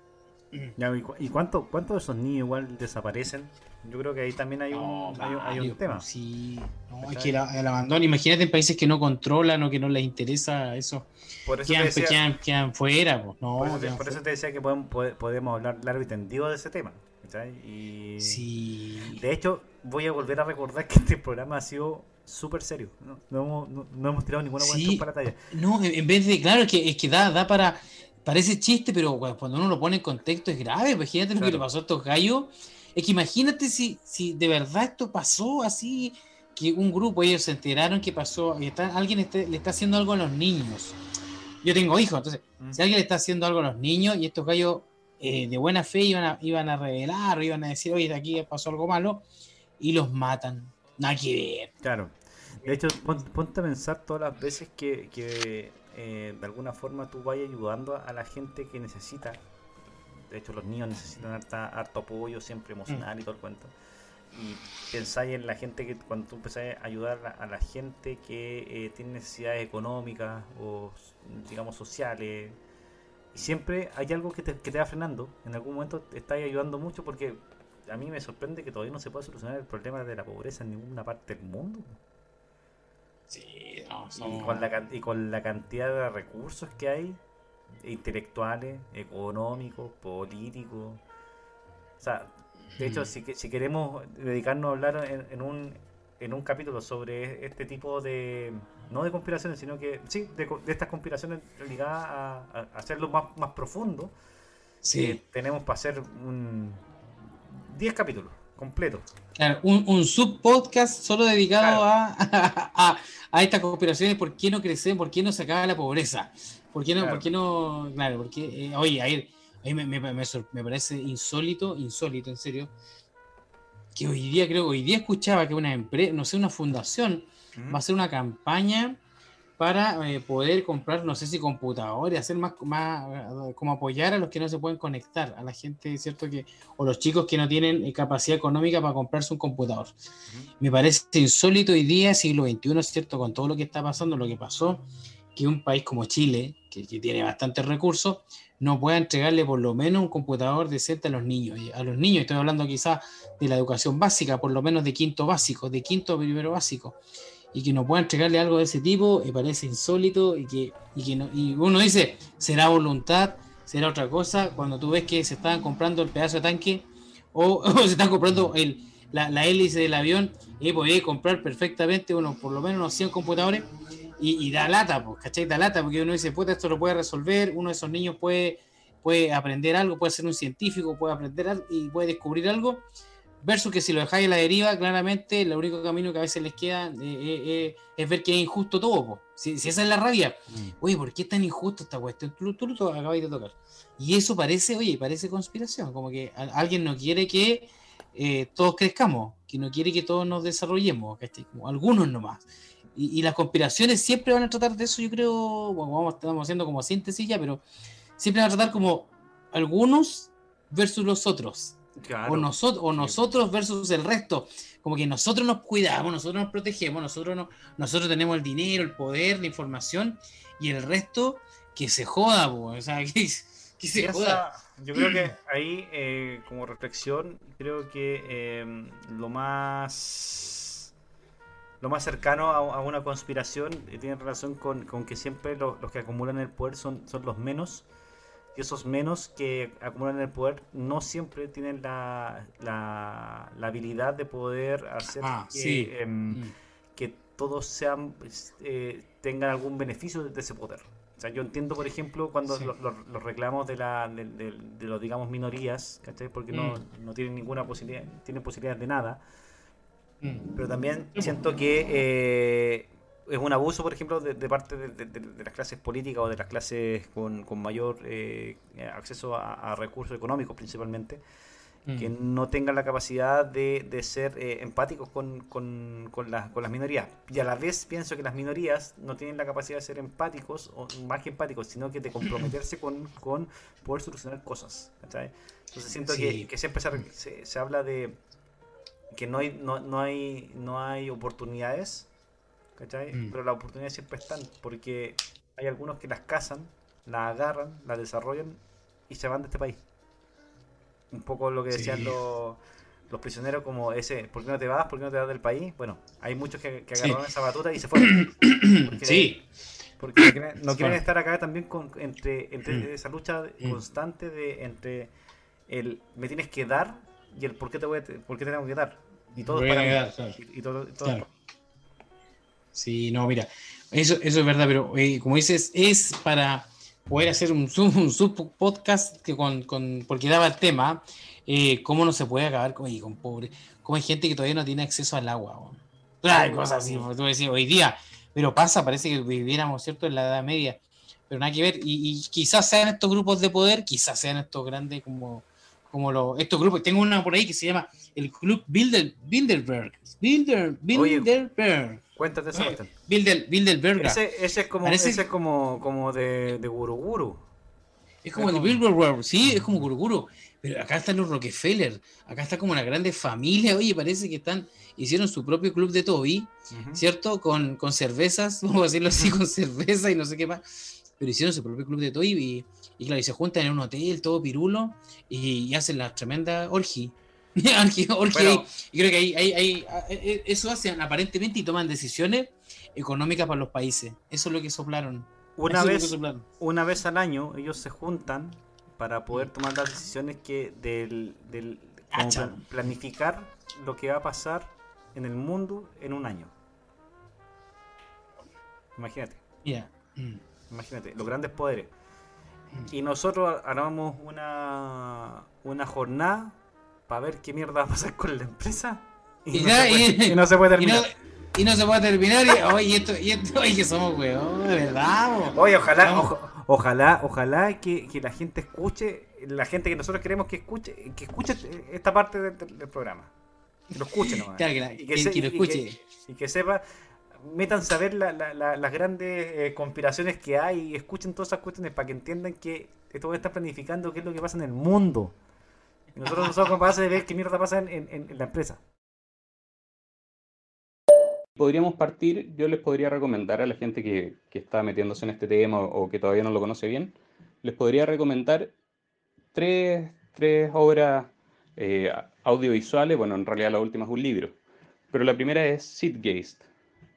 ¿Y cuánto, cuántos de esos niños igual desaparecen? Yo creo que ahí también hay un, hay, un tema. Sí, no, es que el, abandono, imagínate en países que no controlan o que no les interesa eso. Por eso quedan, quedan, fuera. Pues. No, por, eso, te decía que podemos, podemos hablar largo y tendido de ese tema. Y sí. De hecho, voy a volver a recordar que este programa ha sido súper serio. No, no, no, hemos tirado ninguna sí. para talla. No, en vez de, claro, es que, es que da, da para. Parece chiste, pero cuando uno lo pone en contexto es grave. Imagínate lo que le pasó a estos gallos. Es que imagínate si, si de verdad esto pasó así, que un grupo, ellos se enteraron que pasó, y está, alguien le está haciendo algo a los niños. Yo tengo hijos, entonces, mm. si alguien le está haciendo algo a los niños y estos gallos eh, de buena fe iban a, iban a revelar iban a decir, oye, de aquí pasó algo malo, y los matan. Nada que ver. Claro. De hecho, ponte a pensar todas las veces que, que eh, de alguna forma tú vayas ayudando a la gente que necesita. De hecho, los niños necesitan harto apoyo siempre emocional y todo el cuento. Y pensáis en la gente que cuando tú empezás a ayudar a la, gente que eh, tiene necesidades económicas o, digamos, sociales, y siempre hay algo que te, que te va frenando. En algún momento te estás ayudando mucho porque a mí me sorprende que todavía no se pueda solucionar el problema de la pobreza en ninguna parte del mundo. Sí, y, con la, y con la cantidad de recursos que hay, intelectuales, económicos, políticos. O sea, de hecho, si, si queremos dedicarnos a hablar en, un, en un capítulo sobre este tipo de, no de conspiraciones, sino que, sí, de, estas conspiraciones ligadas a, hacerlo más, más profundo, sí. Eh, tenemos para hacer un 10 capítulos completo. Claro, un, un subpodcast solo dedicado a, a, a, estas conspiraciones, ¿por qué no crecen? ¿Por qué no se acaba la pobreza? ¿Por qué no? Claro. ¿por qué no claro, porque, eh, oye, ahí, ahí me, me, me, me, parece insólito, insólito, en serio, que hoy día, creo, hoy día escuchaba que una empresa, no sé, una fundación, va a hacer una campaña para eh, poder comprar, no sé si computadores, hacer más, más, como apoyar a los que no se pueden conectar, a la gente, ¿cierto? que O los chicos que no tienen eh, capacidad económica para comprarse un computador. Me parece insólito hoy día, siglo XXI, ¿cierto? Con todo lo que está pasando, lo que pasó, que un país como Chile, que, que tiene bastantes recursos, no pueda entregarle por lo menos un computador decente a los niños. A los niños, estoy hablando quizás de la educación básica, por lo menos de quinto básico, de quinto primero básico y que no pueda entregarle algo de ese tipo, me parece insólito y que, y que no, y uno dice, será voluntad, será otra cosa, cuando tú ves que se están comprando el pedazo de tanque o, se están comprando el, la, la, hélice del avión, y podéis comprar perfectamente uno, por lo menos unos 100 computadores y, da lata, pues, ¿cachai? Da lata, porque uno dice, puta, esto lo puede resolver, uno de esos niños puede, puede aprender algo, puede ser un científico, puede aprender algo y puede descubrir algo Versus que si lo dejáis a la deriva, claramente el único camino que a veces les queda eh, eh, eh, es ver que es injusto todo. Si, esa es la rabia, mm. oye, ¿por qué es tan injusto esta cuestión? Tú, tú, tú, acabáis de tocar. Y eso parece, oye, parece conspiración, como que alguien no quiere que todos crezcamos, que no quiere que todos nos desarrollemos, como algunos nomás. Y, y, las conspiraciones siempre van a tratar de eso, yo creo, bueno, vamos, estamos haciendo como síntesis ya, pero siempre van a tratar como algunos versus los otros o, nosotros, o nosotros versus el resto. Como que nosotros nos cuidamos, nosotros nos protegemos, nosotros, no, nosotros tenemos el dinero, el poder, la información, y el resto que se joda, o sea, que, se joda. yo creo que ahí, eh, como reflexión, creo que em, lo más lo más cercano a, una conspiración tiene relación con, que siempre los, los que acumulan el poder son, son los menos esos menos que acumulan el poder no siempre tienen la, la, habilidad de poder hacer ah, que, em, mm. que, todos sean pues, eh, tengan algún beneficio de ese poder. O sea, yo entiendo, por ejemplo, cuando los, reclamos de, la, de, los, digamos, minorías, ¿cachai? Porque no, mm. no tienen ninguna posibilidad, tienen posibilidades de nada. Mm. Pero también siento que eh, es un abuso, por ejemplo, de, parte de, las clases políticas o de las clases con, mayor eh, acceso a, recursos económicos principalmente, que mm. no tengan la capacidad de, ser eh, empáticos con, con, con, con, las minorías. Y a la vez pienso que las minorías no tienen la capacidad de ser empáticos, o más que empáticos, sino que de comprometerse con, con poder solucionar cosas. Entonces siento que, que, siempre se, se, habla de que no hay, no, no hay, no hay oportunidades ¿cachai? Mm. Pero las oportunidades siempre están, porque hay algunos que las cazan, las agarran, las desarrollan y se van de este país. Un poco lo que decían los, los prisioneros como ese, ¿por qué no te vas? ¿Por qué no te vas del país? Bueno, hay muchos que, agarraron esa batuta y se fueron. sí. Porque no quieren, estar acá también con, entre, entre esa lucha constante de entre el me tienes que dar y el por qué te voy a, por qué te tengo que dar. Y todo para y, todo, Sí, no, mira, eso, eso es verdad, pero eh, como dices, es para poder hacer un, un sub podcast que con, con, porque daba el tema, eh, cómo no se puede acabar con, con pobre, cómo hay gente que todavía no tiene acceso al agua. Hay cosas así, tú decís, hoy día, pero pasa, parece que viviéramos, ¿cierto?, en la Edad Media, pero nada que ver, y, quizás sean estos grupos de poder, quizás sean estos grandes como, como los, estos grupos, tengo una por ahí que se llama el Club Bilder, Bilderberg, Bilder, Bilderberg. Cuéntate eso. Bilderberg. Ese, ese, es como, ese es como, como de, de Guru Guru. Es como, de Bilderberg, sí, es como Guru Guru. Pero acá están los Rockefeller, acá está como una grande familia, oye, parece que están, hicieron su propio club de Toby, ¿cierto? Con, con cervezas, vamos a decirlo así, con cerveza y no sé qué más, pero hicieron su propio club de Toby y, y claro, y se juntan en un hotel, todo pirulo, y, hacen la tremenda y creo que ahí, ahí, eso hacen aparentemente y toman decisiones económicas para los países. Eso es lo que soplaron. Una, vez, una vez al año ellos se juntan para poder tomar las decisiones que del, del planificar lo que va a pasar en el mundo en un año. Imagínate. Mm. Imagínate, los grandes poderes. Mm. Y nosotros armamos una, una jornada para ver qué mierda va a pasar con la empresa. Y, no, se puede, terminar. Y no, se puede terminar. Y, oye, esto, y esto, oye, que somos weón, de verdad. Oye, ojalá, Ojalá, ojalá que, la gente escuche, la gente que nosotros queremos que escuche, que escuche esta parte del, programa. Que lo escuche nomás. Claro, que, y que, lo escuche. Y que, sepa, metan a ver las grandes eh, conspiraciones que hay y escuchen todas esas cuestiones para que entiendan que esto está planificando qué es lo que pasa en el mundo. Nosotros no somos capaces de ver qué mierda pasa en la empresa podríamos partir, yo les podría recomendar a la gente que, está metiéndose en este tema o, que todavía no lo conoce bien, les podría recomendar tres, obras eh, audiovisuales, bueno, en realidad la última es un libro, pero la primera es Zeitgeist.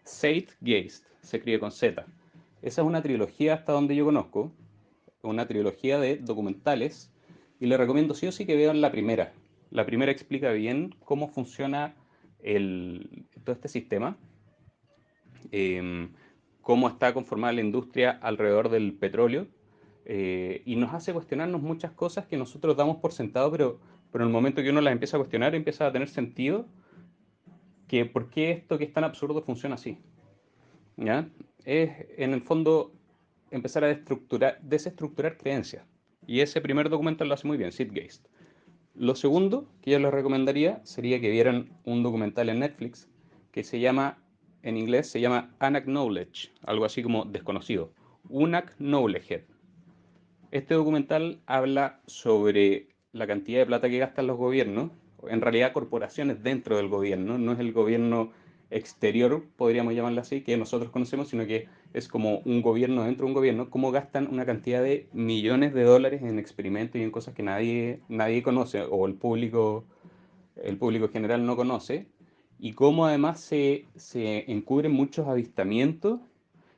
Zeitgeist, se escribe con Z. Esa es una trilogía hasta donde yo conozco, una trilogía de documentales, y les recomiendo sí o sí que vean la primera. La primera explica bien cómo funciona todo este sistema Em, cómo está conformada la industria alrededor del petróleo eh, y nos hace cuestionarnos muchas cosas que nosotros damos por sentado, pero, pero en el momento que uno las empieza a cuestionar empieza a tener sentido que por qué esto que es tan absurdo funciona así. ¿Ya? Es en el fondo empezar a desestructurar creencias. Y ese primer documento lo hace muy bien, Sidgeist. Lo segundo que yo les recomendaría sería que vieran un documental en Netflix que se llama en inglés se llama Unacknowledged, algo así como desconocido. Unacknowledged. Este documental habla sobre la cantidad de plata que gastan los gobiernos, en realidad corporaciones dentro del gobierno, no es el gobierno exterior, podríamos llamarlo así, que nosotros conocemos, sino que es como un gobierno dentro de un gobierno, cómo gastan una cantidad de millones de dólares en experimentos y en cosas que nadie, nadie conoce o el público, el público general no conoce, y cómo además se, se encubren muchos avistamientos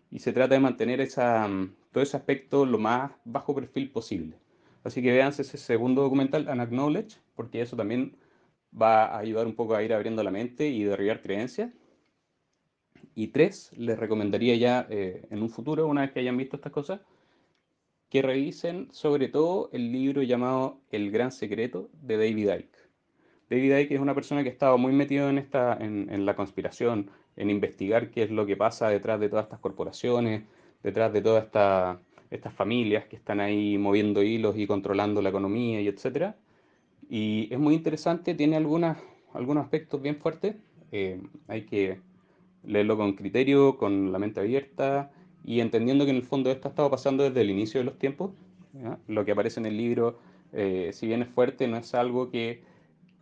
y se trata de mantener esa, mm, todo ese aspecto lo más bajo perfil posible. Así que véanse ese segundo documental, Unacknowledged, porque eso también va a ayudar un poco a ir abriendo la mente y derribar creencias. Y tres, les recomendaría ya eh, en un futuro, una vez que hayan visto estas cosas, que revisen sobre todo el libro llamado El Gran Secreto de David Icke. David Icke es una persona que estaba muy metido en, esta, en, la conspiración, en investigar qué es lo que pasa detrás de todas estas corporaciones, detrás de todas estas familias que están ahí moviendo hilos y controlando la economía y etcétera. Y es muy interesante, tiene algunas, algunos aspectos bien fuertes. Eh, hay que leerlo con criterio, con la mente abierta y entendiendo que en el fondo esto ha estado pasando desde el inicio de los tiempos. Lo que aparece en el libro, eh, si bien es fuerte, no es algo que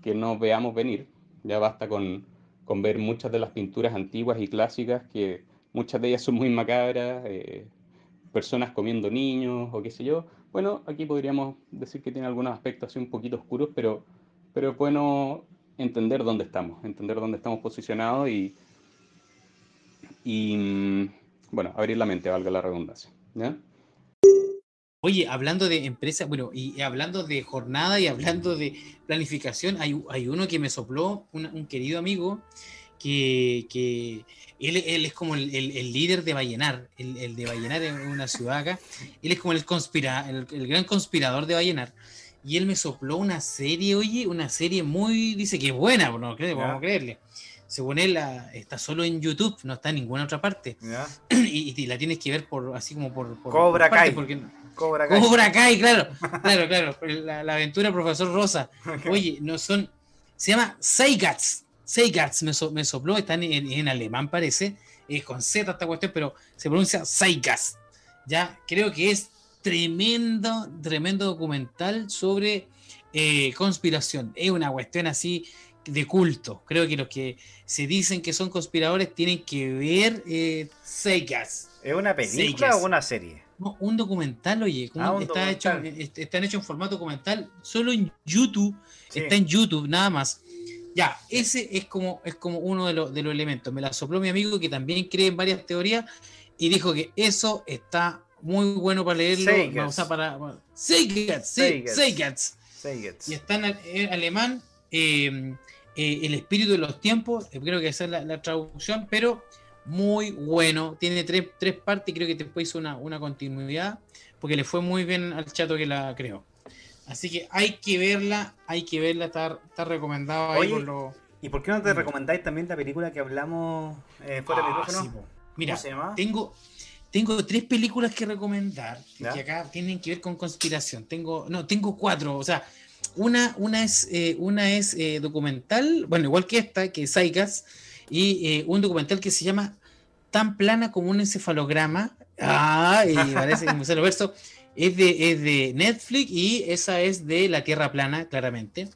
que no veamos venir. Ya basta con, con, ver muchas de las pinturas antiguas y clásicas, que muchas de ellas son muy macabras, eh, personas comiendo niños o qué sé yo. Bueno, aquí podríamos decir que tiene algunos aspectos así un poquito oscuros, pero, pero es bueno entender dónde estamos, entender dónde estamos posicionados y, y mm, bueno, abrir la mente, valga la redundancia. Oye, hablando de empresa, bueno, y hablando de jornada y hablando de planificación, hay, hay uno que me sopló, un querido amigo, que, que él, él, es como el, el, líder de Vallenar, el, el, de Vallenar en una ciudad acá, él es como el, conspira, el, gran conspirador de Vallenar, y él me sopló una serie, oye, una serie muy, dice que es buena, no vamos a creerle. Según él, está solo en YouTube, no está en ninguna otra parte. Y, la tienes que ver por así como por, Cobra Kai. Cobra Kai. Cobra Kai, claro. Claro, claro. La, la aventura profesor Rosa. Oye, no son. Se llama Seigats. Seigarts me, me, sopló, está en, alemán parece, es con Z esta cuestión, pero se pronuncia Seigas. Ya, creo que es tremendo, tremendo documental sobre eh, conspiración. Es una cuestión así de culto. Creo que los que se dicen que son conspiradores tienen que ver eh, ¿Es una película o una serie? No, un documental, oye, ah, está Hecho, están hechos en formato documental, solo en YouTube, está en YouTube nada más. Ya, ese es como, es como uno de, los, de los elementos. Me la sopló mi amigo que también cree en varias teorías y dijo que eso está muy bueno para leerlo. Vamos a para. Seigats, Y está en, alemán em, eh, El espíritu de los tiempos. Eh, creo que esa es la, traducción, pero muy bueno. Tiene tres, tres partes. Creo que después hizo una, una continuidad porque le fue muy bien al chato que la creó. Así que hay que verla, hay que verla, está, está recomendado ahí por lo... ¿Y por qué no te recomendáis también la película que hablamos eh, fuera del ah, micrófono? Mira, tengo, tengo tres películas que recomendar que acá tienen que ver con conspiración. Tengo, no, tengo cuatro, o sea, una, una es, eh, una es eh, documental, bueno, igual que esta, que es Saigas, y un documental que se llama Tan plana como un encefalograma. Ah, y parece que verso es de, es de Netflix y esa es de la Tierra Plana, claramente.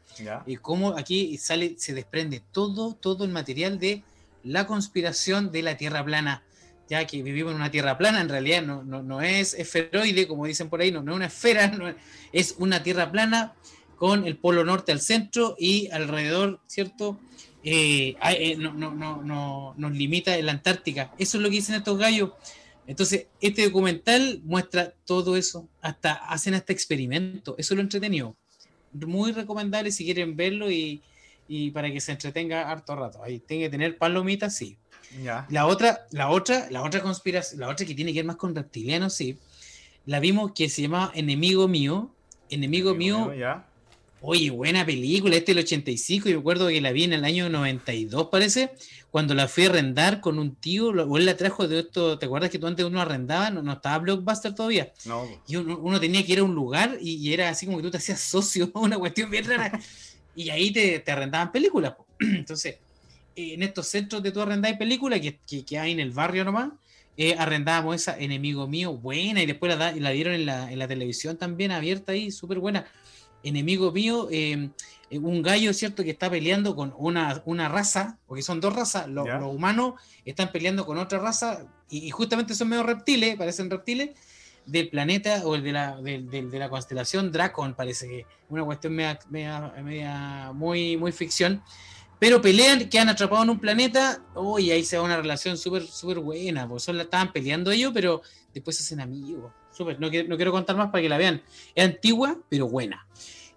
Y cómo aquí sale, se desprende todo, todo el material de la conspiración de la Tierra Plana, ya que vivimos en una Tierra plana, en realidad no, no, es esferoide, como dicen por ahí, no, no es una esfera, es una Tierra plana con el polo norte al centro y alrededor, ¿cierto? Eh, eh, no, no, no, nos limita la Antártica. Eso es lo que dicen estos gallos entonces, este documental muestra todo eso, hasta hacen hasta experimentos, eso lo entretenido. Muy recomendable si quieren verlo y, para que se entretenga harto rato. Ahí tiene que tener palomitas, sí. La otra, la otra, la otra conspiración, la otra que tiene que ver más con reptilianos, sí. La vimos que se llama Enemigo Mío. Enemigo, mío, Oye, buena película, este es el 85, yo recuerdo que la vi en el año 92, parece, cuando la fui a arrendar con un tío, o él la trajo de esto, ¿te acuerdas que tú antes uno arrendaba? No, estaba Blockbuster todavía. No. Y uno, tenía que ir a un lugar y, era así como que tú te hacías socio, una cuestión bien rara, y ahí te, arrendaban películas. Entonces, en estos centros de tu arrendar películas, que, que, hay en el barrio nomás, eh, arrendábamos esa Enemigo Mío, buena, y después la, la dieron en la, en la televisión también, abierta ahí, súper buena enemigo mío, em, eh, un gallo, ¿cierto?, que está peleando con una, una raza, porque son dos razas, los, humanos están peleando con otra raza, y, justamente son medio reptiles, parecen reptiles, del planeta o el de la, de, la constelación Dracon, parece que una cuestión media, muy, muy ficción. Pero pelean, quedan atrapados en un planeta, oh, y ahí se va una relación súper súper buena, son, estaban peleando ellos, pero después se hacen amigos. Súper, no, no quiero contar más para que la vean. Es antigua, pero buena.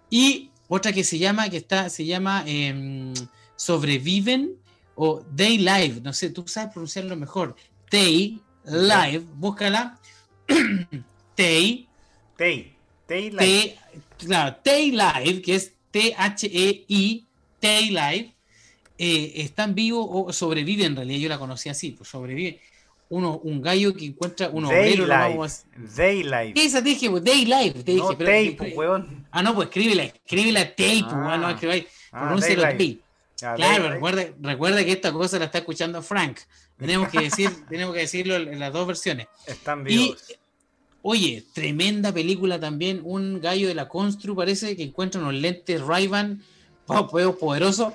Y otra que se llama, que está, se llama em, Sobreviven o Day Live, no sé, tú sabes pronunciarlo mejor. Day Live, búscala. Tay. Tay. Tay Live. Claro, Tay Live, que es T-H-E-I, Tay Live. Eh, están vivos o sobreviven, en realidad yo la conocí así, pues sobrevive uno, un gallo que encuentra un obrero. Daylight. ¿Qué esa te dije? Daylight. Te dije, no, pero, tape, weón. Ah, no, pues escríbela, escríbela tape, ah, weón. No, escribáis. Ah, tape. claro, recuerda, recuerda que esta cosa la está escuchando Frank. Tenemos que decir, tenemos que decirlo en las dos versiones. Están vivos. Y, oye, tremenda película también. Un gallo de la Constru parece que encuentra unos lentes Ray-Ban poderosos.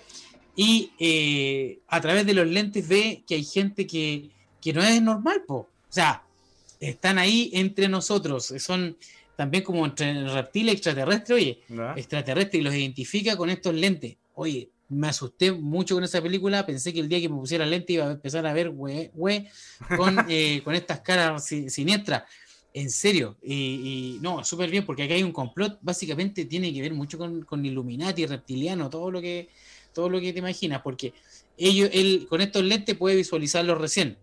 Y eh, a través de los lentes ve que hay gente que que no es normal, po. O sea, están ahí entre nosotros, son también como entre reptiles extraterrestres, oye, extraterrestres, y los identifica con estos lentes. Oye, me asusté mucho con esa película. Pensé que el día que me pusiera lente iba a empezar a ver güey, güey con, eh, con estas caras siniestras. En serio, y, no, súper bien, porque acá hay un complot, básicamente tiene que ver mucho con, con Illuminati, reptiliano, todo lo que, todo lo que te imaginas, porque ellos, él con estos lentes puede visualizarlo recién.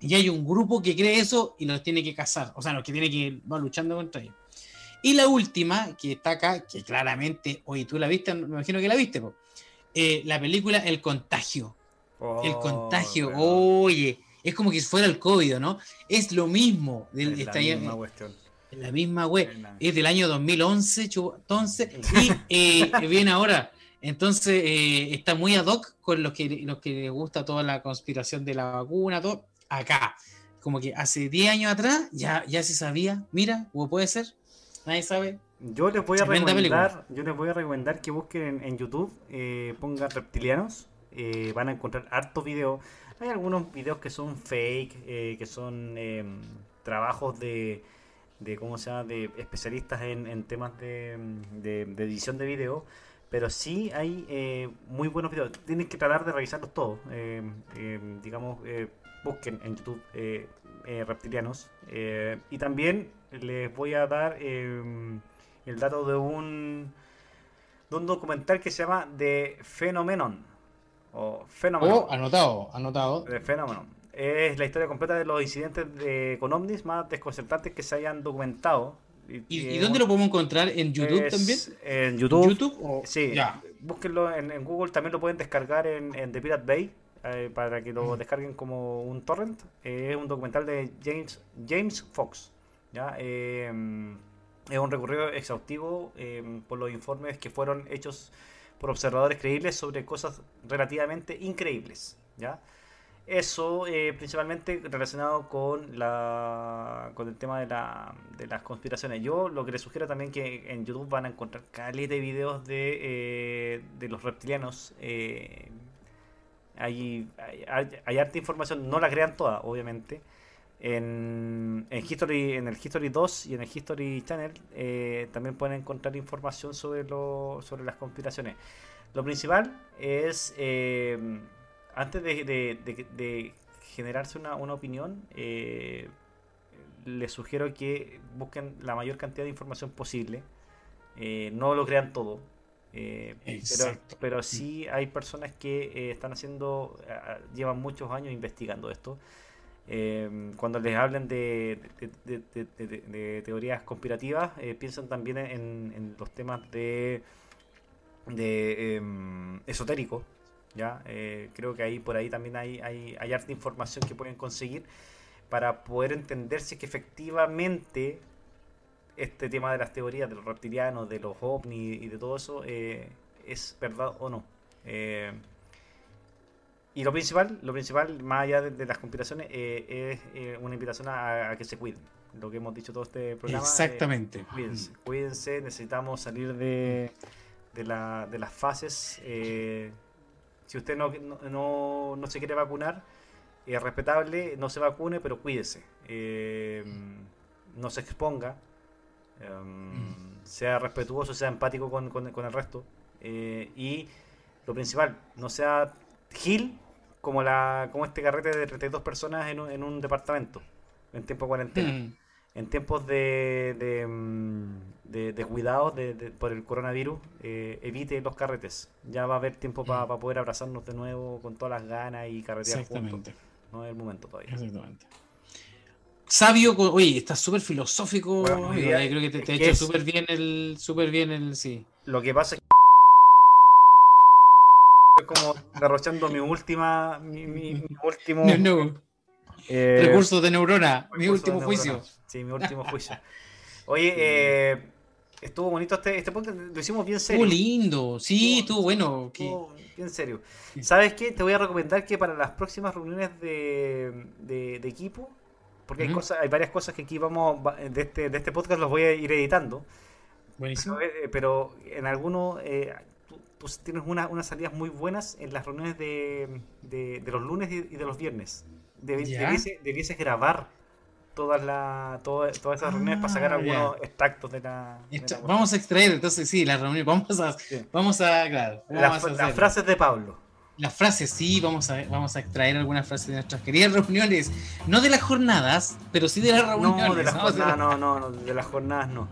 Y hay un grupo que cree eso y los tiene que cazar, o sea, los que tiene que va luchando contra ellos. Y la última, que está acá, que claramente, oye, tú la viste, me imagino que la viste, eh, la película El Contagio. el oh, Contagio, oye, es como que fuera el COVID, ¿no? Es lo mismo. Del, es la misma cuestión. La misma web. Es del año 2011, entonces, y eh, viene ahora. Entonces, eh, está muy ad hoc con los que, los que les gusta toda la conspiración de la vacuna, todo, acá. Como que hace 10 años atrás ya, ya se sabía, mira, o puede ser, nadie sabe. Yo les voy a recomendar, yo les voy a recomendar que busquen en, YouTube, eh, pongan reptilianos, van a encontrar hartos videos hay algunos videos que son fake, eh, que son em, trabajos de, de, ¿cómo se llama? de especialistas en, temas de, edición de video, pero sí hay eh, muy buenos videos. Tienes que tratar de revisarlos todos. Em, em, digamos, eh, busquen en YouTube reptilianos. y también les voy a dar el dato de un, de un documental que se llama The Phenomenon o Fenómeno. Oh, anotado, anotado. De Fenómeno. Es la historia completa de los incidentes de, con ovnis más desconcertantes que se hayan documentado. ¿Y, dónde lo podemos encontrar? ¿En YouTube también? En YouTube. YouTube Sí, ya. búsquenlo en, Google, también lo pueden descargar en, en The Pirate Bay. Eh, para que lo descarguen como un torrent. Eh, es un documental de James, James Fox. ¿ya? Eh, es un recorrido exhaustivo por los informes que fueron hechos por observadores creíbles sobre cosas relativamente increíbles. ¿ya? Eso principalmente relacionado con la con el tema de, la, de las conspiraciones. Yo lo que les sugiero también que en YouTube van a encontrar caleta de videos de, de los reptilianos. Eh, hay, hay, hay, información, no la crean toda, obviamente. En, en, History, en el History 2 y en el History Channel eh, también pueden encontrar información sobre, lo, sobre las conspiraciones. Lo principal es, eh, antes de, generarse una, opinión, eh, les sugiero que busquen la mayor cantidad de información posible. no lo crean todo. Pero, pero sí hay personas que están haciendo, llevan muchos años investigando esto. Eh, cuando les hablen de, teorías conspirativas, eh, piensan también en, los temas de, de em, esotérico. ¿ya? Eh, creo que ahí por ahí también hay, hay, hay harta información que pueden conseguir para poder entender si que efectivamente este tema de las teorías de los reptilianos, de los ovnis y de todo eso es verdad o no. Y lo principal, lo principal, más allá de, las conspiraciones, eh, es eh, una invitación a, que se cuiden. Lo que hemos dicho todo este programa. Exactamente. Eh, cuídense, cuídense, necesitamos salir de, de, la, de las fases. si usted no, no, no, se quiere vacunar, es respetable, no se vacune, pero cuídese. no se exponga. Mm. Sea respetuoso, sea empático con, con, con el resto. y lo principal, no sea Gil como la como este carrete de 32 personas en un, en un departamento en tiempo de cuarentena. Mm. En tiempos de, de, mm, de, cuidados de, por el coronavirus, eh, evite los carretes. Ya va a haber tiempo para mm. poder abrazarnos de nuevo con todas las ganas y carretear juntos. No es el momento todavía. Exactamente. Sabio, oye, está súper filosófico. creo que te, te ha hecho súper bien el, súper bien el, sí. Lo que pasa es que como derrochando mi última, mi, mi, último eh, recurso de neurona, mi último juicio. Sí, mi último juicio. Oye, eh, estuvo bonito este, este podcast, lo hicimos bien serio. Estuvo lindo, sí, estuvo, bueno. Estuvo bien serio. ¿Sabes qué? Te voy a recomendar que para las próximas reuniones de, de, equipo, porque hay, cosas, hay varias cosas que aquí vamos, de este, de este podcast los voy a ir editando. Buenísimo. Pero, eh, en algunos eh, tienes unas salidas muy buenas en las reuniones de, de, los lunes y de los viernes. Debieses, debieses grabar todas la, todas todas esas reuniones para sacar Ah, algunos extractos de la. de Esto- la- vamos a extraer, entonces sí, la reunión, vamos a, Sí. vamos a, claro, las, vamos a las frases de Pablo. Las frases, sí, vamos a, vamos a extraer algunas frases de nuestras queridas reuniones, no de las jornadas, pero sí de las reuniones. No, de las ¿no? jornadas, no, no, no, de las jornadas no.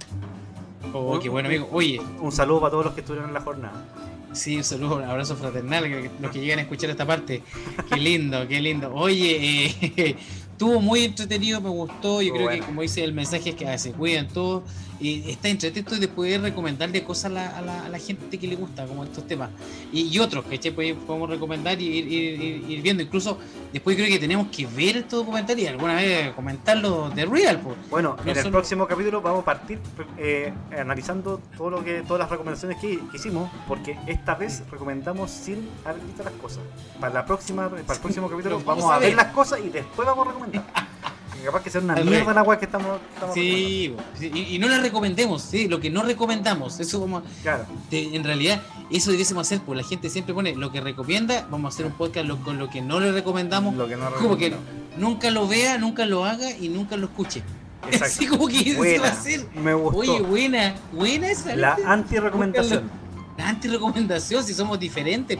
Oh, qué bueno, amigo. Oye, Un saludo para todos los que estuvieron en la jornada. Sí, un saludo, un abrazo fraternal, los que llegan a escuchar esta parte. Qué lindo, qué lindo. Oye, eh, estuvo muy entretenido, me gustó. Yo creo que, como dice el mensaje, es que ah, se cuidan todos. Y está entretenido de poder recomendarle cosas a la, a la- a la gente que le gusta, como estos temas. Y, y otros, que pues, podemos recomendar y ir, ir- ir- viendo. Incluso después creo que tenemos que ver estos documentales y alguna vez comentarlo de real. Pues. Bueno, No en el solo- próximo capítulo vamos a partir eh, analizando todo lo que, todas las recomendaciones que, hicimos, porque esta vez recomendamos sin haber visto las cosas. Para la próxima, para el próximo capítulo Lo vamos vamos a a ver ver. las cosas y después vamos a recomendar. Capaz que sea una Al mierda revés. la agua que estamos, estamos Sí, y, y no la recomendemos, sí, lo que no recomendamos, eso vamos Claro, en realidad eso debiésemos hacer, pues la gente siempre pone lo que recomienda, vamos a hacer un podcast lo- con lo que no le recomendamos, lo que no como que nunca lo vea, nunca lo haga y nunca lo escuche. Exacto. Así como que eso va Buena, a ser. me gustó. Oye, buena, buena esa. la anti-recomendación. La anti-recomendación, si somos diferentes.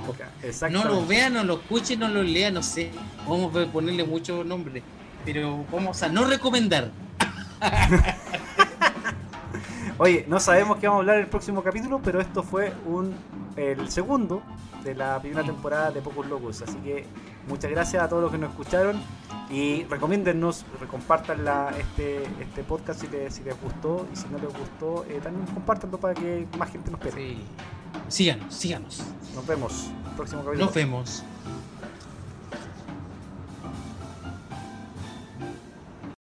No lo vea, no lo escuche, no lo lea, no sé. Vamos a ponerle muchos nombres. Pero vamos a no recomendar. Oye, no sabemos qué vamos a hablar en el próximo capítulo, pero esto fue un el segundo de la primera temporada de Pocos Locos. Así que muchas gracias a todos los que nos escucharon y recomiéndennos, compartan este, este podcast si les, si les gustó y si no les gustó, eh, también compártanlo para que más gente nos espere. Sí. Síganos, síganos. Nos vemos. Próximo capítulo. Nos vemos.